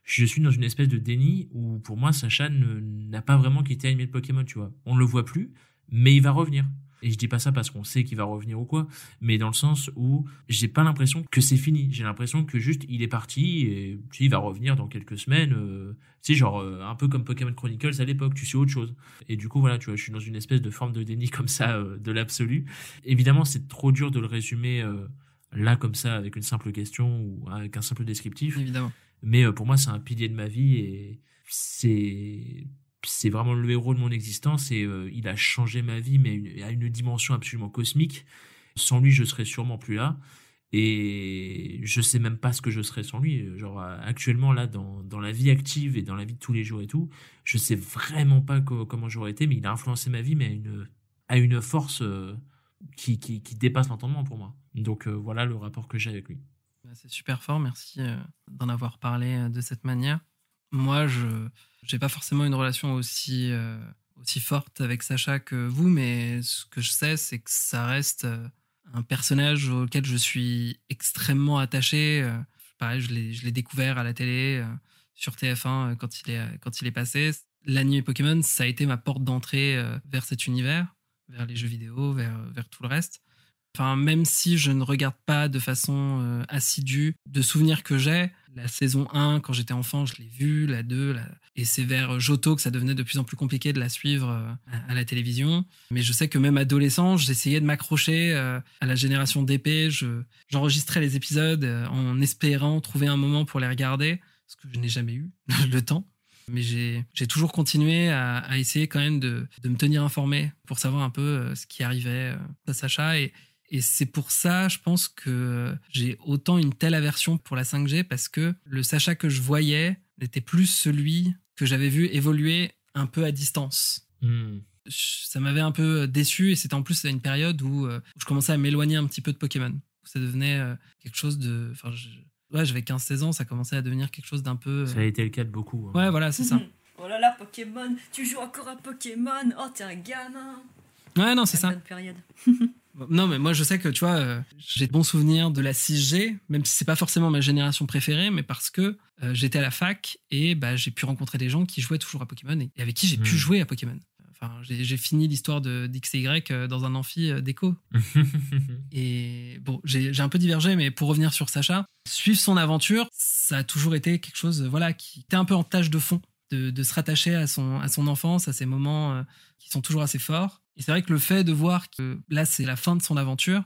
je suis dans une espèce de déni où, pour moi, Sacha ne- n'a pas vraiment quitté Animé de Pokémon, tu vois. On le voit plus, mais il va revenir. Et je dis pas ça parce qu'on sait qu'il va revenir ou quoi, mais dans le sens où j'ai pas l'impression que c'est fini. J'ai l'impression que juste il est parti et il va revenir dans quelques semaines. euh, tu sais, genre euh, un peu comme Pokémon Chronicles à l'époque, tu sais autre chose. Et du coup, voilà, tu vois, je suis dans une espèce de forme de déni comme ça euh, de l'absolu. Évidemment, c'est trop dur de le résumer euh, là comme ça avec une simple question ou avec un simple descriptif. Évidemment. Mais pour moi, c'est un pilier de ma vie et c'est c'est vraiment le héros de mon existence et euh, il a changé ma vie, mais à une dimension absolument cosmique. Sans lui, je serais sûrement plus là. Et je sais même pas ce que je serais sans lui. Genre, euh, actuellement, là, dans, dans la vie active et dans la vie de tous les jours et tout, je sais vraiment pas co- comment j'aurais été, mais il a influencé ma vie, mais à une, à une force euh, qui, qui, dépasse l'entendement pour moi. Donc, voilà le rapport que j'ai avec lui. Bah, C'est super fort, merci d'en avoir parlé de cette manière. Moi, je n'ai pas forcément une relation aussi, euh, aussi forte avec Sacha que vous, mais ce que je sais, c'est que ça reste euh, un personnage auquel je suis extrêmement attaché. Euh, Pareil, je l'ai découvert à la télé, sur TF1, euh, quand il est, quand il est passé. L'anime Pokémon, ça a été ma porte d'entrée vers cet univers, vers les jeux vidéo, vers, vers tout le reste. Enfin, même si je ne regarde pas de façon assidue, de souvenirs que j'ai, la saison 1, quand j'étais enfant, je l'ai vue, la 2, la... et c'est vers Johto que ça devenait de plus en plus compliqué de la suivre euh, à, la télévision. Mais je sais que même adolescent, j'essayais de m'accrocher euh, à la génération d'épée. Je... J'enregistrais les épisodes euh, en espérant trouver un moment pour les regarder, ce que je n'ai jamais eu le temps. Mais j'ai toujours continué à, à essayer quand même de, de me tenir informé pour savoir un peu ce qui arrivait à Sacha. Et, et c'est pour ça, je pense que j'ai autant une telle aversion pour la 5G parce que le Sacha que je voyais n'était plus celui que j'avais vu évoluer un peu à distance. Hmm. Ça m'avait un peu déçu et c'était en plus à une période où, euh, où je commençais à m'éloigner un petit peu de Pokémon. Ça devenait euh, quelque chose de. Enfin, je- ouais, j'avais 15-16 ans, ça commençait à devenir quelque chose d'un peu. euh, Ça a été le cas de beaucoup. hein. Ouais, voilà, c'est ça. Oh là là, Pokémon, tu joues encore à Pokémon, oh t'es un gamin. Ouais, non, c'est ça. bonne période. Non, mais moi, je sais que, tu vois, euh, j'ai de bons souvenirs de la 6G, même si c'est pas forcément ma génération préférée, mais parce que euh, j'étais à la fac et bah, j'ai pu rencontrer des gens qui jouaient toujours à Pokémon et, avec qui j'ai pu Hmm. jouer à Pokémon. Enfin, j'ai fini l'histoire de d'X et Y euh, dans un amphi d'écho. Et bon, j'ai un peu divergé, mais pour revenir sur Sacha, suivre son aventure, ça a toujours été quelque chose, voilà, qui était un peu en tâche de fond, de, de se rattacher à son, à son enfance, à ces moments euh, qui sont toujours assez forts. Et c'est vrai que le fait de voir que là, c'est la fin de son aventure,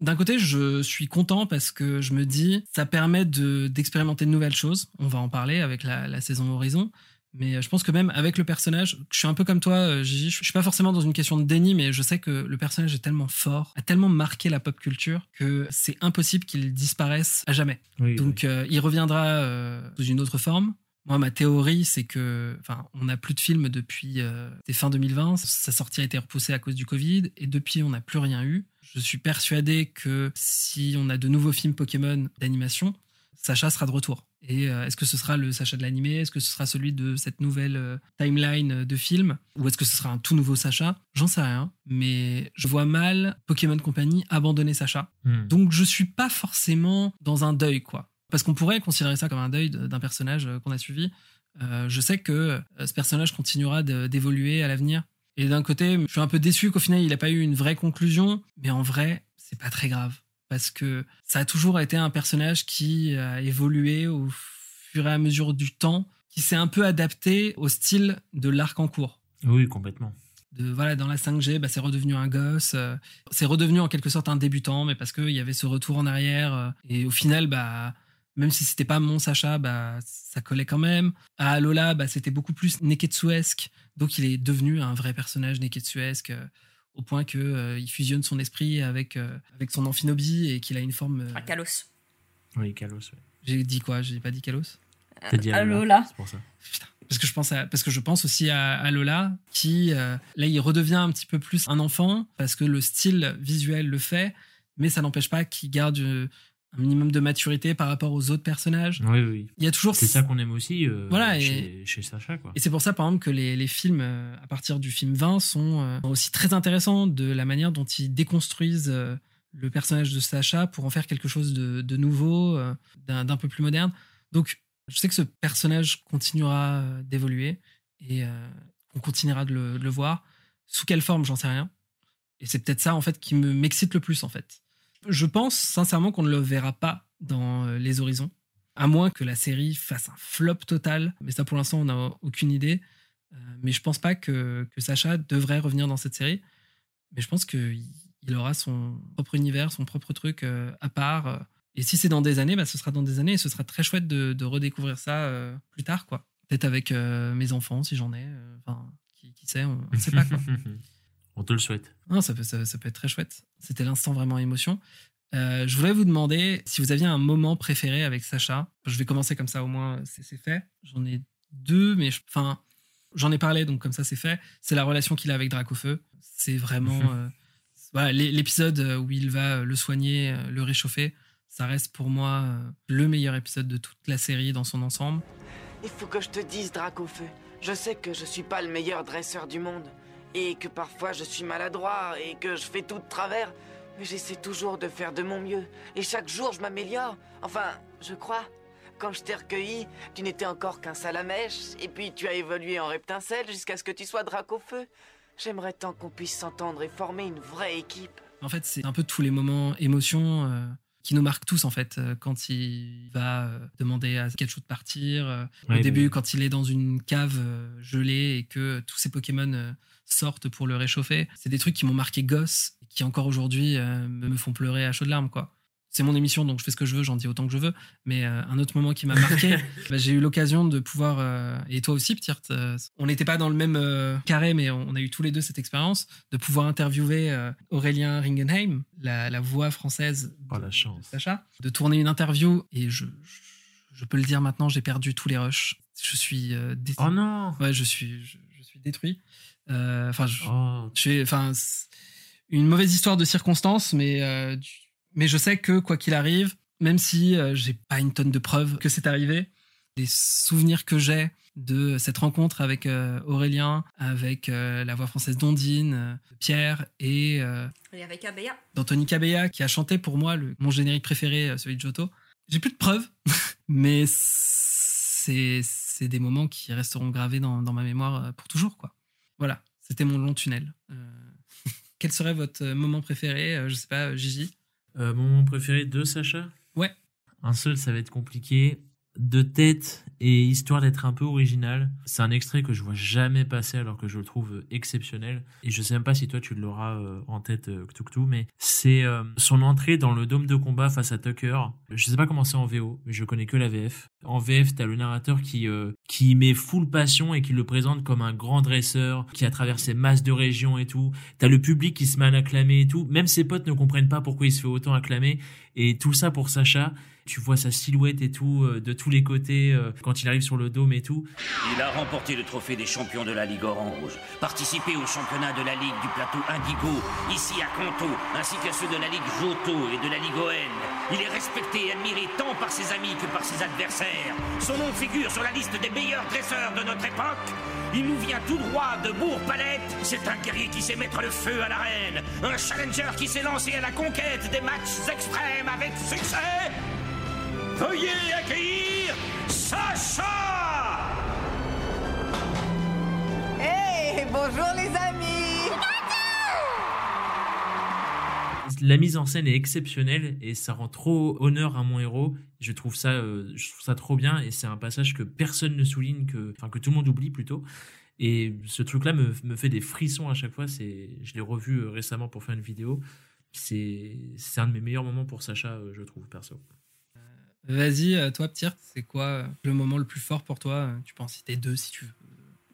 d'un côté, je suis content parce que je me dis, ça permet de- d'expérimenter de, nouvelles choses. On va en parler avec la, la saison Horizon. Mais euh, je pense que même avec le personnage, je suis un peu comme toi, euh, Gigi. Je suis pas forcément dans une question de déni, mais je sais que le personnage est tellement fort, a tellement marqué la pop culture que c'est impossible qu'il disparaisse à jamais. Oui, Donc euh, il reviendra euh, sous une autre forme. Moi, ma théorie, c'est que, enfin, on n'a plus de films depuis euh, fin 2020. Sa sortie a été repoussée à cause du Covid, et depuis, on n'a plus rien eu. Je suis persuadé que si on a de nouveaux films Pokémon d'animation, Sacha sera de retour. Et euh, est-ce que ce sera le Sacha de l'animé? Est-ce que ce sera celui de cette nouvelle euh, timeline de films Ou est-ce que ce sera un tout nouveau Sacha? J'en sais rien. Mais je vois mal Pokémon Company abandonner Sacha. Hmm. Donc je suis pas forcément dans un deuil, quoi. Parce qu'on pourrait considérer ça comme un deuil de- d'un personnage euh, qu'on a suivi. Euh, je sais que euh, ce personnage continuera d'évoluer à l'avenir. Et d'un côté, je suis un peu déçu qu'au final, il n'a pas eu une vraie conclusion. Mais en vrai, c'est pas très grave. Parce que ça a toujours été un personnage qui a évolué au fur et à mesure du temps, qui s'est un peu adapté au style de l'arc en cours Oui, complètement. de voilà dans la 5G bah, c'est redevenu un gosse euh, c'est redevenu en quelque sorte un débutant mais parce qu'il y avait ce retour en arrière euh, et au final bah même si c'était pas mon Sacha bah ça collait quand même à Alola bah c'était beaucoup plus Neketsuesque donc il est devenu un vrai personnage Neketsuesque euh, au point que euh, il fusionne son esprit avec euh, avec son amphinobi et qu'il a une forme euh, À Kalos. Oui, Kalos. ouais. j'ai dit quoi? J'ai pas dit Kalos? T'as dit Allô, Alola. C'est pour ça. Putain. Parce que je pense à, parce que je pense aussi à, à Lola qui euh, là il redevient un petit peu plus un enfant parce que le style visuel le fait, mais ça n'empêche pas qu'il garde euh, un minimum de maturité par rapport aux autres personnages. Oui, oui. Il y a toujours C'est ça qu'on aime aussi euh, Voilà, et- chez, Sacha, quoi. et c'est pour ça, par exemple, que les, les films, euh, à partir du film 20, sont euh, aussi très intéressants de la manière dont ils déconstruisent euh, le personnage de Sacha pour en faire quelque chose de, de nouveau, d'un d'un peu plus moderne. Donc, je sais que ce personnage continuera d'évoluer et qu'on continuera de le, de le voir. Sous quelle forme, j'en sais rien. Et c'est peut-être ça, en fait, qui me m'excite le plus, en fait. Je pense sincèrement qu'on ne le verra pas dans euh, Les Horizons à moins que la série fasse un flop total. Mais ça, pour l'instant, on n'a aucune idée. Euh, mais je pense pas que, Sacha devrait revenir dans cette série. Mais je pense qu'il il aura son propre univers, son propre truc euh, à part. Et si c'est dans des années, bah, ce sera dans des années et ce sera très chouette de, redécouvrir ça plus tard, quoi. Peut-être avec mes enfants, si j'en ai. Enfin, qui, qui sait, on ne sait pas, quoi. On te le souhaite. Non, ça peut, ça, ça peut être très chouette. C'était l'instant vraiment émotion. Euh, je voulais vous demander si vous aviez un moment préféré avec Sacha. Je vais commencer comme ça, au moins c'est c'est fait. J'en ai deux, mais je- enfin, j'en ai parlé, donc comme ça c'est fait. C'est la relation qu'il a avec Dracofeu. C'est vraiment. euh, voilà, l'épisode où il va euh, le soigner, euh, le réchauffer, ça reste pour moi euh, le meilleur épisode de toute la série dans son ensemble. Il faut que je te dise, Dracofeu. Je sais que je suis pas le meilleur dresseur du monde. Et que parfois je suis maladroit et que je fais tout de travers. Mais j'essaie toujours de faire de mon mieux. Et chaque jour je m'améliore. Enfin, je crois. Quand je t'ai recueilli, tu n'étais encore qu'un salamèche. Et puis tu as évolué en reptincelle jusqu'à ce que tu sois Dracofeu. J'aimerais tant qu'on puisse s'entendre et former une vraie équipe. En fait, c'est un peu tous les moments émotions euh, qui nous marquent tous, en fait, euh, quand il va euh, demander à Pikachu de partir, euh, Ouais, au début, quand il est dans une cave gelée et que tous ses Pokémon sortent pour le réchauffer. C'est des trucs qui m'ont marqué gosse et qui encore aujourd'hui me me font pleurer à chaudes larmes, quoi. C'est mon émission, donc je fais ce que je veux, j'en dis autant que je veux. Mais euh, un autre moment qui m'a marqué, bah, j'ai eu l'occasion de pouvoir, euh, et toi aussi, Ptirt, euh, on n'était pas dans le même carré, mais on a eu tous les deux cette expérience de pouvoir interviewer Aurélien Ringenheim, la, la voix française Oh, de, la chance. de Sacha, de tourner une interview, et je, je, je peux le dire maintenant, j'ai perdu tous les rushs. Je suis euh, dé- Oh non Ouais, je suis, je, je suis détruit. Enfin, je, Oh, je suis- une mauvaise histoire de circonstances, mais du- mais je sais que quoi qu'il arrive, même si euh, j'ai pas une tonne de preuves que c'est arrivé, les souvenirs que j'ai de cette rencontre avec euh, Aurélien, avec euh, la voix française d'Ondine, Pierre et, et avec Abea. d'Anthony Cabella qui a chanté pour moi le, mon générique préféré, celui de Giotto. J'ai plus de preuves, mais c'est des moments qui resteront gravés dans, dans, ma mémoire pour toujours. quoi. Voilà, c'était mon long tunnel. Quel serait votre moment préféré Je sais pas, Gigi? Mon moment préféré de Sacha? Ouais. Un seul, ça va être compliqué de tête et histoire d'être un peu original, c'est un extrait que je vois jamais passer alors que je le trouve exceptionnel. Et je sais même pas si toi tu l'auras euh, en tête, euh, mais c'est euh, son entrée dans le dôme de combat face à Tucker. Je sais pas comment c'est en VO, mais je connais que la VF. En VF, t'as le narrateur qui euh, qui met full passion et qui le présente comme un grand dresseur qui a traversé masse de régions et tout. T'as le public qui se met à l'acclamer et tout. Même ses potes ne comprennent pas pourquoi il se fait autant acclamer. Et tout ça pour Sacha. Tu vois sa silhouette et tout euh, de tous les côtés euh, quand il arrive sur le dôme et tout. Il a remporté le trophée des champions de la Ligue Orange, participé au championnat de la Ligue du plateau Indigo, ici à Conto, ainsi qu'à ceux de la Ligue Joto et de la Ligue ON. Il est respecté et admiré tant par ses amis que par ses adversaires. Son nom figure sur la liste des meilleurs dresseurs de notre époque. Il nous vient tout droit de Bourg-Palette. C'est un guerrier qui sait mettre le feu à l'arène. Un challenger qui s'est lancé à la conquête des matchs extrêmes avec succès. Veuillez accueillir Sacha Hey, bonjour les amis La mise en scène est exceptionnelle et ça rend trop honneur à mon héros. Je trouve ça, euh, je trouve ça trop bien et c'est un passage que personne ne souligne, que, enfin que tout le monde oublie plutôt. Et ce truc-là me, me, fait des frissons à chaque fois. C'est, je l'ai revu euh, récemment pour faire une vidéo. C'est, c'est un de mes meilleurs moments pour Sacha, euh, je trouve perso. Vas-y, euh, toi, Ptir, c'est quoi euh, le moment le plus fort pour toi euh, Tu peux en citer deux si tu veux.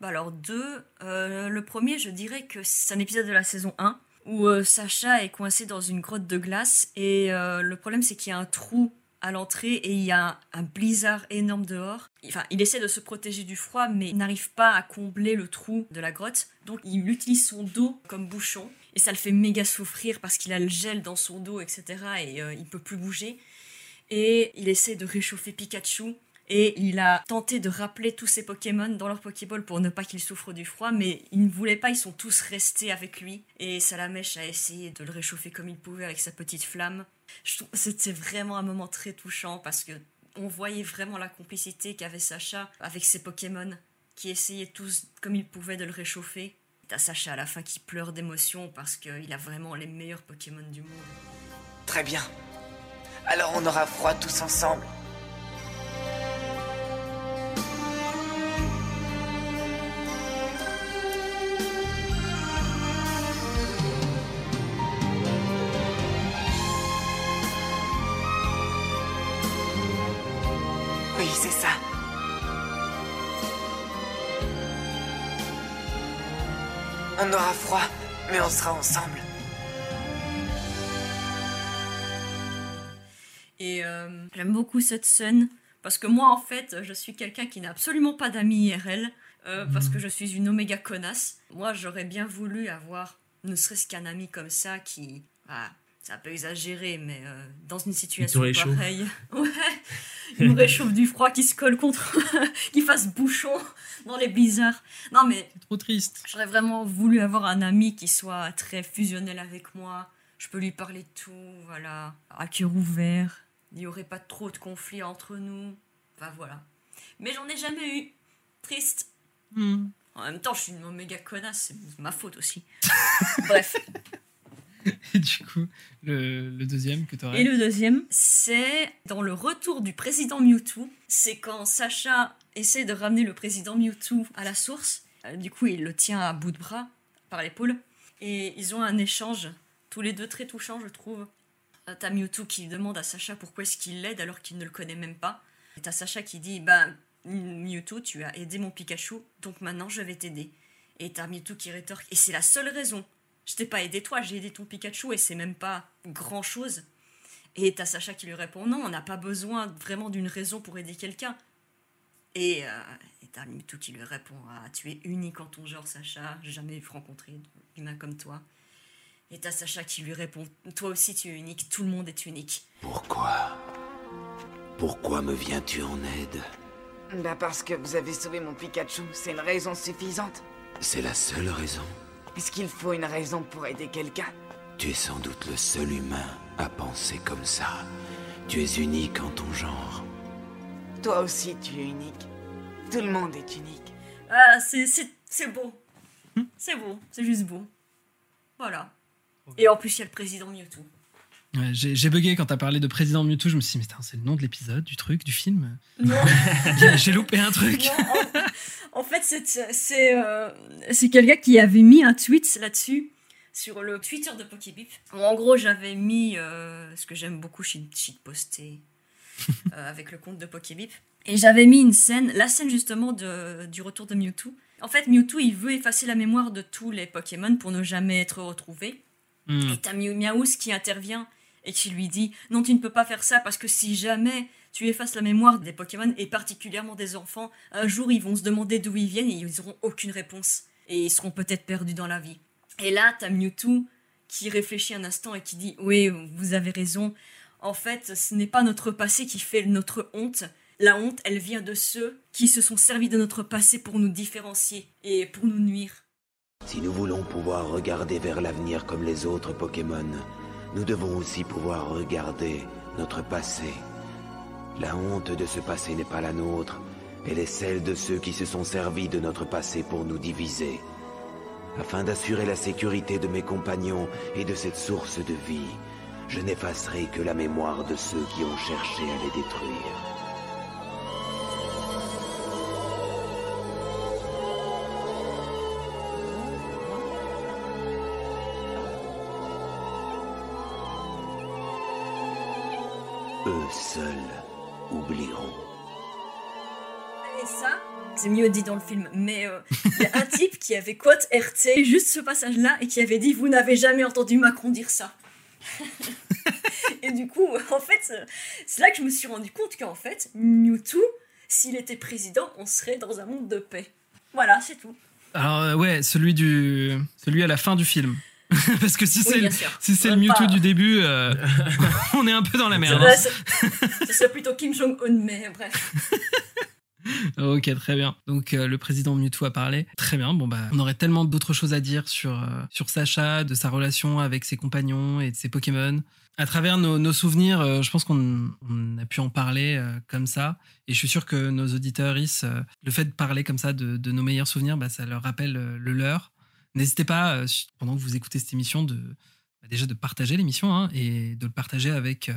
Bah alors, deux. le premier, je dirais que c'est un épisode de la saison 1 où Sacha est coincé dans une grotte de glace et le problème, c'est qu'il y a un trou à l'entrée et il y a un, blizzard énorme dehors. Enfin, il essaie de se protéger du froid, mais il n'arrive pas à combler le trou de la grotte. Donc, il utilise son dos comme bouchon et ça le fait méga souffrir parce qu'il a le gel dans son dos, etc. Et il peut plus bouger et il essaie de réchauffer Pikachu. Et il a tenté de rappeler tous ses Pokémon dans leur Pokéball pour ne pas qu'ils souffrent du froid, mais il ne voulait pas, ils sont tous restés avec lui. Et Salamèche a essayé de le réchauffer comme il pouvait avec sa petite flamme. C'était vraiment un moment très touchant parce que on voyait vraiment la complicité qu'avait Sacha avec ses Pokémon, qui essayaient tous comme ils pouvaient de le réchauffer. T'as Sacha à la fin qui pleure d'émotion parce qu'il a vraiment les meilleurs Pokémon du monde. Très bien. Alors on aura froid tous ensemble. Oui, c'est ça. On aura froid, mais on sera ensemble. Et euh, j'aime beaucoup cette scène parce que moi, en fait, je suis quelqu'un qui n'a absolument pas d'amis IRL euh, parce que je suis une oméga connasse. Moi, j'aurais bien voulu avoir ne serait-ce qu'un ami comme ça qui. Ah, c'est un peu exagéré, mais euh, dans une situation pareille. Ouais, il me réchauffe du froid, qui se colle contre. qui fasse bouchon dans les blizzards. Non, mais. C'est trop triste. J'aurais vraiment voulu avoir un ami qui soit très fusionnel avec moi. Je peux lui parler de tout, voilà, à cœur ouvert il n'y aurait pas trop de conflits entre nous. Enfin voilà. Mais j'en ai jamais eu. Triste. Hmm. En même temps, je suis une méga connasse, c'est ma faute aussi. Bref. Et du coup, le, deuxième que tu Et le deuxième, c'est dans le retour du président Mewtwo. C'est quand Sacha essaie de ramener le président Mewtwo à la source. Euh, du coup, il le tient à bout de bras par l'épaule. Et ils ont un échange, tous les deux très touchants, je trouve. Euh, t'as Mewtwo qui demande à Sacha pourquoi est-ce qu'il l'aide alors qu'il ne le connaît même pas. Et t'as Sacha qui dit Bah, Mewtwo, tu as aidé mon Pikachu, donc maintenant je vais t'aider. Et t'as Mewtwo qui rétorque Et c'est la seule raison. Je t'ai pas aidé toi, j'ai aidé ton Pikachu et c'est même pas grand chose. Et t'as Sacha qui lui répond Non, on n'a pas besoin vraiment d'une raison pour aider quelqu'un. Et, euh, t'as Mewtwo qui lui répond Ah, tu es unique en ton genre, Sacha, jamais rencontré d'humain comme toi. Et t'as Sacha qui lui répond Toi aussi tu es unique, tout le monde est unique. Pourquoi? Pourquoi me viens-tu en aide? Bah parce que vous avez sauvé mon Pikachu, c'est une raison suffisante. C'est la seule raison? Est-ce qu'il faut une raison pour aider quelqu'un? Tu es sans doute le seul humain à penser comme ça. Tu es unique en ton genre. Toi aussi, tu es unique. Tout le monde est unique. Ah, c'est, c'est, c'est beau. C'est beau, c'est juste beau. Voilà. Et en plus, il y a le président Mewtwo. Ouais, j'ai bugué quand t'as parlé de président Mewtwo. Je me suis dit, mais c'est le nom de l'épisode, du truc, du film. Non, J'ai- loupé un truc. non, en, en fait, c'est, euh, quelqu'un qui avait mis un tweet là-dessus sur le Twitter de Pokébip. En gros, j'avais mis euh, ce que j'aime beaucoup shit, poster avec le compte de Pokébip. Et j'avais mis une scène, la scène justement de, du retour de Mewtwo. En fait, Mewtwo, il veut effacer la mémoire de tous les Pokémon pour ne jamais être retrouvé. Hmm. Et t'as Mew Meowth qui intervient et qui lui dit Non, tu ne peux pas faire ça parce que si jamais tu effaces la mémoire des Pokémon et particulièrement des enfants, un jour ils vont se demander d'où ils viennent et ils n'auront aucune réponse. Et ils seront peut-être perdus dans la vie. Et là, t'as Mewtwo qui réfléchit un instant et qui dit Oui, vous avez raison. En fait, ce n'est pas notre passé qui fait notre honte. La honte, elle vient de ceux qui se sont servis de notre passé pour nous différencier et pour nous nuire. Si nous voulons pouvoir regarder vers l'avenir comme les autres Pokémon, nous devons aussi pouvoir regarder notre passé. La honte de ce passé n'est pas la nôtre, elle est celle de ceux qui se sont servis de notre passé pour nous diviser. Afin d'assurer la sécurité de mes compagnons et de cette source de vie, je n'effacerai que la mémoire de ceux qui ont cherché à les détruire. Seuls oublieront. Et ça, c'est mieux dit dans le film, mais euh, il y a un type qui avait quote RT juste ce passage-là et qui avait dit Vous n'avez jamais entendu Macron dire ça. et du coup, en fait, euh, c'est là que je me suis rendu compte qu'en fait, Mewtwo, s'il était président, on serait dans un monde de paix. Voilà, c'est tout. Alors, euh, ouais, celui, du... celui à la fin du film. Parce que si Oui, c'est le, si c'est le Mewtwo pas- du début, euh, on est un peu dans la merde. Ouais, c'est- Ce serait plutôt Kim Jong-un, mais bref. Ok, très bien. Donc euh, le président Mewtwo a parlé. Très bien. Bon bah, on aurait tellement d'autres choses à dire sur euh, sur Sacha, de sa relation avec ses compagnons et de ses Pokémon. À travers nos, nos souvenirs, euh, je pense qu'on on a pu en parler euh, comme ça. Et je suis sûr que nos auditeurs, euh, le fait de parler comme ça de, de nos meilleurs souvenirs, bah, ça leur rappelle euh, le leur. N'hésitez pas, euh, pendant que vous écoutez cette émission, de bah, déjà de partager l'émission hein, et de le partager avec euh,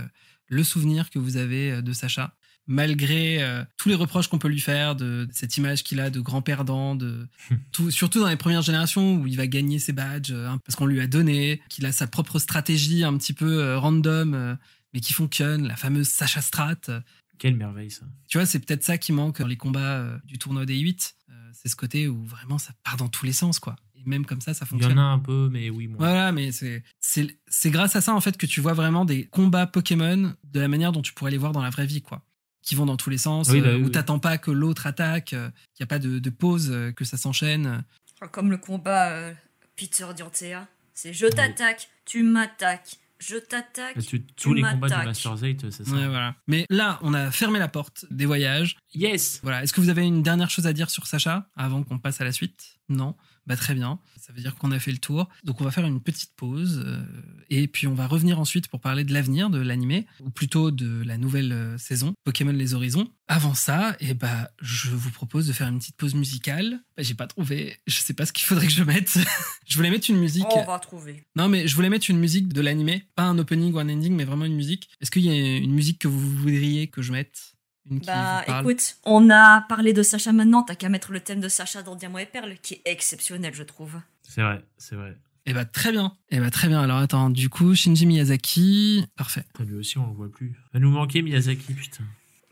le souvenir que vous avez euh, de Sacha malgré euh, tous les reproches qu'on peut lui faire de, de cette image qu'il a de grand perdant, de tout, surtout dans les premières générations où il va gagner ses badges hein, parce qu'on lui a donné, qu'il a sa propre stratégie un petit peu euh, random euh, mais qui fonctionne, la fameuse Sacha Strat. Quelle merveille ça. Tu vois, c'est peut-être ça qui manque dans les combats du tournoi des 8. Euh, c'est ce côté où vraiment ça part dans tous les sens, quoi. Et même comme ça, ça Il y fonctionne. en a un peu, mais oui, moi. Voilà, mais c'est c'est c'est grâce à ça en fait que tu vois vraiment des combats Pokémon de la manière dont tu pourrais les voir dans la vraie vie, quoi. Qui vont dans tous les sens, Oui, bah euh, oui, où oui. t'attends pas que l'autre attaque, euh, qu'il n'y a pas de, de pause, euh, que ça s'enchaîne. Comme le combat euh, Peter Diantea. C'est je t'attaque, tu m'attaques, je t'attaque. Parce que tous les combats du. Masters 8, c'est ça. Ouais, voilà. Mais là, on a fermé la porte des voyages. Yes Voilà. Est-ce que vous avez une dernière chose à dire sur Sacha avant qu'on passe à la suite? Non. Bah très bien. Ça veut dire qu'on a fait le tour. Donc on va faire une petite pause euh, et puis on va revenir ensuite pour parler de l'avenir de l'animé ou plutôt de la nouvelle euh, saison Pokémon les Horizons. Avant ça, et bah je vous propose de faire une petite pause musicale. Bah, J'ai pas trouvé. Je sais pas ce qu'il faudrait que je mette. je voulais mettre une musique. Oh, on va trouver. Non, mais je voulais mettre une musique de l'animé, pas un opening ou un ending, mais vraiment une musique. Est-ce qu'il y a une musique que vous voudriez que je mette? Une qui Bah vous écoute, on a parlé de Sacha maintenant, t'as qu'à mettre le thème de Sacha dans Diamant et Perle, qui est exceptionnel, je trouve. C'est vrai, c'est vrai. Eh bah très bien. Eh bah très bien. Alors attends, du coup, Shinji Miyazaki, parfait. Lui aussi, on le voit plus. Va nous manquer Miyazaki, putain.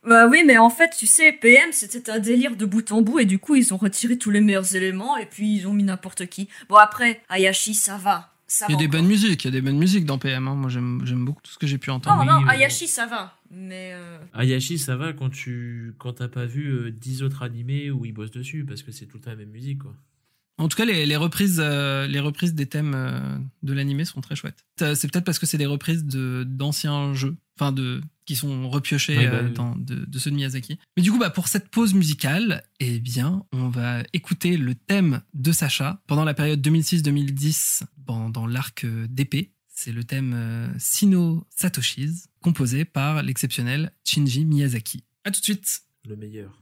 Bah oui, mais en fait, tu sais, PM, c'était un délire de bout en bout, et du coup, ils ont retiré tous les meilleurs éléments, et puis ils ont mis n'importe qui. Bon, après, Ayashi, ça va. Ça Il y a des encore. bonnes musiques, il y a des bonnes musiques dans PM. hein. Moi j'aime beaucoup tout ce que j'ai pu entendre. Non, non, euh, Ayashi, ça va. Mais. euh, Ayashi, ça va quand tu quand t'as pas vu euh, 10 autres animés où ils bossent dessus, parce que c'est tout le temps la même musique, quoi. En tout cas, les, les reprises, euh, les reprises des thèmes euh, de l'animé sont très chouettes. C'est peut-être parce que c'est des reprises de d'anciens jeux, enfin de qui sont repiochés Oui, bah euh, dans- de, de ceux de Miyazaki. Mais du coup, bah, pour cette pause musicale, eh bien, on va écouter le thème de Sacha pendant la période 2006-2010 dans, dans l'arc d'épée. C'est le thème euh, Sino Satoshis, composé par l'exceptionnel Shinji Miyazaki. À tout de suite. Le meilleur.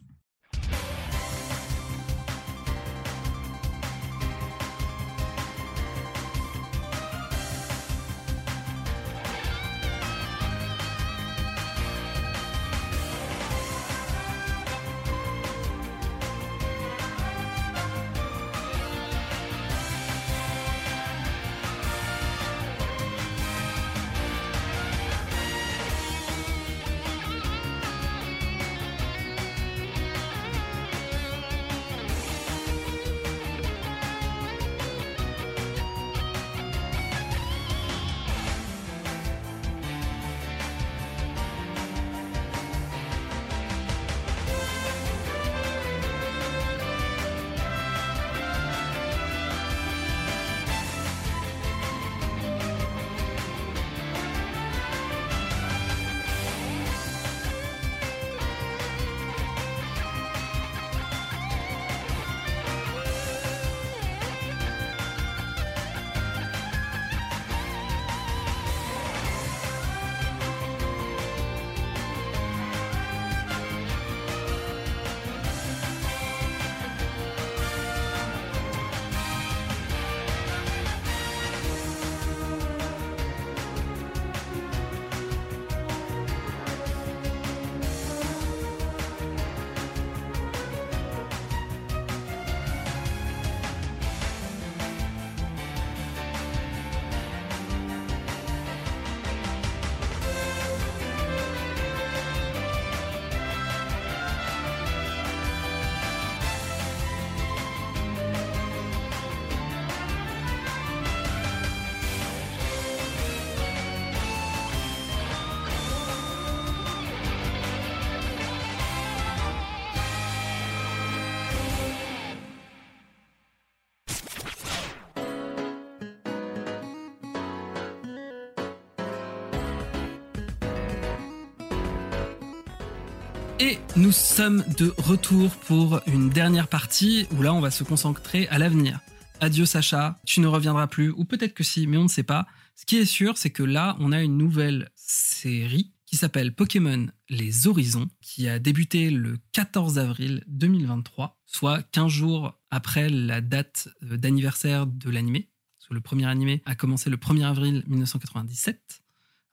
Sommes de retour pour une dernière partie où là on va se concentrer à l'avenir. Adieu Sacha, tu ne reviendras plus, ou peut-être que si, mais on ne sait pas. Ce qui est sûr, c'est que là on a une nouvelle série qui s'appelle Pokémon Les Horizons, qui a débuté le 14 avril 2023, soit 15 jours après la date euh, d'anniversaire de l'animé. Le premier animé a commencé le 1er avril 1997.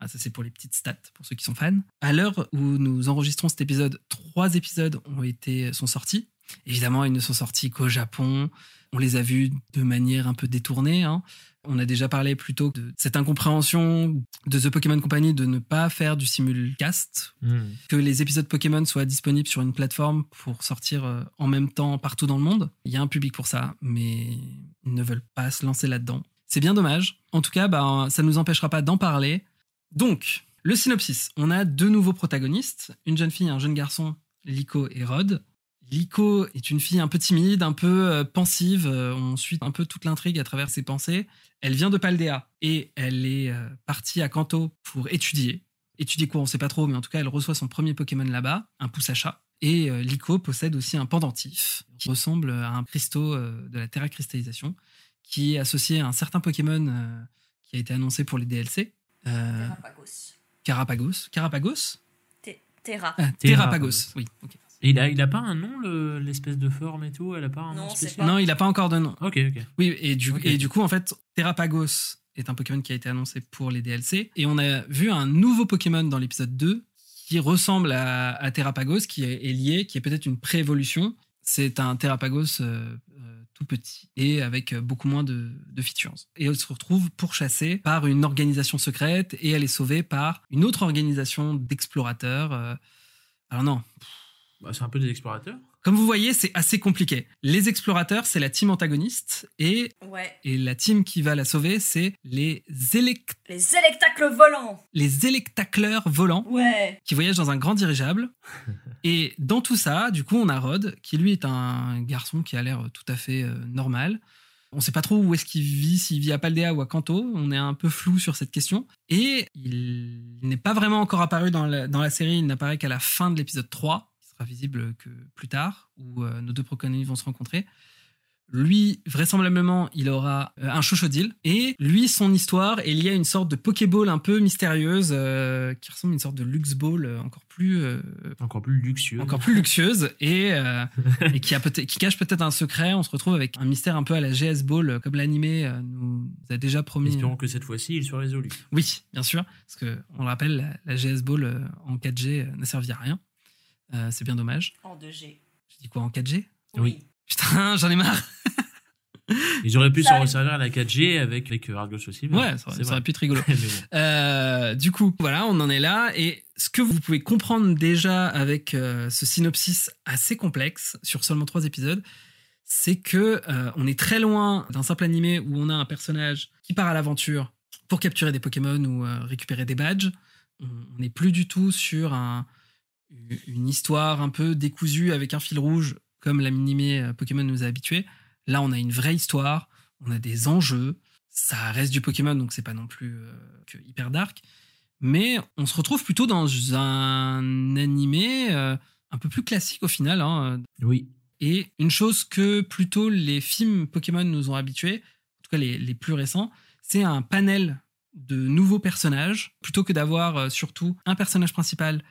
Ah, ça c'est pour les petites stats, pour ceux qui sont fans. À l'heure où nous enregistrons cet épisode, trois épisodes ont été, sont sortis. Évidemment, ils ne sont sortis qu'au Japon. On les a vus de manière un peu détournée. hein. On a déjà parlé plutôt de cette incompréhension de The Pokémon Company de ne pas faire du simulcast, Hmm. que les épisodes Pokémon soient disponibles sur une plateforme pour sortir euh, en même temps partout dans le monde. Il y a un public pour ça, mais ils ne veulent pas se lancer là-dedans. C'est bien dommage. En tout cas, bah, ça ne nous empêchera pas d'en parler. Donc, le synopsis. On a deux nouveaux protagonistes, une jeune fille et un jeune garçon, Liko et Rod. Liko est une fille un peu timide, un peu euh, pensive. euh, on suit un peu toute l'intrigue à travers ses pensées. Elle vient de Paldea et elle est euh, partie à Kanto pour étudier. Étudier quoi, on sait pas trop, mais en tout cas, elle reçoit son premier Pokémon là-bas, un pouce. Et Liko possède aussi un pendentif qui ressemble à un cristaux de la Terra Cristallisation, qui est associé à un certain Pokémon qui a été annoncé pour les DLC. Euh. Carapagos. Carapagos Te- Terra. ah, Terrapagos. Oui. Et il a, il a pas un nom, le- l'espèce de forme et tout? Elle a pas un Non, nom c'est spécial pas- Non, il n'a pas encore de nom. Ok, ok. Oui, et du, Ok. et du coup, en fait, Terrapagos est un Pokémon qui a été annoncé pour les DLC. Et on a vu un nouveau Pokémon dans l'épisode 2 qui ressemble à, à Terrapagos, qui est, est lié, qui est peut-être une pré-évolution. C'est un Terrapagos euh, euh, tout petit et avec euh, beaucoup moins de, de features. Et elle se retrouve pourchassée par une organisation secrète et elle est sauvée par une autre organisation d'explorateurs. euh. alors non, Bah, c'est un peu des explorateurs. Comme vous voyez, c'est assez compliqué. Les explorateurs, c'est la team antagoniste et, Ouais. et la team qui va la sauver, c'est les, élect- Les électacles volants. les électacleurs volants Ouais. qui voyagent dans un grand dirigeable. Et dans tout ça, du coup, on a Rod, qui lui est un garçon qui a l'air tout à fait euh, normal. On sait pas trop où est-ce qu'il vit, s'il vit à Paldea ou à Kanto. On est un peu flou sur cette question. Et il n'est pas vraiment encore apparu dans la, dans la série. Il n'apparaît qu'à la fin de l'épisode 3, qui sera visible que plus tard, où euh, nos deux protagonistes vont se rencontrer. Lui, vraisemblablement, il aura euh, un chochodil. Et lui, son histoire est liée à une sorte de Pokéball un peu mystérieuse, euh, qui ressemble à une sorte de Lux Ball euh, encore plus, euh, Encore plus luxueux. encore plus luxueuse et, euh, et qui, a peut qui cache peut-être un secret. On se retrouve avec un mystère un peu à la GS Ball, comme l'animé nous a déjà promis. Espérons que cette fois-ci, il soit résolu. Oui, bien sûr, parce que on le rappelle, la, GS Ball en 4G euh, n'a servi à rien. Euh, c'est bien dommage. En 2G. Je dis quoi en 4G Oui. Putain, j'en ai marre. Ils auraient pu Ça s'en arrive. resservir à la 4G avec, avec Argos aussi. mais Ouais, ça, aurait- c'est ça aurait pu être rigolo. Bon. Euh, du coup, voilà, on en est là. Et ce que vous pouvez comprendre déjà avec euh, ce synopsis assez complexe sur seulement trois épisodes, c'est que euh, on est très loin d'un simple animé où on a un personnage qui part à l'aventure pour capturer des Pokémon ou euh, récupérer des badges. On on n'est plus du tout sur un- une histoire un peu décousue avec un fil rouge comme l'animé euh, Pokémon nous a habitués. Là, on a une vraie histoire, on a des enjeux. Ça reste du Pokémon, donc c'est pas non plus euh, que hyper dark. Mais on se retrouve plutôt dans un animé euh, un peu plus classique au final. hein. Oui. Et une chose que plutôt les films Pokémon nous ont habitués, en tout cas les, les plus récents, c'est un panel de nouveaux personnages, plutôt que d'avoir euh, surtout un personnage principal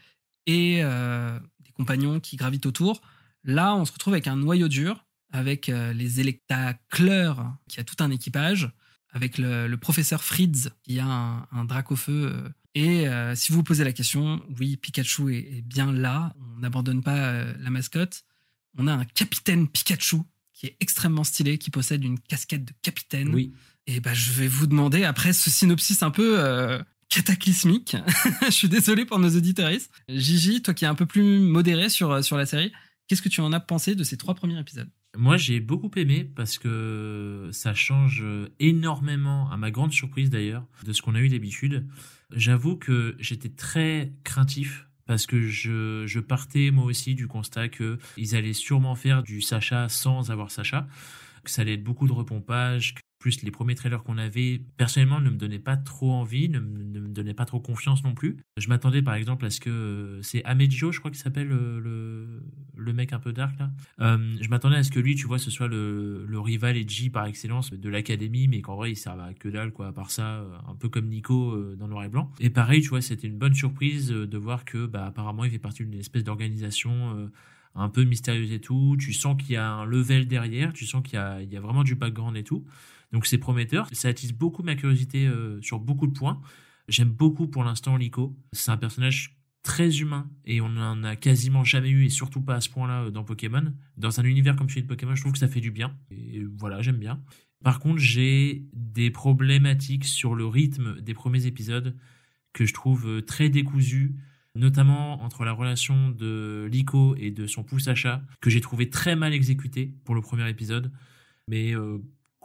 et des compagnons qui gravitent autour. Là, on se retrouve avec un noyau dur, avec euh, les électacleurs, qui a tout un équipage, avec le, le professeur Fritz, qui a un, un drac au feu. euh. Et euh, si vous vous posez la question, oui, Pikachu est, est bien là, on n'abandonne pas euh, la mascotte. On a un capitaine Pikachu, qui est extrêmement stylé, qui possède une casquette de capitaine. Oui. Et bah, je vais vous demander, après ce synopsis un peu euh, cataclysmique, je suis désolé pour nos auditoristes. Gigi, toi qui es un peu plus modéré sur, sur la série, qu'est-ce que tu en as pensé de ces trois premiers épisodes? Moi, j'ai beaucoup aimé parce que ça change énormément, à ma grande surprise d'ailleurs, de ce qu'on a eu d'habitude. J'avoue que j'étais très craintif parce que je, partais moi aussi du constat que ils allaient sûrement faire du Sacha sans avoir Sacha, que ça allait être beaucoup de repompage, que plus les premiers trailers qu'on avait, personnellement, ne me donnaient pas trop envie, ne, me- donnaient pas trop confiance non plus. Je m'attendais par exemple à ce que euh, c'est Amejo, je crois qu'il s'appelle euh, le, le mec un peu dark là. Euh, je m'attendais à ce que lui, tu vois, ce soit le, le rival edgy par excellence de l'académie, mais qu'en vrai il serve à que dalle quoi. À part ça, un peu comme Nico dans Noir et Blanc. Et pareil, tu vois, c'était une bonne surprise de voir que, bah, apparemment, il fait partie d'une espèce d'organisation. Un peu mystérieuse et tout, tu sens qu'il y a un level derrière, tu sens qu'il y y a vraiment du background et tout. Donc c'est prometteur, ça attise beaucoup ma curiosité euh, sur beaucoup de points. J'aime beaucoup pour l'instant Lico, c'est un personnage très humain et on en a quasiment jamais eu et surtout pas à ce point-là euh, dans Pokémon. Dans un univers comme celui de Pokémon, je trouve que ça fait du bien et voilà, j'aime bien. Par contre, j'ai des problématiques sur le rythme des premiers épisodes que je trouve euh, très décousus, notamment entre la relation de Lico et de son pouce à chat, que j'ai trouvé très mal exécuté pour le premier épisode. Mais euh,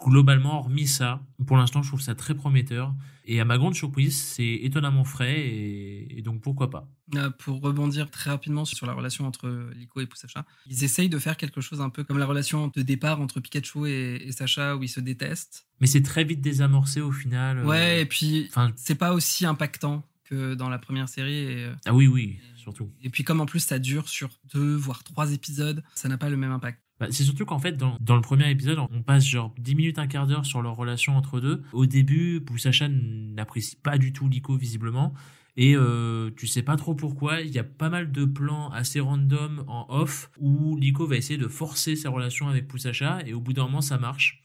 globalement, hormis ça, pour l'instant, je trouve ça très prometteur. Et à ma grande surprise, c'est étonnamment frais, et, et donc pourquoi pas. Euh, Pour rebondir très rapidement sur la relation entre Lico et Sacha, ils essayent de faire quelque chose un peu comme la relation de départ entre Pikachu et, et Sacha, où ils se détestent. Mais c'est très vite désamorcé au final. euh, Ouais, et puis Enfin, c'est pas aussi impactant que dans la première série. Et, euh, ah oui, oui, surtout. et puis comme en plus ça dure sur deux voire trois épisodes, ça n'a pas le même impact. Bah, c'est surtout qu'en fait, dans, dans le premier épisode, on passe genre 10 minutes, un quart d'heure sur leur relation entre deux. Au début, Poussacha n'apprécie pas du tout Lico, visiblement. Et euh, tu sais pas trop pourquoi. Il y a pas mal de plans assez random en off où Lico va essayer de forcer sa relation avec Poussacha. Et au bout d'un moment, ça marche.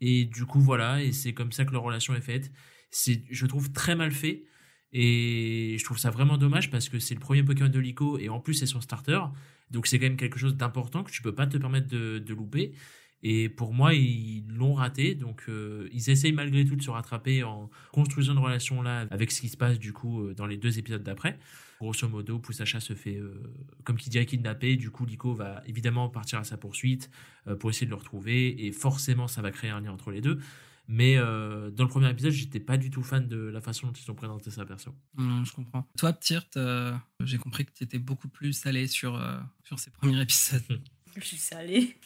Et du coup, voilà. Et c'est comme ça que leur relation est faite. C'est, je trouve, très mal fait. Et je trouve ça vraiment dommage parce que c'est le premier Pokémon de Lico et en plus c'est son starter. Donc c'est quand même quelque chose d'important que tu peux pas te permettre de, louper. Et pour moi, ils l'ont raté. Donc, euh, ils essayent malgré tout de se rattraper en construisant une relation là avec ce qui se passe du coup euh, dans les deux épisodes d'après. Grosso modo, Poussacha se fait, euh, comme qui dirait, kidnapper. Du coup, Lico va évidemment partir à sa poursuite pour essayer de le retrouver. Et forcément, ça va créer un lien entre les deux. Mais dans le premier épisode, j'étais pas du tout fan de la façon dont ils ont présenté ça, perso. Non, je comprends. Toi, Ptirt, j'ai compris que tu étais beaucoup plus salé sur, sur ces premiers épisodes. je suis salé.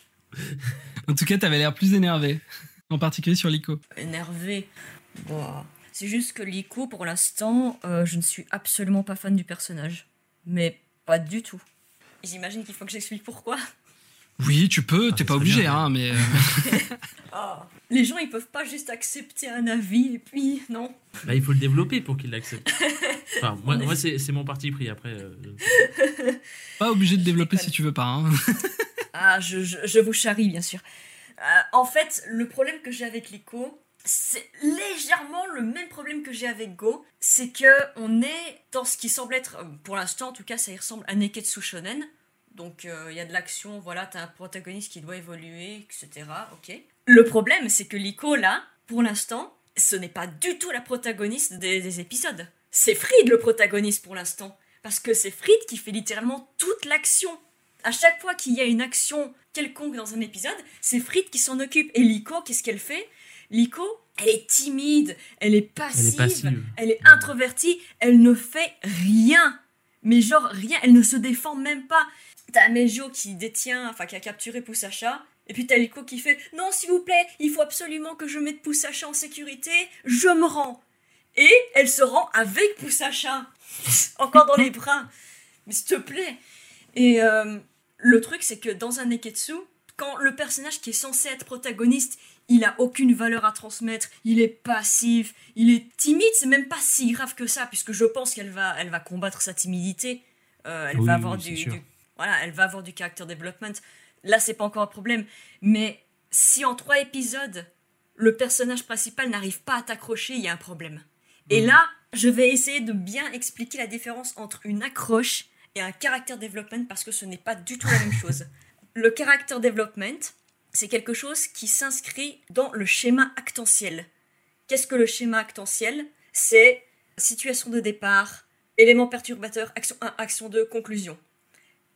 en tout cas, t'avais l'air plus énervé, en particulier sur Lico. Énervé C'est juste que Lico, pour l'instant, euh, je ne suis absolument pas fan du personnage. Mais pas du tout. J'imagine qu'il faut que j'explique pourquoi. Oui, tu peux, t'es ah, pas obligé, hein, mais. Euh. Ah, les gens, ils peuvent pas juste accepter un avis et puis, non. Bah, il faut le développer pour qu'ils l'acceptent. Enfin, moi, c'est mon parti pris après. Euh, pas obligé de développer si tu veux pas. Hein. Ah, je, vous charrie, bien sûr. Euh, en fait, le problème que j'ai avec Lico, c'est légèrement le même problème que j'ai avec Go. C'est que on est dans ce qui semble être, pour l'instant en tout cas, ça y ressemble à Neketsu Shonen. Donc euh, il y a de l'action, voilà, t'as un protagoniste qui doit évoluer, etc. Ok. Le problème, c'est que Lico, là, pour l'instant, ce n'est pas du tout la protagoniste des, des épisodes. C'est Fried le protagoniste pour l'instant. Parce que c'est Fried qui fait littéralement toute l'action à chaque fois qu'il y a une action quelconque dans un épisode, c'est Frit qui s'en occupe. Et Liko, qu'est-ce qu'elle fait? Liko, elle est timide, elle est passive, elle est, introvertie, elle ne fait rien. Mais genre rien, elle ne se défend même pas. T'as Mejo qui détient, enfin qui a capturé Poussacha, et puis t'as Liko qui fait Non, s'il vous plaît, il faut absolument que je mette Poussacha en sécurité, je me rends. Et elle se rend avec Poussacha, encore dans les bras. Mais s'il te plaît. Et euh, le truc, c'est que dans un Neketsu, quand le personnage qui est censé être protagoniste, il a aucune valeur à transmettre, il est passif, il est timide, c'est même pas si grave que ça, puisque je pense qu'elle va, elle va combattre sa timidité, euh, elle va avoir du, voilà, elle va avoir du character development. Là, c'est pas encore un problème, mais si en trois épisodes le personnage principal n'arrive pas à t'accrocher, il y a un problème. Et mhm. là, je vais essayer de bien expliquer la différence entre une accroche et un character development parce que ce n'est pas du tout la même chose. Le character development, c'est quelque chose qui s'inscrit dans le schéma actentiel. Qu'est-ce que le schéma actentiel? C'est situation de départ, élément perturbateur, action 1, action 2, conclusion.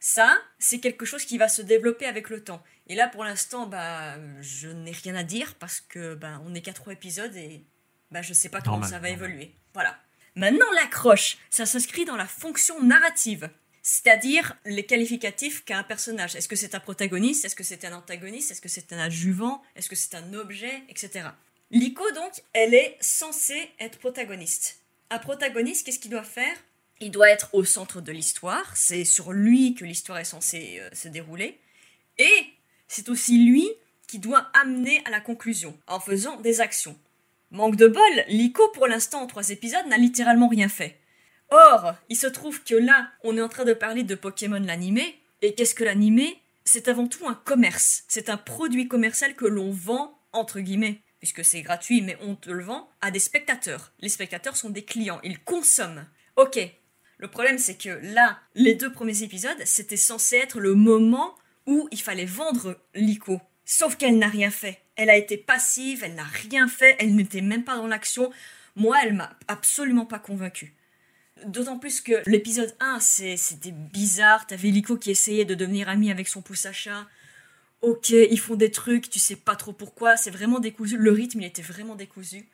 Ça, c'est quelque chose qui va se développer avec le temps. Et là, pour l'instant, bah, je n'ai rien à dire parce que bah, on n'est qu'à trois épisodes et bah, je ne sais pas comment ça va évoluer. Voilà. Maintenant, l'accroche, ça s'inscrit dans la fonction narrative c'est-à-dire les qualificatifs qu'a un personnage. Est-ce que c'est un protagoniste? Est-ce que c'est un antagoniste? Est-ce que c'est un adjuvant? Est-ce que c'est un objet? Etc. L'ICO, donc, elle est censée être protagoniste. Un protagoniste, qu'est-ce qu'il doit faire? Il doit être au centre de l'histoire. C'est sur lui que l'histoire est censée euh, se dérouler. Et c'est aussi lui qui doit amener à la conclusion en faisant des actions. Manque de bol, l'ICO, pour l'instant, en trois épisodes, n'a littéralement rien fait. Or, il se trouve que là, on est en train de parler de Pokémon l'animé, et qu'est-ce que l'animé? C'est avant tout un commerce, c'est un produit commercial que l'on vend, entre guillemets, puisque c'est gratuit, mais on te le vend, à des spectateurs. Les spectateurs sont des clients, ils consomment. Ok, le problème c'est que là, les deux premiers épisodes, c'était censé être le moment où il fallait vendre l'ICO. Sauf qu'elle n'a rien fait. Elle a été passive, elle n'a rien fait, elle n'était même pas dans l'action. Moi, elle m'a absolument pas convaincue. D'autant plus que l'épisode 1, c'était bizarre. T'avais Lico qui essayait de devenir ami avec son pouce. Ok, ils font des trucs, tu sais pas trop pourquoi. C'est vraiment décousu. Le rythme, il était vraiment décousu.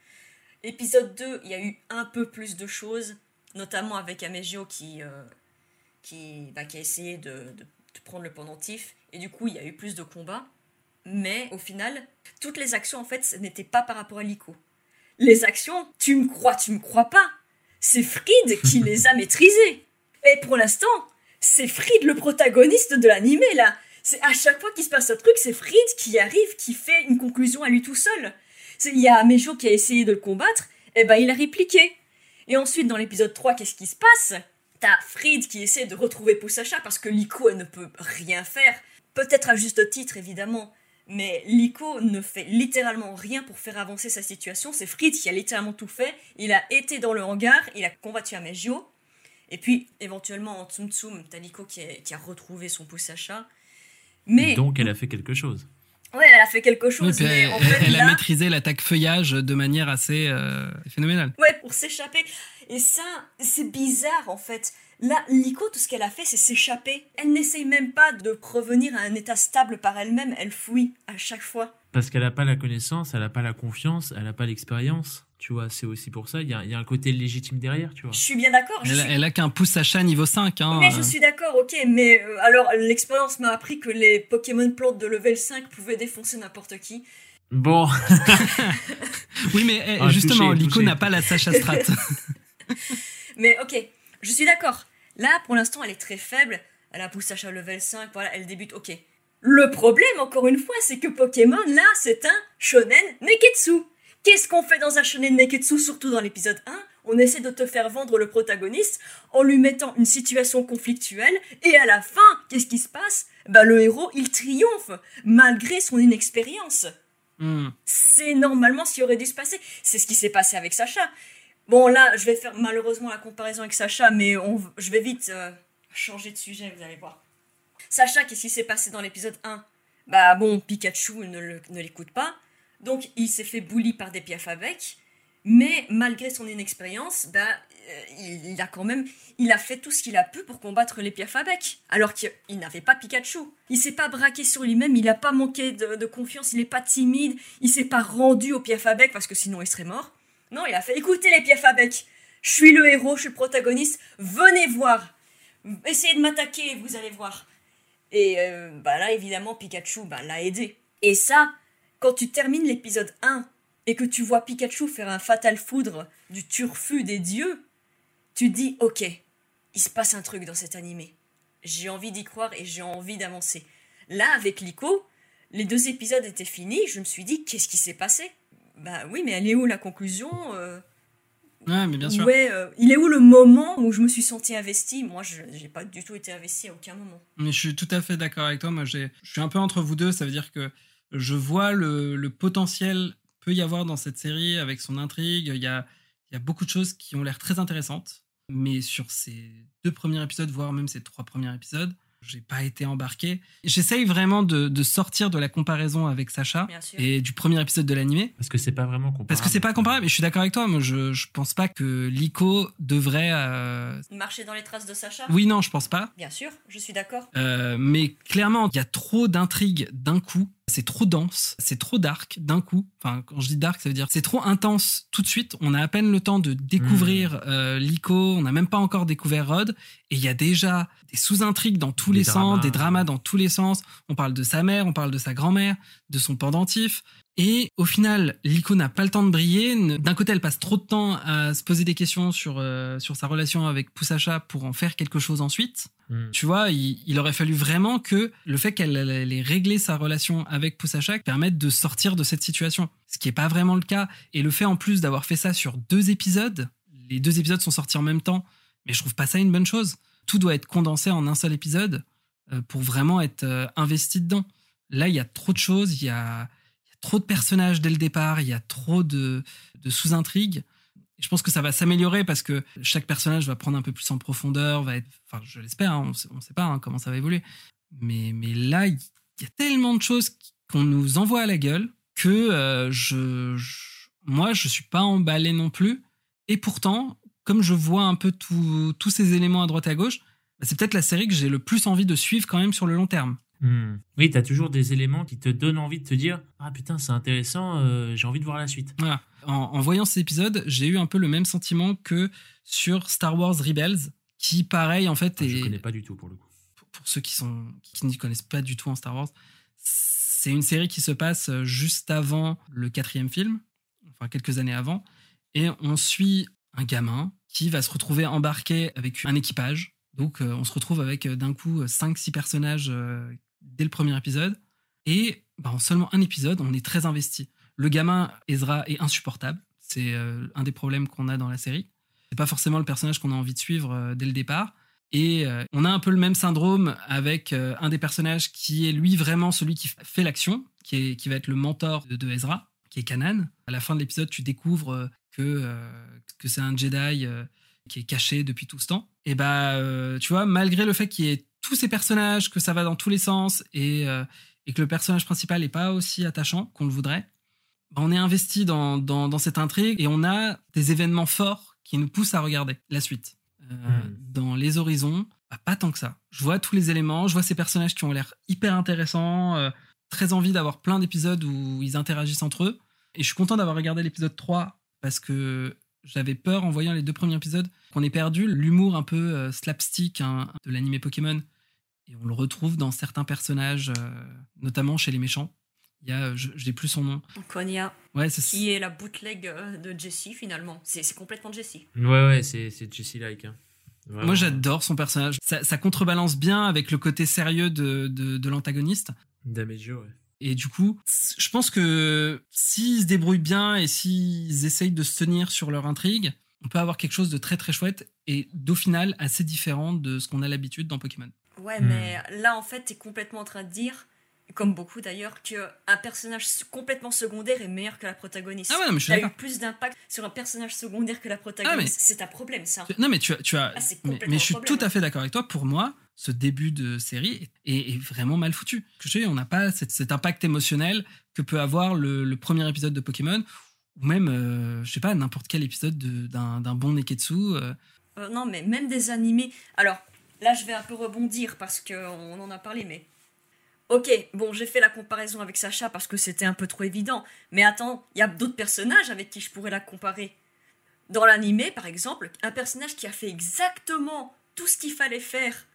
Épisode 2, il y a eu un peu plus de choses, notamment avec Amegio qui, euh, qui, bah, qui a essayé de, de, prendre le pendentif. Et du coup, il y a eu plus de combats. Mais au final, toutes les actions, en fait, n'étaient pas par rapport à Lico. Les actions, tu me crois, tu me crois pas c'est Fried qui les a maîtrisés. Et pour l'instant, c'est Fried le protagoniste de l'animé là. C'est à chaque fois qu'il se passe un truc, c'est Fried qui arrive, qui fait une conclusion à lui tout seul. Il y a Mejo qui a essayé de le combattre, et ben il a répliqué. Et ensuite, dans l'épisode 3, qu'est-ce qui se passe? T'as Fried qui essaie de retrouver Poussacha parce que Liko elle ne peut rien faire. Peut-être à juste titre, évidemment, mais Liko ne fait littéralement rien pour faire avancer sa situation. C'est Fritz qui a littéralement tout fait. Il a été dans le hangar, il a combattu Amegio. Et puis, éventuellement, en Tsum Tsum, t'as Liko qui a, retrouvé son pouce à chat. Mais, Donc, elle a fait quelque chose. Ouais, elle a fait quelque chose, Oui, mais elle, en fait, elle a là- maîtrisé l'attaque feuillage de manière assez euh, phénoménale. Ouais, pour s'échapper. Et ça, c'est bizarre en fait. Là, Lico, tout ce qu'elle a fait, c'est s'échapper. Elle n'essaye même pas de revenir à un état stable par elle-même. Elle fouille à chaque fois. Parce qu'elle n'a pas la connaissance, elle n'a pas la confiance, elle n'a pas l'expérience. Tu vois, c'est aussi pour ça. Il y a, il y a un côté légitime derrière, tu vois. Je suis bien d'accord. Elle, suis- elle a qu'un pouce achat niveau 5. Hein, Mais euh. je suis d'accord, ok. Mais euh, alors, l'expérience m'a appris que les Pokémon plantes de level 5 pouvaient défoncer n'importe qui. Bon, Oui, mais eh, Ah, justement, touché, Lico n'a pas la Sacha Strat. Mais ok, je suis d'accord. Là, pour l'instant, elle est très faible. Elle a poussé à level 5, voilà, elle débute, ok. Le problème, encore une fois, c'est que Pokémon, là, c'est un shonen neketsu. Qu'est-ce qu'on fait dans un shonen neketsu, surtout dans l'épisode 1 On essaie de te faire vendre le protagoniste en lui mettant une situation conflictuelle, et à la fin, qu'est-ce qui se passe? Bah, le héros, il triomphe, malgré son inexpérience. Hmm. C'est normalement ce qui aurait dû se passer. C'est ce qui s'est passé avec Sacha. Bon, là, je vais faire malheureusement la comparaison avec Sacha, mais on, je vais vite euh, changer de sujet, vous allez voir. Sacha, qu'est-ce qui s'est passé dans l'épisode 1 Bah bon, Pikachu ne l'écoute pas, donc il s'est fait bully par des piafs avec, mais malgré son inexpérience, bah, euh, il, a quand même, il a fait tout ce qu'il a pu pour combattre les piafs avec, alors qu'il il n'avait pas Pikachu. Il s'est pas braqué sur lui-même, il a pas manqué de, confiance, il est pas timide, il s'est pas rendu au piaf avec parce que sinon il serait mort. Non, il a fait écoutez les piafs avec, je suis le héros, je suis le protagoniste, venez voir, essayez de m'attaquer, vous allez voir. Et euh, bah là, évidemment, Pikachu bah, l'a aidé. Et ça, quand tu termines l'épisode 1 et que tu vois Pikachu faire un fatal foudre du turfu des dieux, tu dis ok, il se passe un truc dans cet animé. J'ai envie d'y croire et j'ai envie d'avancer. Là, avec Lico, les deux épisodes étaient finis, je me suis dit qu'est-ce qui s'est passé? Bah oui, mais elle est où la conclusion Euh, Ouais, mais bien sûr. Ouais, euh, il est où le moment où je me suis sentie investie? Moi, je j'ai pas du tout été investie à aucun moment. Mais je suis tout à fait d'accord avec toi. Moi, j'ai- je suis un peu entre vous deux. Ça veut dire que je vois le, le potentiel peut y avoir dans cette série avec son intrigue. Il y a, il y a beaucoup de choses qui ont l'air très intéressantes. Mais sur ces deux premiers épisodes, voire même ces trois premiers épisodes, j'ai pas été embarqué. J'essaye vraiment de, de sortir de la comparaison avec Sacha et du premier épisode de l'animé. parce que c'est pas vraiment comparable. Parce que c'est pas comparable. Et je suis d'accord avec toi. Moi, je, je pense pas que Lico devrait. euh, Marcher dans les traces de Sacha Oui, non, je pense pas. Bien sûr, je suis d'accord. Euh, mais clairement, il y a trop d'intrigues d'un coup. C'est trop dense, c'est trop dark d'un coup. Enfin, quand je dis dark, ça veut dire c'est trop intense tout de suite. On a à peine le temps de découvrir euh, Lico, on n'a même pas encore découvert Rod, et il y a déjà des sous-intrigues dans tous Des les sens, des dramas dans tous les sens. On parle de sa mère, on parle de sa grand-mère, de son pendentif. Et au final, Lico n'a pas le temps de briller. D'un côté, elle passe trop de temps à se poser des questions sur, euh, sur sa relation avec Poussacha pour en faire quelque chose ensuite. Hmm. Tu vois, il, il aurait fallu vraiment que le fait qu'elle elle ait réglé sa relation avec Poussachak permette de sortir de cette situation. Ce qui n'est pas vraiment le cas. Et le fait en plus d'avoir fait ça sur deux épisodes, les deux épisodes sont sortis en même temps, mais je trouve pas ça une bonne chose. Tout doit être condensé en un seul épisode euh, pour vraiment être euh, investi dedans. Là, il y a trop de choses, il y a trop de personnages dès le départ, il y a trop de, sous-intrigues. Et Je pense que ça va s'améliorer parce que chaque personnage va prendre un peu plus en profondeur, va enfin, je l'espère, hein, on on sait pas hein, comment ça va évoluer. Mais, là, il y a tellement de choses qu'on nous envoie à la gueule que euh, je, je- moi, je suis pas emballé non plus. Et pourtant, comme je vois un peu tous ces éléments à droite à gauche, bah, c'est peut-être la série que j'ai le plus envie de suivre quand même sur le long terme. Hmm. Oui, t'as toujours des éléments qui te donnent envie de te dire Ah putain, c'est intéressant, euh, j'ai envie de voir la suite. Voilà. En, en voyant cet épisode, j'ai eu un peu le même sentiment que sur Star Wars Rebels, qui pareil en fait Ah, Je est, connais pas du tout pour le coup. pour, pour ceux qui sont qui n'y connaissent pas du tout en Star Wars, c'est une série qui se passe juste avant le quatrième film, enfin quelques années avant, et on suit un gamin qui va se retrouver embarqué avec un équipage. Donc euh, on se retrouve avec euh, d'un coup 5-6 personnages euh, dès le premier épisode, et bah, en seulement un épisode, on est très investi. Le gamin Ezra est insupportable, c'est euh, un des problèmes qu'on a dans la série. C'est pas forcément le personnage qu'on a envie de suivre euh, dès le départ. Et euh, on a un peu le même syndrome avec un des personnages qui est lui vraiment celui qui fait l'action, qui, qui va être le mentor de, Ezra, qui est Kanan. À la fin de l'épisode, tu découvres que, que c'est un Jedi qui est caché depuis tout ce temps. Et bah, tu vois, malgré le fait qu'il y ait tous ces personnages, que ça va dans tous les sens, et, euh, et que le personnage principal n'est pas aussi attachant qu'on le voudrait, bah, on est investi dans, dans, dans, cette intrigue et on a des événements forts qui nous poussent à regarder la suite. Euh, Hmm. Dans les horizons, bah, pas tant que ça. Je vois tous les éléments, je vois ces personnages qui ont l'air hyper intéressants, euh, très envie d'avoir plein d'épisodes où ils interagissent entre eux. Et je suis content d'avoir regardé l'épisode 3 parce que j'avais peur en voyant les deux premiers épisodes qu'on ait perdu l'humour un peu slapstick hein, de l'animé Pokémon. Et on le retrouve dans certains personnages, euh, notamment chez les méchants. Il y a, euh, je je n'ai plus son nom. Konya, Ouais, c'est qui est la bootleg euh, de Jessie finalement. C'est complètement Jessie. Ouais, ouais, c'est c'est Jessie like. Hein. Vraiment. Moi, j'adore son personnage. Ça, ça contrebalance bien avec le côté sérieux de, de, de l'antagoniste. Damejo, ouais. Et du coup, je pense que s'ils se débrouillent bien et s'ils essayent de se tenir sur leur intrigue, on peut avoir quelque chose de très très chouette et d'au final assez différent de ce qu'on a l'habitude dans Pokémon. Ouais, Hmm. mais là en fait, t'es complètement en train de dire, comme beaucoup d'ailleurs, que un personnage complètement secondaire est meilleur que la protagoniste. Ah ouais, non, mais je suis T'as eu plus d'impact sur un personnage secondaire que la protagoniste. C'est un problème ça. Non, mais tu as. Tu as Ah, mais, mais je suis problème, tout à fait d'accord avec toi. Pour moi, ce début de série est, est vraiment mal foutu. Je dis, on n'a pas cet, cet impact émotionnel que peut avoir le, le premier épisode de Pokémon, ou même, euh, je sais pas, n'importe quel épisode de- d'un d'un bon Neketsu. euh. Euh, non, mais même des animés. Alors, là, je vais un peu rebondir parce qu'on en a parlé, mais. Ok, bon, j'ai fait la comparaison avec Sacha parce que c'était un peu trop évident. Mais attends, il y a d'autres personnages avec qui je pourrais la comparer. Dans l'animé, par exemple, un personnage qui a fait exactement tout ce qu'il fallait faire,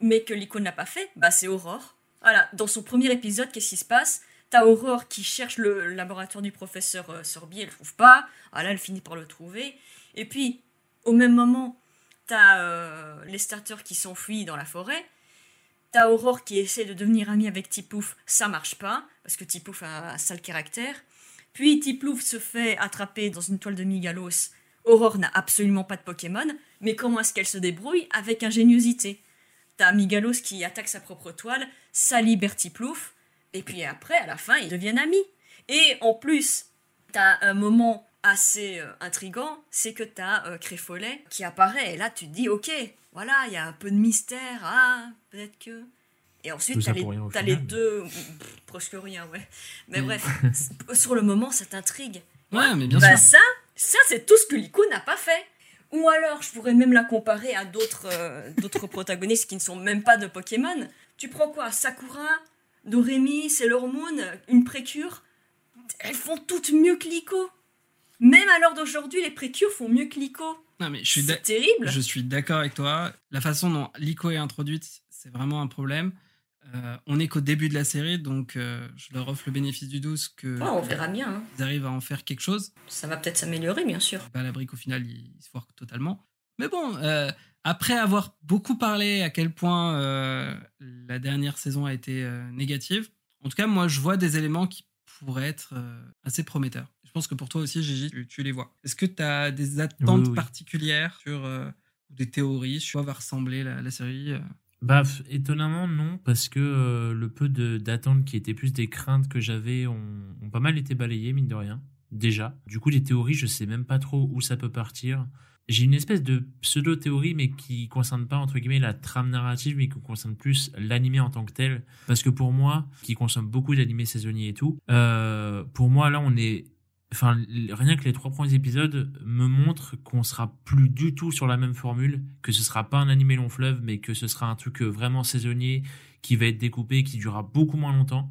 mais que l'icône n'a pas fait, bah c'est Aurore. Voilà, dans son premier épisode, qu'est-ce qui se passe? T'as Aurore qui cherche le laboratoire du professeur euh, Sorbier, elle le trouve pas. Ah là, elle finit par le trouver. Et puis, au même moment, t'as euh, les starters qui s'enfuient dans la forêt. T'as Aurore qui essaie de devenir amie avec Tipouf, ça marche pas, parce que Tipouf a un sale caractère. Puis Tiplouf se fait attraper dans une toile de Migalos. Aurore n'a absolument pas de Pokémon, mais comment est-ce qu'elle se débrouille Avec ingéniosité? T'as Migalos qui attaque sa propre toile, ça libère Tiplouf, et puis après, à la fin, ils deviennent amis. Et en plus, t'as un moment assez euh, intrigant, c'est que t'as euh, Créfolet qui apparaît, et là tu te dis, ok, voilà, il y a un peu de mystère, ah, peut-être que... Et ensuite, t'as les, final, les deux... pff, presque rien, ouais. Mais Mm. bref, sur le moment, ça t'intrigue. Ouais, mais bien Bah sûr. ça, ça c'est tout ce que l'ICO n'a pas fait. Ou alors, je pourrais même la comparer à d'autres euh, d'autres protagonistes qui ne sont même pas de Pokémon. Tu prends quoi Sakura, Doremi, Sailor Moon, une précure? Elles font toutes mieux que l'ICO. Même à l'heure d'aujourd'hui, les précures font mieux que l'ICO. Non, mais je suis, C'est terrible. je suis d'accord avec toi. La façon dont l'ICO est introduite, c'est vraiment un problème. Euh, on est qu'au début de la série, donc euh, je leur offre le bénéfice du doute que Ouais, on verra bien. hein. ils arrivent à en faire quelque chose. Ça va peut-être s'améliorer, bien sûr. Pas à l'abri qu'au final, ils, se foirent totalement. Mais bon, euh, après avoir beaucoup parlé à quel point la dernière saison a été négative, en tout cas, moi, je vois des éléments qui pourraient être assez prometteurs. Je pense que pour toi aussi, Gigi, tu, tu les vois. Est-ce que tu as des attentes Oui, oui. particulières sur euh, des théories sur quoi va ressembler la, la série euh? Bah, étonnamment, non, parce que euh, le peu d'attentes qui étaient plus des craintes que j'avais ont, ont pas mal été balayées, mine de rien, déjà. Du coup, les théories, je sais même pas trop où ça peut partir. J'ai une espèce de pseudo-théorie, mais qui concerne pas, entre guillemets, la trame narrative, mais qui concerne plus l'animé en tant que tel. Parce que pour moi, qui consomme beaucoup d'animés saisonniers et tout, euh, pour moi, là, on est Enfin, rien que les trois premiers épisodes me montrent qu'on sera plus du tout sur la même formule, que ce sera pas un animé long fleuve, mais que ce sera un truc euh, vraiment saisonnier qui va être découpé, qui durera beaucoup moins longtemps.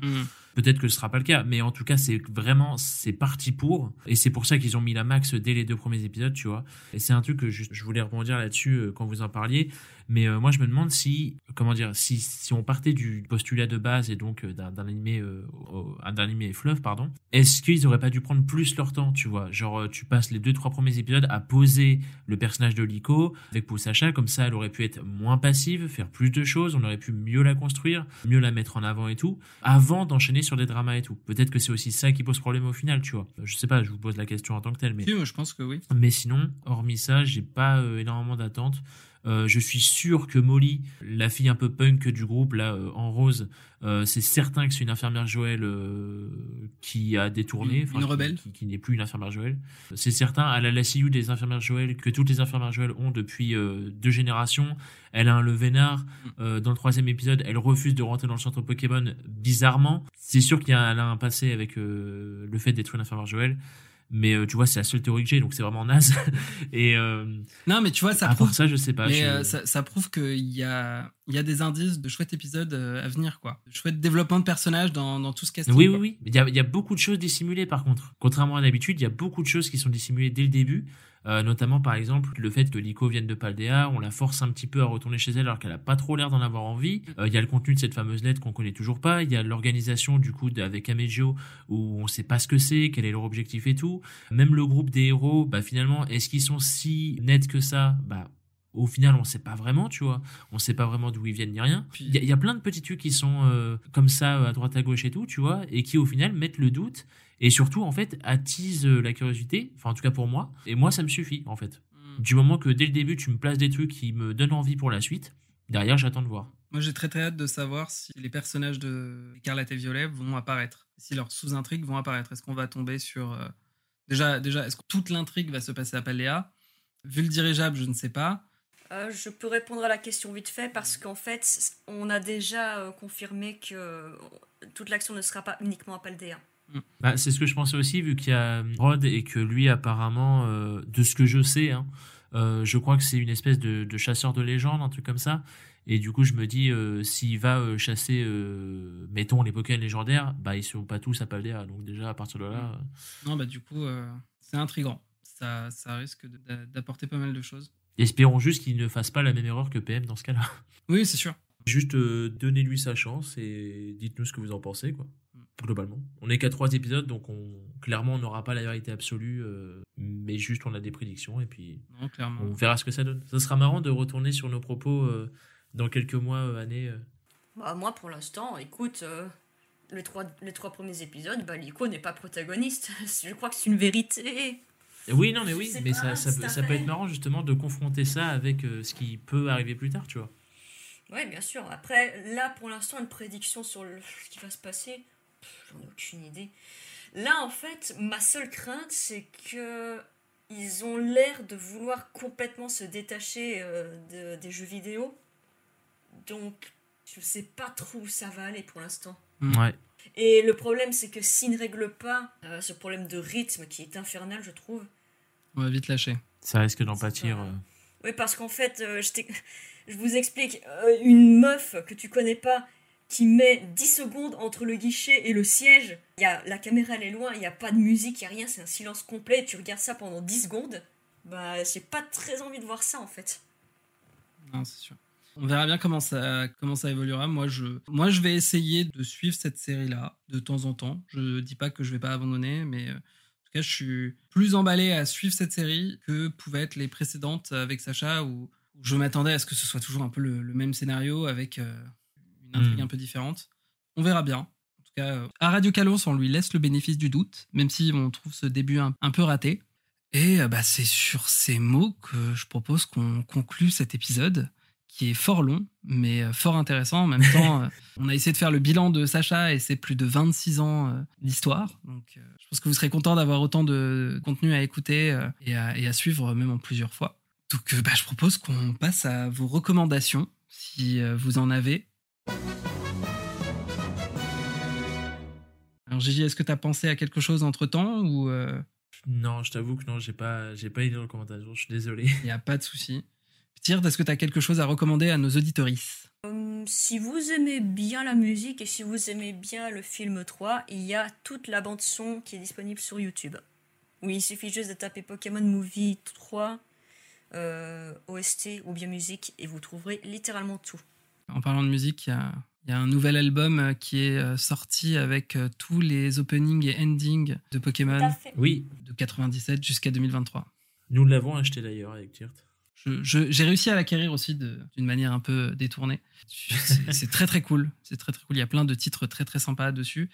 Peut-être que ce sera pas le cas, mais en tout cas, c'est vraiment, c'est parti pour. Et c'est pour ça qu'ils ont mis la max dès les deux premiers épisodes, tu vois. Et c'est un truc que je, je voulais rebondir là-dessus euh, quand vous en parliez. Mais euh, moi, je me demande si, comment dire, si, si on partait du postulat de base et donc euh, d'un animé, euh, animé fleuve, pardon, est-ce qu'ils auraient pas dû prendre plus leur temps, tu vois? Genre, euh, tu passes les deux, trois premiers épisodes à poser le personnage de Liko avec Pou Sacha, comme ça, elle aurait pu être moins passive, faire plus de choses, on aurait pu mieux la construire, mieux la mettre en avant et tout, avant d'enchaîner sur des dramas et tout. Peut-être que c'est aussi ça qui pose problème au final, tu vois. Je sais pas, je vous pose la question en tant que telle, mais moi, je pense que oui. mais sinon, hormis ça, j'ai pas euh, énormément d'attentes. Euh, je suis sûr que Molly, la fille un peu punk du groupe, là, euh, en rose, euh, c'est certain que c'est une infirmière Joël qui a détourné. Une- une rebelle. Qui, qui n'est plus une infirmière Joël. C'est certain, elle a la CIU des infirmières Joël que toutes les infirmières Joël ont depuis deux générations. Elle a un le vénard. Euh, dans le troisième épisode, elle refuse de rentrer dans le centre Pokémon bizarrement. C'est sûr qu'il y a, a un passé avec le fait d'être une infirmière Joël. Mais euh, tu vois, c'est la seule théorie que j'ai, donc c'est vraiment naze. Et euh, Non, mais tu vois, ça à prouve, part ça, je sais pas. mais, je- euh, ça, ça prouve qu'il y a, il y a des indices de chouettes épisodes à venir, quoi. De chouettes développement de personnages dans, dans tout ce casting. Oui, oui, quoi. oui. Il y, a, il y a beaucoup de choses dissimulées par contre. Contrairement à d'habitude, il y a beaucoup de choses qui sont dissimulées dès le début. Euh, notamment par exemple le fait que Lico vienne de Paldea, on la force un petit peu à retourner chez elle alors qu'elle a pas trop l'air d'en avoir envie. Euh, il y a le contenu de cette fameuse lettre qu'on connaît toujours pas. Il y a l'organisation du coup avec Amegio où on sait pas ce que c'est, quel est leur objectif et tout. Même le groupe des héros, bah finalement, est-ce qu'ils sont si nets que ça? Bah au final, on sait pas vraiment, tu vois. On sait pas vraiment d'où ils viennent ni rien. Puis- Il y, a- il y a plein de petits trucs qui sont euh, comme ça à droite à gauche et tout, tu vois, et qui au final mettent le doute et surtout en fait attisent euh, la curiosité. Enfin, en tout cas pour moi. Et moi, ça me suffit en fait. Mm. Du moment que dès le début, tu me places des trucs qui me donnent envie pour la suite, derrière, j'attends de voir. Moi, j'ai très très hâte de savoir si les personnages de Écarlate et Violet vont apparaître, si leurs sous-intrigues vont apparaître. Est-ce qu'on va tomber sur euh, déjà, déjà, est-ce que toute l'intrigue va se passer à Paldea Vu le dirigeable, je ne sais pas. Euh, je peux répondre à la question vite fait parce qu'en fait, on a déjà euh, confirmé que toute l'action ne sera pas uniquement à Paldea. Bah, c'est ce que je pensais aussi, vu qu'il y a Rod et que lui, apparemment, euh, de ce que je sais, hein, euh, je crois que c'est une espèce de, de chasseur de légende, un truc comme ça. Et du coup, je me dis, euh, s'il va euh, chasser, euh, mettons, les Pokémon légendaires, bah, ils sont pas tous à Paldea. Donc, déjà, à partir de là. euh, Non, bah du coup, euh, c'est intriguant. Ça, ça risque d'apporter pas mal de choses. espérons juste qu'il ne fasse pas la même erreur que PM dans ce cas-là. Oui, c'est sûr. Juste euh, donnez-lui sa chance et dites-nous ce que vous en pensez, quoi. Globalement. On n'est qu'à trois épisodes, donc on, clairement, on n'aura pas la vérité absolue, euh, mais juste on a des prédictions et puis Non, clairement. on verra ce que ça donne. Ça sera marrant de retourner sur nos propos euh, dans quelques mois, euh, années. euh. Bah, moi, pour l'instant, écoute, euh, les, trois, les trois premiers épisodes, bah, Lico n'est pas protagoniste. Je crois que c'est une vérité. Et Oui, non, mais oui, mais pas- ça, ça, peut- ça être marrant justement de confronter ça avec euh, ce qui peut arriver plus tard, tu vois. Oui, bien sûr. Après, là, pour l'instant, une prédiction sur le- ce qui va se passer, j'en ai aucune idée. Là, en fait, ma seule crainte, c'est que ils ont l'air de vouloir complètement se détacher euh, de- des jeux vidéo. Donc, je sais pas trop où ça va aller pour l'instant. Mm. Ouais. Et le problème, c'est que s'ils ne règlent pas euh, ce problème de rythme qui est infernal, je trouve, On va vite lâcher. Ça risque d'en pâtir. pas- euh. Oui, parce qu'en fait, euh, je, je vous explique, euh, une meuf que tu connais pas qui met 10 secondes entre le guichet et le siège, y a, la caméra elle est loin, il n'y a pas de musique, il n'y a rien, c'est un silence complet, et tu regardes ça pendant 10 secondes, bah j'ai pas très envie de voir ça en fait. Non, c'est sûr. On verra bien comment ça, comment ça évoluera. Moi je, moi, je vais essayer de suivre cette série-là de temps en temps. Je dis pas que je vais pas abandonner, mais euh, en tout cas, je suis plus emballé à suivre cette série que pouvaient être les précédentes avec Sacha, où, je m'attendais à ce que ce soit toujours un peu le, le même scénario avec euh, une intrigue Mm. un peu différente. On verra bien. En tout cas, euh, à Radio Calos, on lui laisse le bénéfice du doute, même si on trouve ce début un, un peu raté. Et euh, bah, c'est sur ces mots que je propose qu'on conclue cet épisode qui est fort long, mais euh, fort intéressant. En même temps, on a essayé de faire le bilan de Sacha et c'est plus de 26 ans d'histoire. Donc, je pense que vous serez content d'avoir autant de contenu à écouter et, à, et à suivre, même en plusieurs fois. Donc, bah, je propose qu'on passe à vos recommandations, si vous en avez. Alors, Gigi, est-ce que tu as pensé à quelque chose entre temps ou euh, Non, je t'avoue que non, j'ai pas, j'ai pas de recommandation. Je suis désolé. il n'y a pas de souci Tirte, est-ce que tu as quelque chose à recommander à nos auditorices? Hum, si vous aimez bien la musique et si vous aimez bien le film 3, il y a toute la bande son qui est disponible sur YouTube. Oui, il suffit juste de taper Pokémon Movie 3, euh, OST ou bien musique et vous trouverez littéralement tout. En parlant de musique, il y a, il y a un nouvel album euh, qui est euh, sorti avec euh, tous les openings et endings de Pokémon. Oui, de 97 jusqu'à 2023. nous l'avons acheté d'ailleurs avec Tirt. J'ai réussi à l'acquérir aussi d'une manière un peu détournée. C'est très très cool. C'est très très cool. Il y a plein de titres très très sympas dessus.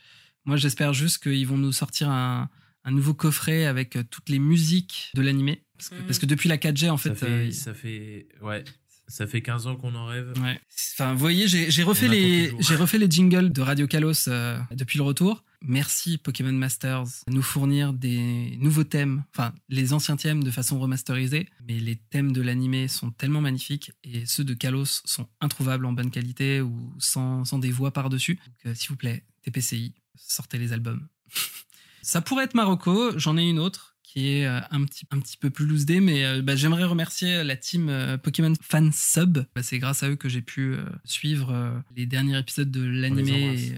Moi, j'espère juste qu'ils vont nous sortir un, un nouveau coffret avec toutes les musiques de l'animé. Parce, que- parce que depuis la 4G, en fait, ça fait, euh, ça fait, ouais. Ça fait 15 ans qu'on en rêve. Ouais. Enfin, vous voyez, j'ai refait les refait jingles de Radio Kalos euh, depuis le retour. Merci Pokémon Masters de nous fournir des nouveaux thèmes, enfin les anciens thèmes de façon remasterisée, mais les thèmes de l'animé sont tellement magnifiques et ceux de Kalos sont introuvables en bonne qualité ou sans, sans des voix par-dessus. Donc euh, s'il vous plaît, TPCI, sortez les albums. Ça pourrait être Marocco, j'en ai une autre qui est euh, un petit, un petit peu plus loose day, mais euh, bah, j'aimerais remercier la team euh, Pokémon Fan Sub. Bah, c'est grâce à eux que j'ai pu suivre les derniers épisodes de l'animé.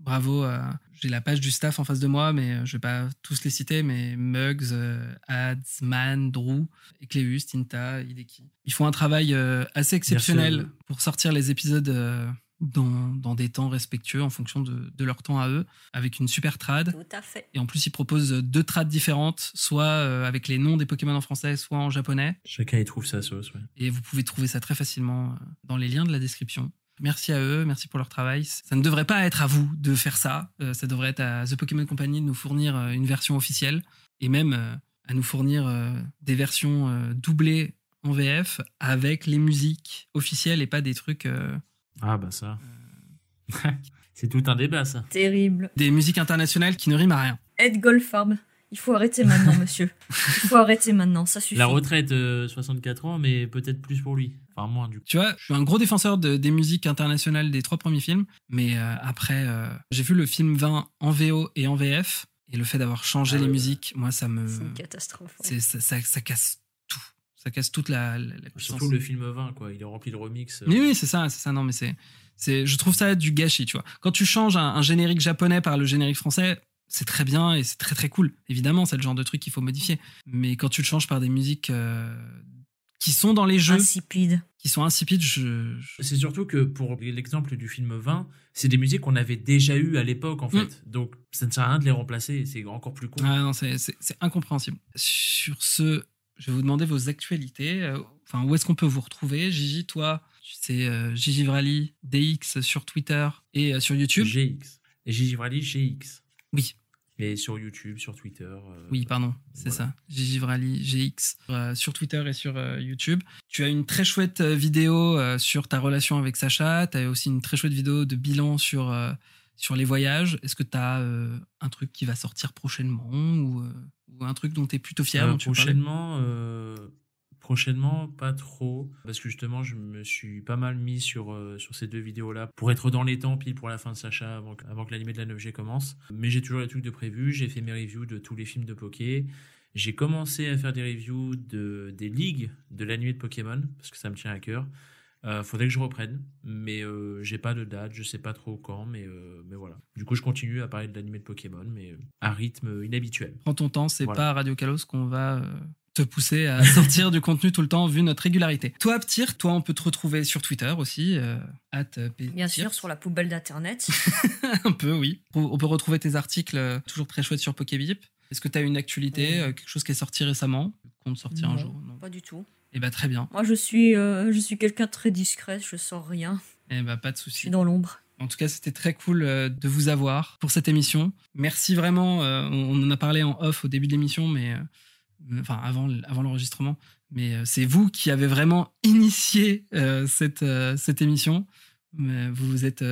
Bravo, j'ai la page du staff en face de moi, mais je vais pas tous les citer, mais Muggs, Ads, Man, Drew, Ecleus, Tinta, Hideki. Ils font un travail assez exceptionnel pour sortir les épisodes dans, dans des temps respectueux en fonction de, de leur temps à eux, avec une super trad. Tout à fait. Et en plus, ils proposent deux trades différentes, soit euh, avec les noms des Pokémon en français, soit en japonais. Chacun y trouve sa sauce. Ouais. Et vous pouvez trouver ça très facilement euh, dans les liens de la description. Merci à eux, merci pour leur travail. Ça ne devrait pas être à vous de faire ça. Euh, ça devrait être à The Pokémon Company de nous fournir une version officielle et même euh, à nous fournir des versions doublées en VF avec les musiques officielles et pas des trucs, Ah bah ça. C'est tout un débat ça. Terrible. des musiques internationales qui ne riment à rien. Ed Goldfarb, il faut arrêter maintenant, monsieur. Il faut arrêter maintenant, ça suffit. La retraite, euh, 64 ans, mais peut-être plus pour lui. Enfin, moins du coup. Tu vois, je suis un gros défenseur de- des musiques internationales des trois premiers films, mais euh, après, euh, j'ai vu le film 20 en VO et en VF, et le fait d'avoir changé Ah les ouais. musiques, moi, ça me. C'est une catastrophe. ouais. ça, ça- ça casse tout. Ça casse toute la, la, la puissance. Surtout le film 20, quoi. Il est rempli de remix. euh, Oui, oui, c'est ça, c'est ça. Non, mais c'est, c'est, je trouve ça du gâchis, tu vois. Quand tu changes un, un générique japonais par le générique français, c'est très bien et c'est très très cool. Évidemment, c'est le genre de truc qu'il faut modifier. Mais quand tu le changes par des musiques euh, qui sont dans les jeux, Insipide. qui sont insipides, je, je- C'est surtout que pour l'exemple du film 20, c'est des musiques qu'on avait déjà eues à l'époque, en fait. Donc, ça ne sert à rien de les remplacer. C'est encore plus con. Ah non, c'est, c'est- c'est incompréhensible. Sur ce, je vais vous demander vos actualités. Euh, Enfin, où est-ce qu'on peut vous retrouver? Gigi, toi, c'est euh, Gigi Vrali, DX sur Twitter et euh, sur YouTube? GX. Et Gigi Vrali, GX. Oui. Et sur YouTube, sur Twitter. euh, Oui, pardon, c'est voilà. ça. Gigi Vrali, GX, sur Twitter et sur YouTube. Tu as une très chouette vidéo sur ta relation avec Sacha. Tu as aussi une très chouette vidéo de bilan sur, sur les voyages. Est-ce que tu as un truc qui va sortir prochainement ou, euh, ou un truc dont tu es plutôt fier Euh, dont tu prochainement, euh, prochainement, pas trop. Parce que justement, je me suis pas mal mis sur, euh, sur ces deux vidéos-là pour être dans les temps, pile pour la fin de Sacha, avant, que- avant que l'animé de la 9G commence. Mais j'ai toujours les trucs de prévu. J'ai fait mes reviews de tous les films de Poké. J'ai commencé à faire des reviews de, des ligues de l'animé de Pokémon, parce que ça me tient à cœur. Euh, faudrait que je reprenne, mais euh, j'ai pas de date, je sais pas trop quand, mais, euh, mais voilà. Du coup, je continue à parler de l'animé de Pokémon, mais euh, à rythme inhabituel. Prends ton temps, c'est Voilà. pas à Radio Kalos qu'on va euh, te pousser à sortir du contenu tout le temps vu notre régularité. Toi, Ptir, toi, on peut te retrouver sur Twitter aussi, euh, at, euh, Bien sûr, sur la poubelle d'internet. Un peu, oui. On peut retrouver tes articles toujours très chouettes sur Pokébip. Est-ce que tu as une actualité, Oui. quelque chose qui est sorti récemment, compte sortir un Non. jour Non? Pas du tout. Eh bah très bien. Moi, je suis, euh, je suis quelqu'un de très discret, je sors rien. Eh bah pas de Je souci. suis dans l'ombre. En tout cas, c'était très cool euh, de vous avoir pour cette émission. Merci vraiment. euh, on en a parlé en off au début de l'émission, mais enfin avant, avant l'enregistrement. Mais c'est vous qui avez vraiment initié cette, cette émission. Vous vous êtes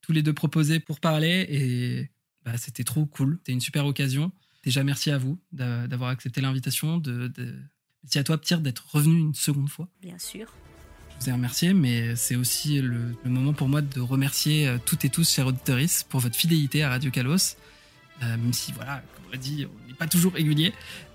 tous les deux proposés pour parler et bah, c'était trop cool. C'était une super occasion. Déjà, merci à vous d'a- d'avoir accepté l'invitation. De, de- Merci à toi, Pierre, d'être revenu une seconde fois. Bien sûr. Je vous ai remercié, mais c'est aussi le, le moment pour moi de remercier euh, toutes et tous, chers auditeurs, pour votre fidélité à Radio Kalos. Euh, même si, voilà, comme on l'a dit, on n'est pas toujours régulier.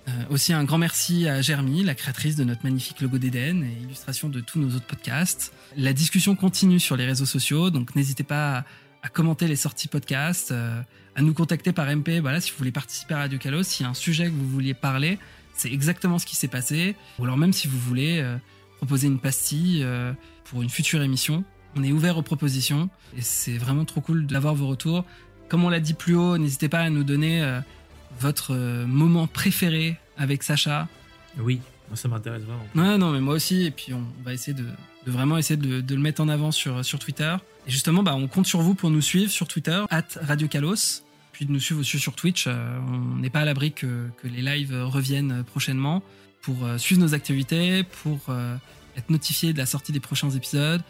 Euh, aussi un grand merci à Germy, la créatrice de notre magnifique logo d'Eden et illustration de tous nos autres podcasts. La discussion continue sur les réseaux sociaux, donc n'hésitez pas à, à commenter les sorties podcasts, euh, à nous contacter par MP. Voilà, si vous voulez participer à Radio Kalos, s'il y a un sujet que vous vouliez parler, c'est exactement ce qui s'est passé. Ou alors même si vous voulez euh, proposer une pastille euh, pour une future émission, on est ouvert aux propositions et c'est vraiment trop cool d'avoir vos retours. Comme on l'a dit plus haut, n'hésitez pas à nous donner euh, votre moment préféré avec Sacha. Oui, ça m'intéresse vraiment. Ouais, non, mais moi aussi. Et puis on va essayer de, de vraiment essayer de, de le mettre en avant sur, sur Twitter. Et justement, bah, on compte sur vous pour nous suivre sur Twitter, at Radio Kalos. Puis de nous suivre aussi sur Twitch. Euh, on n'est pas à l'abri que, que les lives reviennent prochainement pour euh, suivre nos activités, pour euh, être notifié de la sortie des prochains épisodes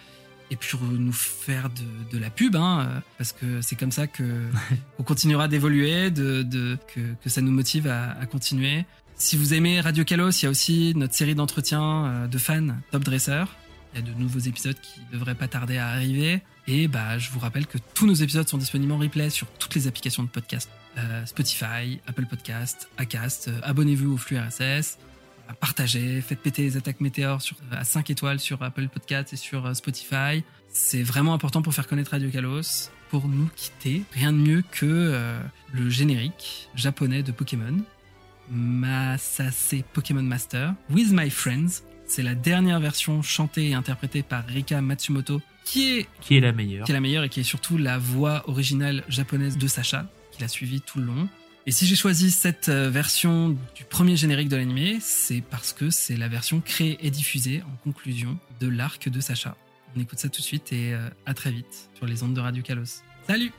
et pour nous faire de, de la pub, hein, parce que c'est comme ça que on continuera d'évoluer, de, de, que, que ça nous motive à, à continuer. Si vous aimez Radio Kalos, il y a aussi notre série d'entretiens de fans Top Dresser. Il y a de nouveaux épisodes qui devraient pas tarder à arriver. Et bah, je vous rappelle que tous nos épisodes sont disponibles en replay sur toutes les applications de podcast. Euh, Spotify, Apple Podcast, Acast. Euh, Abonnez-vous au flux RSS. Euh, Partagez, faites péter les attaques météores à 5 étoiles sur Apple Podcast et sur Spotify. C'est vraiment important pour faire connaître Radio Kalos. Pour nous quitter, rien de mieux que le générique japonais de Pokémon. Masase Pokémon Master, With My Friends. C'est la dernière version chantée et interprétée par Rika Matsumoto, qui est, Qui est la meilleure qui est la meilleure et qui est surtout la voix originale japonaise de Sacha, qui l'a suivi tout le long. Et si j'ai choisi cette euh, version du premier générique de l'animé, c'est parce que c'est la version créée et diffusée en conclusion de l'arc de Sacha. On écoute ça tout de suite et euh, à très vite sur les ondes de Radio Kalos. Salut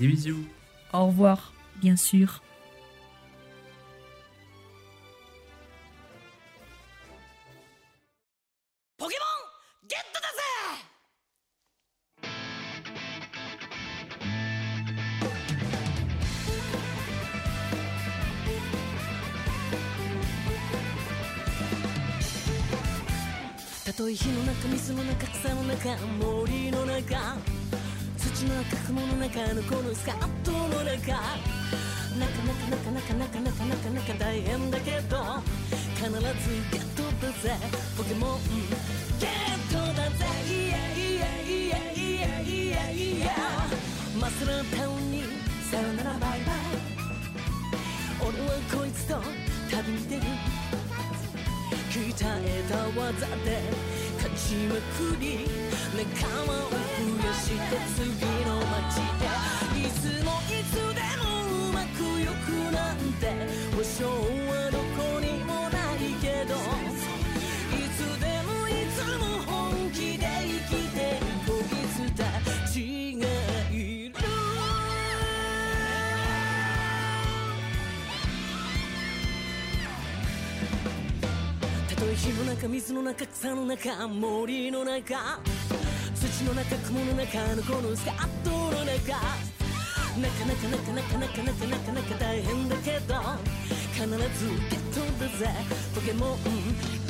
Des bisous. Au revoir, bien sûr. とえ火の中水の中草の中森の中土の中雲の中のこのスカートの中なかなかなかなかなかなかなかなか大変だけど必ずゲットだぜポケモンゲットだぜイエイエイエイエイエイエイマスラタウンにさよならバイバイ俺はこいつと旅に出る鍛えた技で勝ちまくり仲間を増やして次の街でいつもいつでもうまくよくなんて保証はどこにもないけど。の中水の中草の中森の中。土の中雲の中のこのスカートの中。なかなかなかなかなかなかなかなか大変だけど必ずゲットだぜ。ポケモン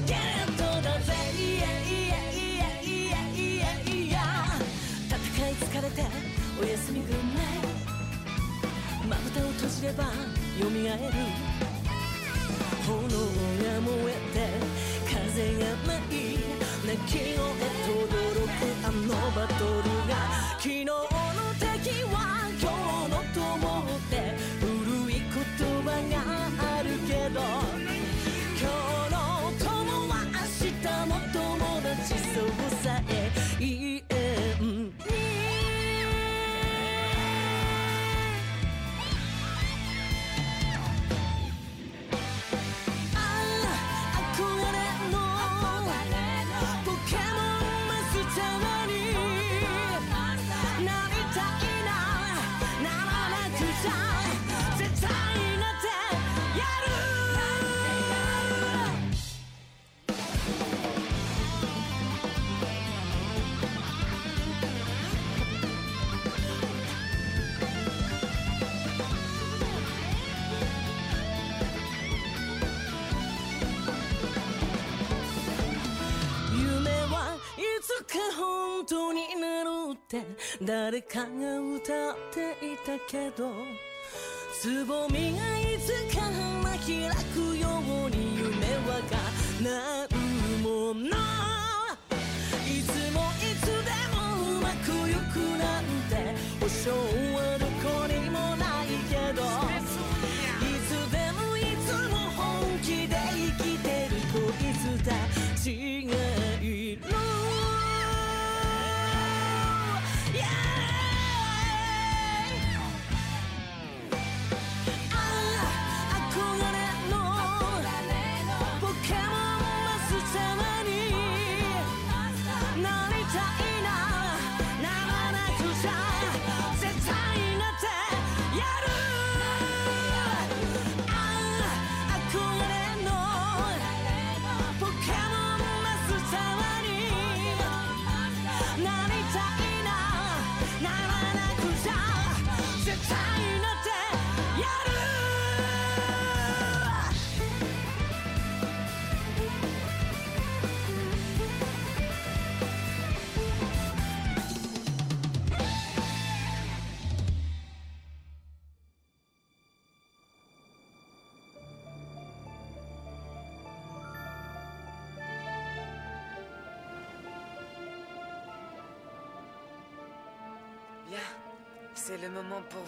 ゲットだぜ。イエイエイエイエイエイエイ戦い疲れておやすみグッナイまぶたを閉じれば蘇る。炎が燃えて風がない泣き声とどろくあのバトルが昨日の敵は誰かが歌っていたけどつぼみがいつか花開くように夢は叶うものい。つもいつでもうまくいくなんて保証は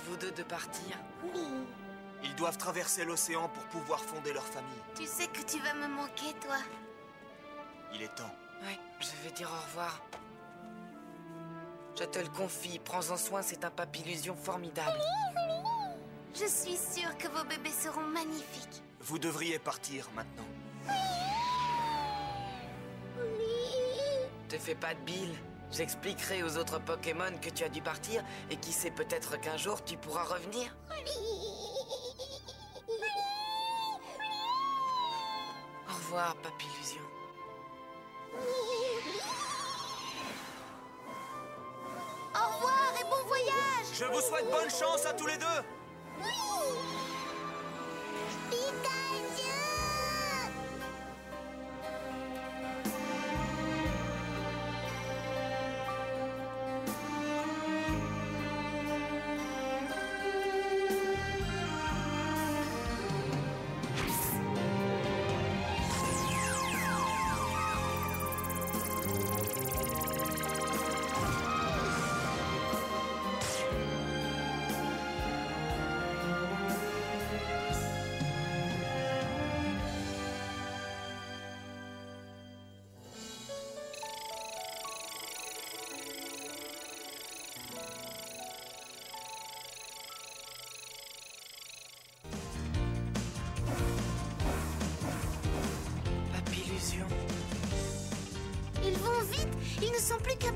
vous deux de partir. Oui. Ils doivent traverser l'océan pour pouvoir fonder leur famille. Tu sais que tu vas me manquer, toi. Il est temps. Ouais, je vais dire au revoir. Je te le confie, prends-en soin, c'est un papillusion formidable. Je suis sûre que vos bébés seront magnifiques. Vous devriez partir maintenant. Oui. Te fais pas de bile. J'expliquerai aux autres Pokémon que tu as dû partir et qui sait peut-être qu'un jour tu pourras revenir. Au revoir, Papillusion. Au revoir et bon voyage. Je vous souhaite bonne chance à tous les deux Pikachu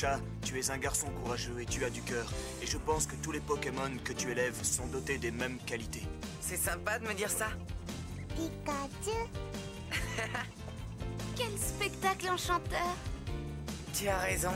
Sacha, tu es un garçon courageux et tu as du cœur. Et je pense que tous les Pokémon que tu élèves sont dotés des mêmes qualités. C'est sympa de me dire ça. Pikachu Quel spectacle enchanteur Tu as raison.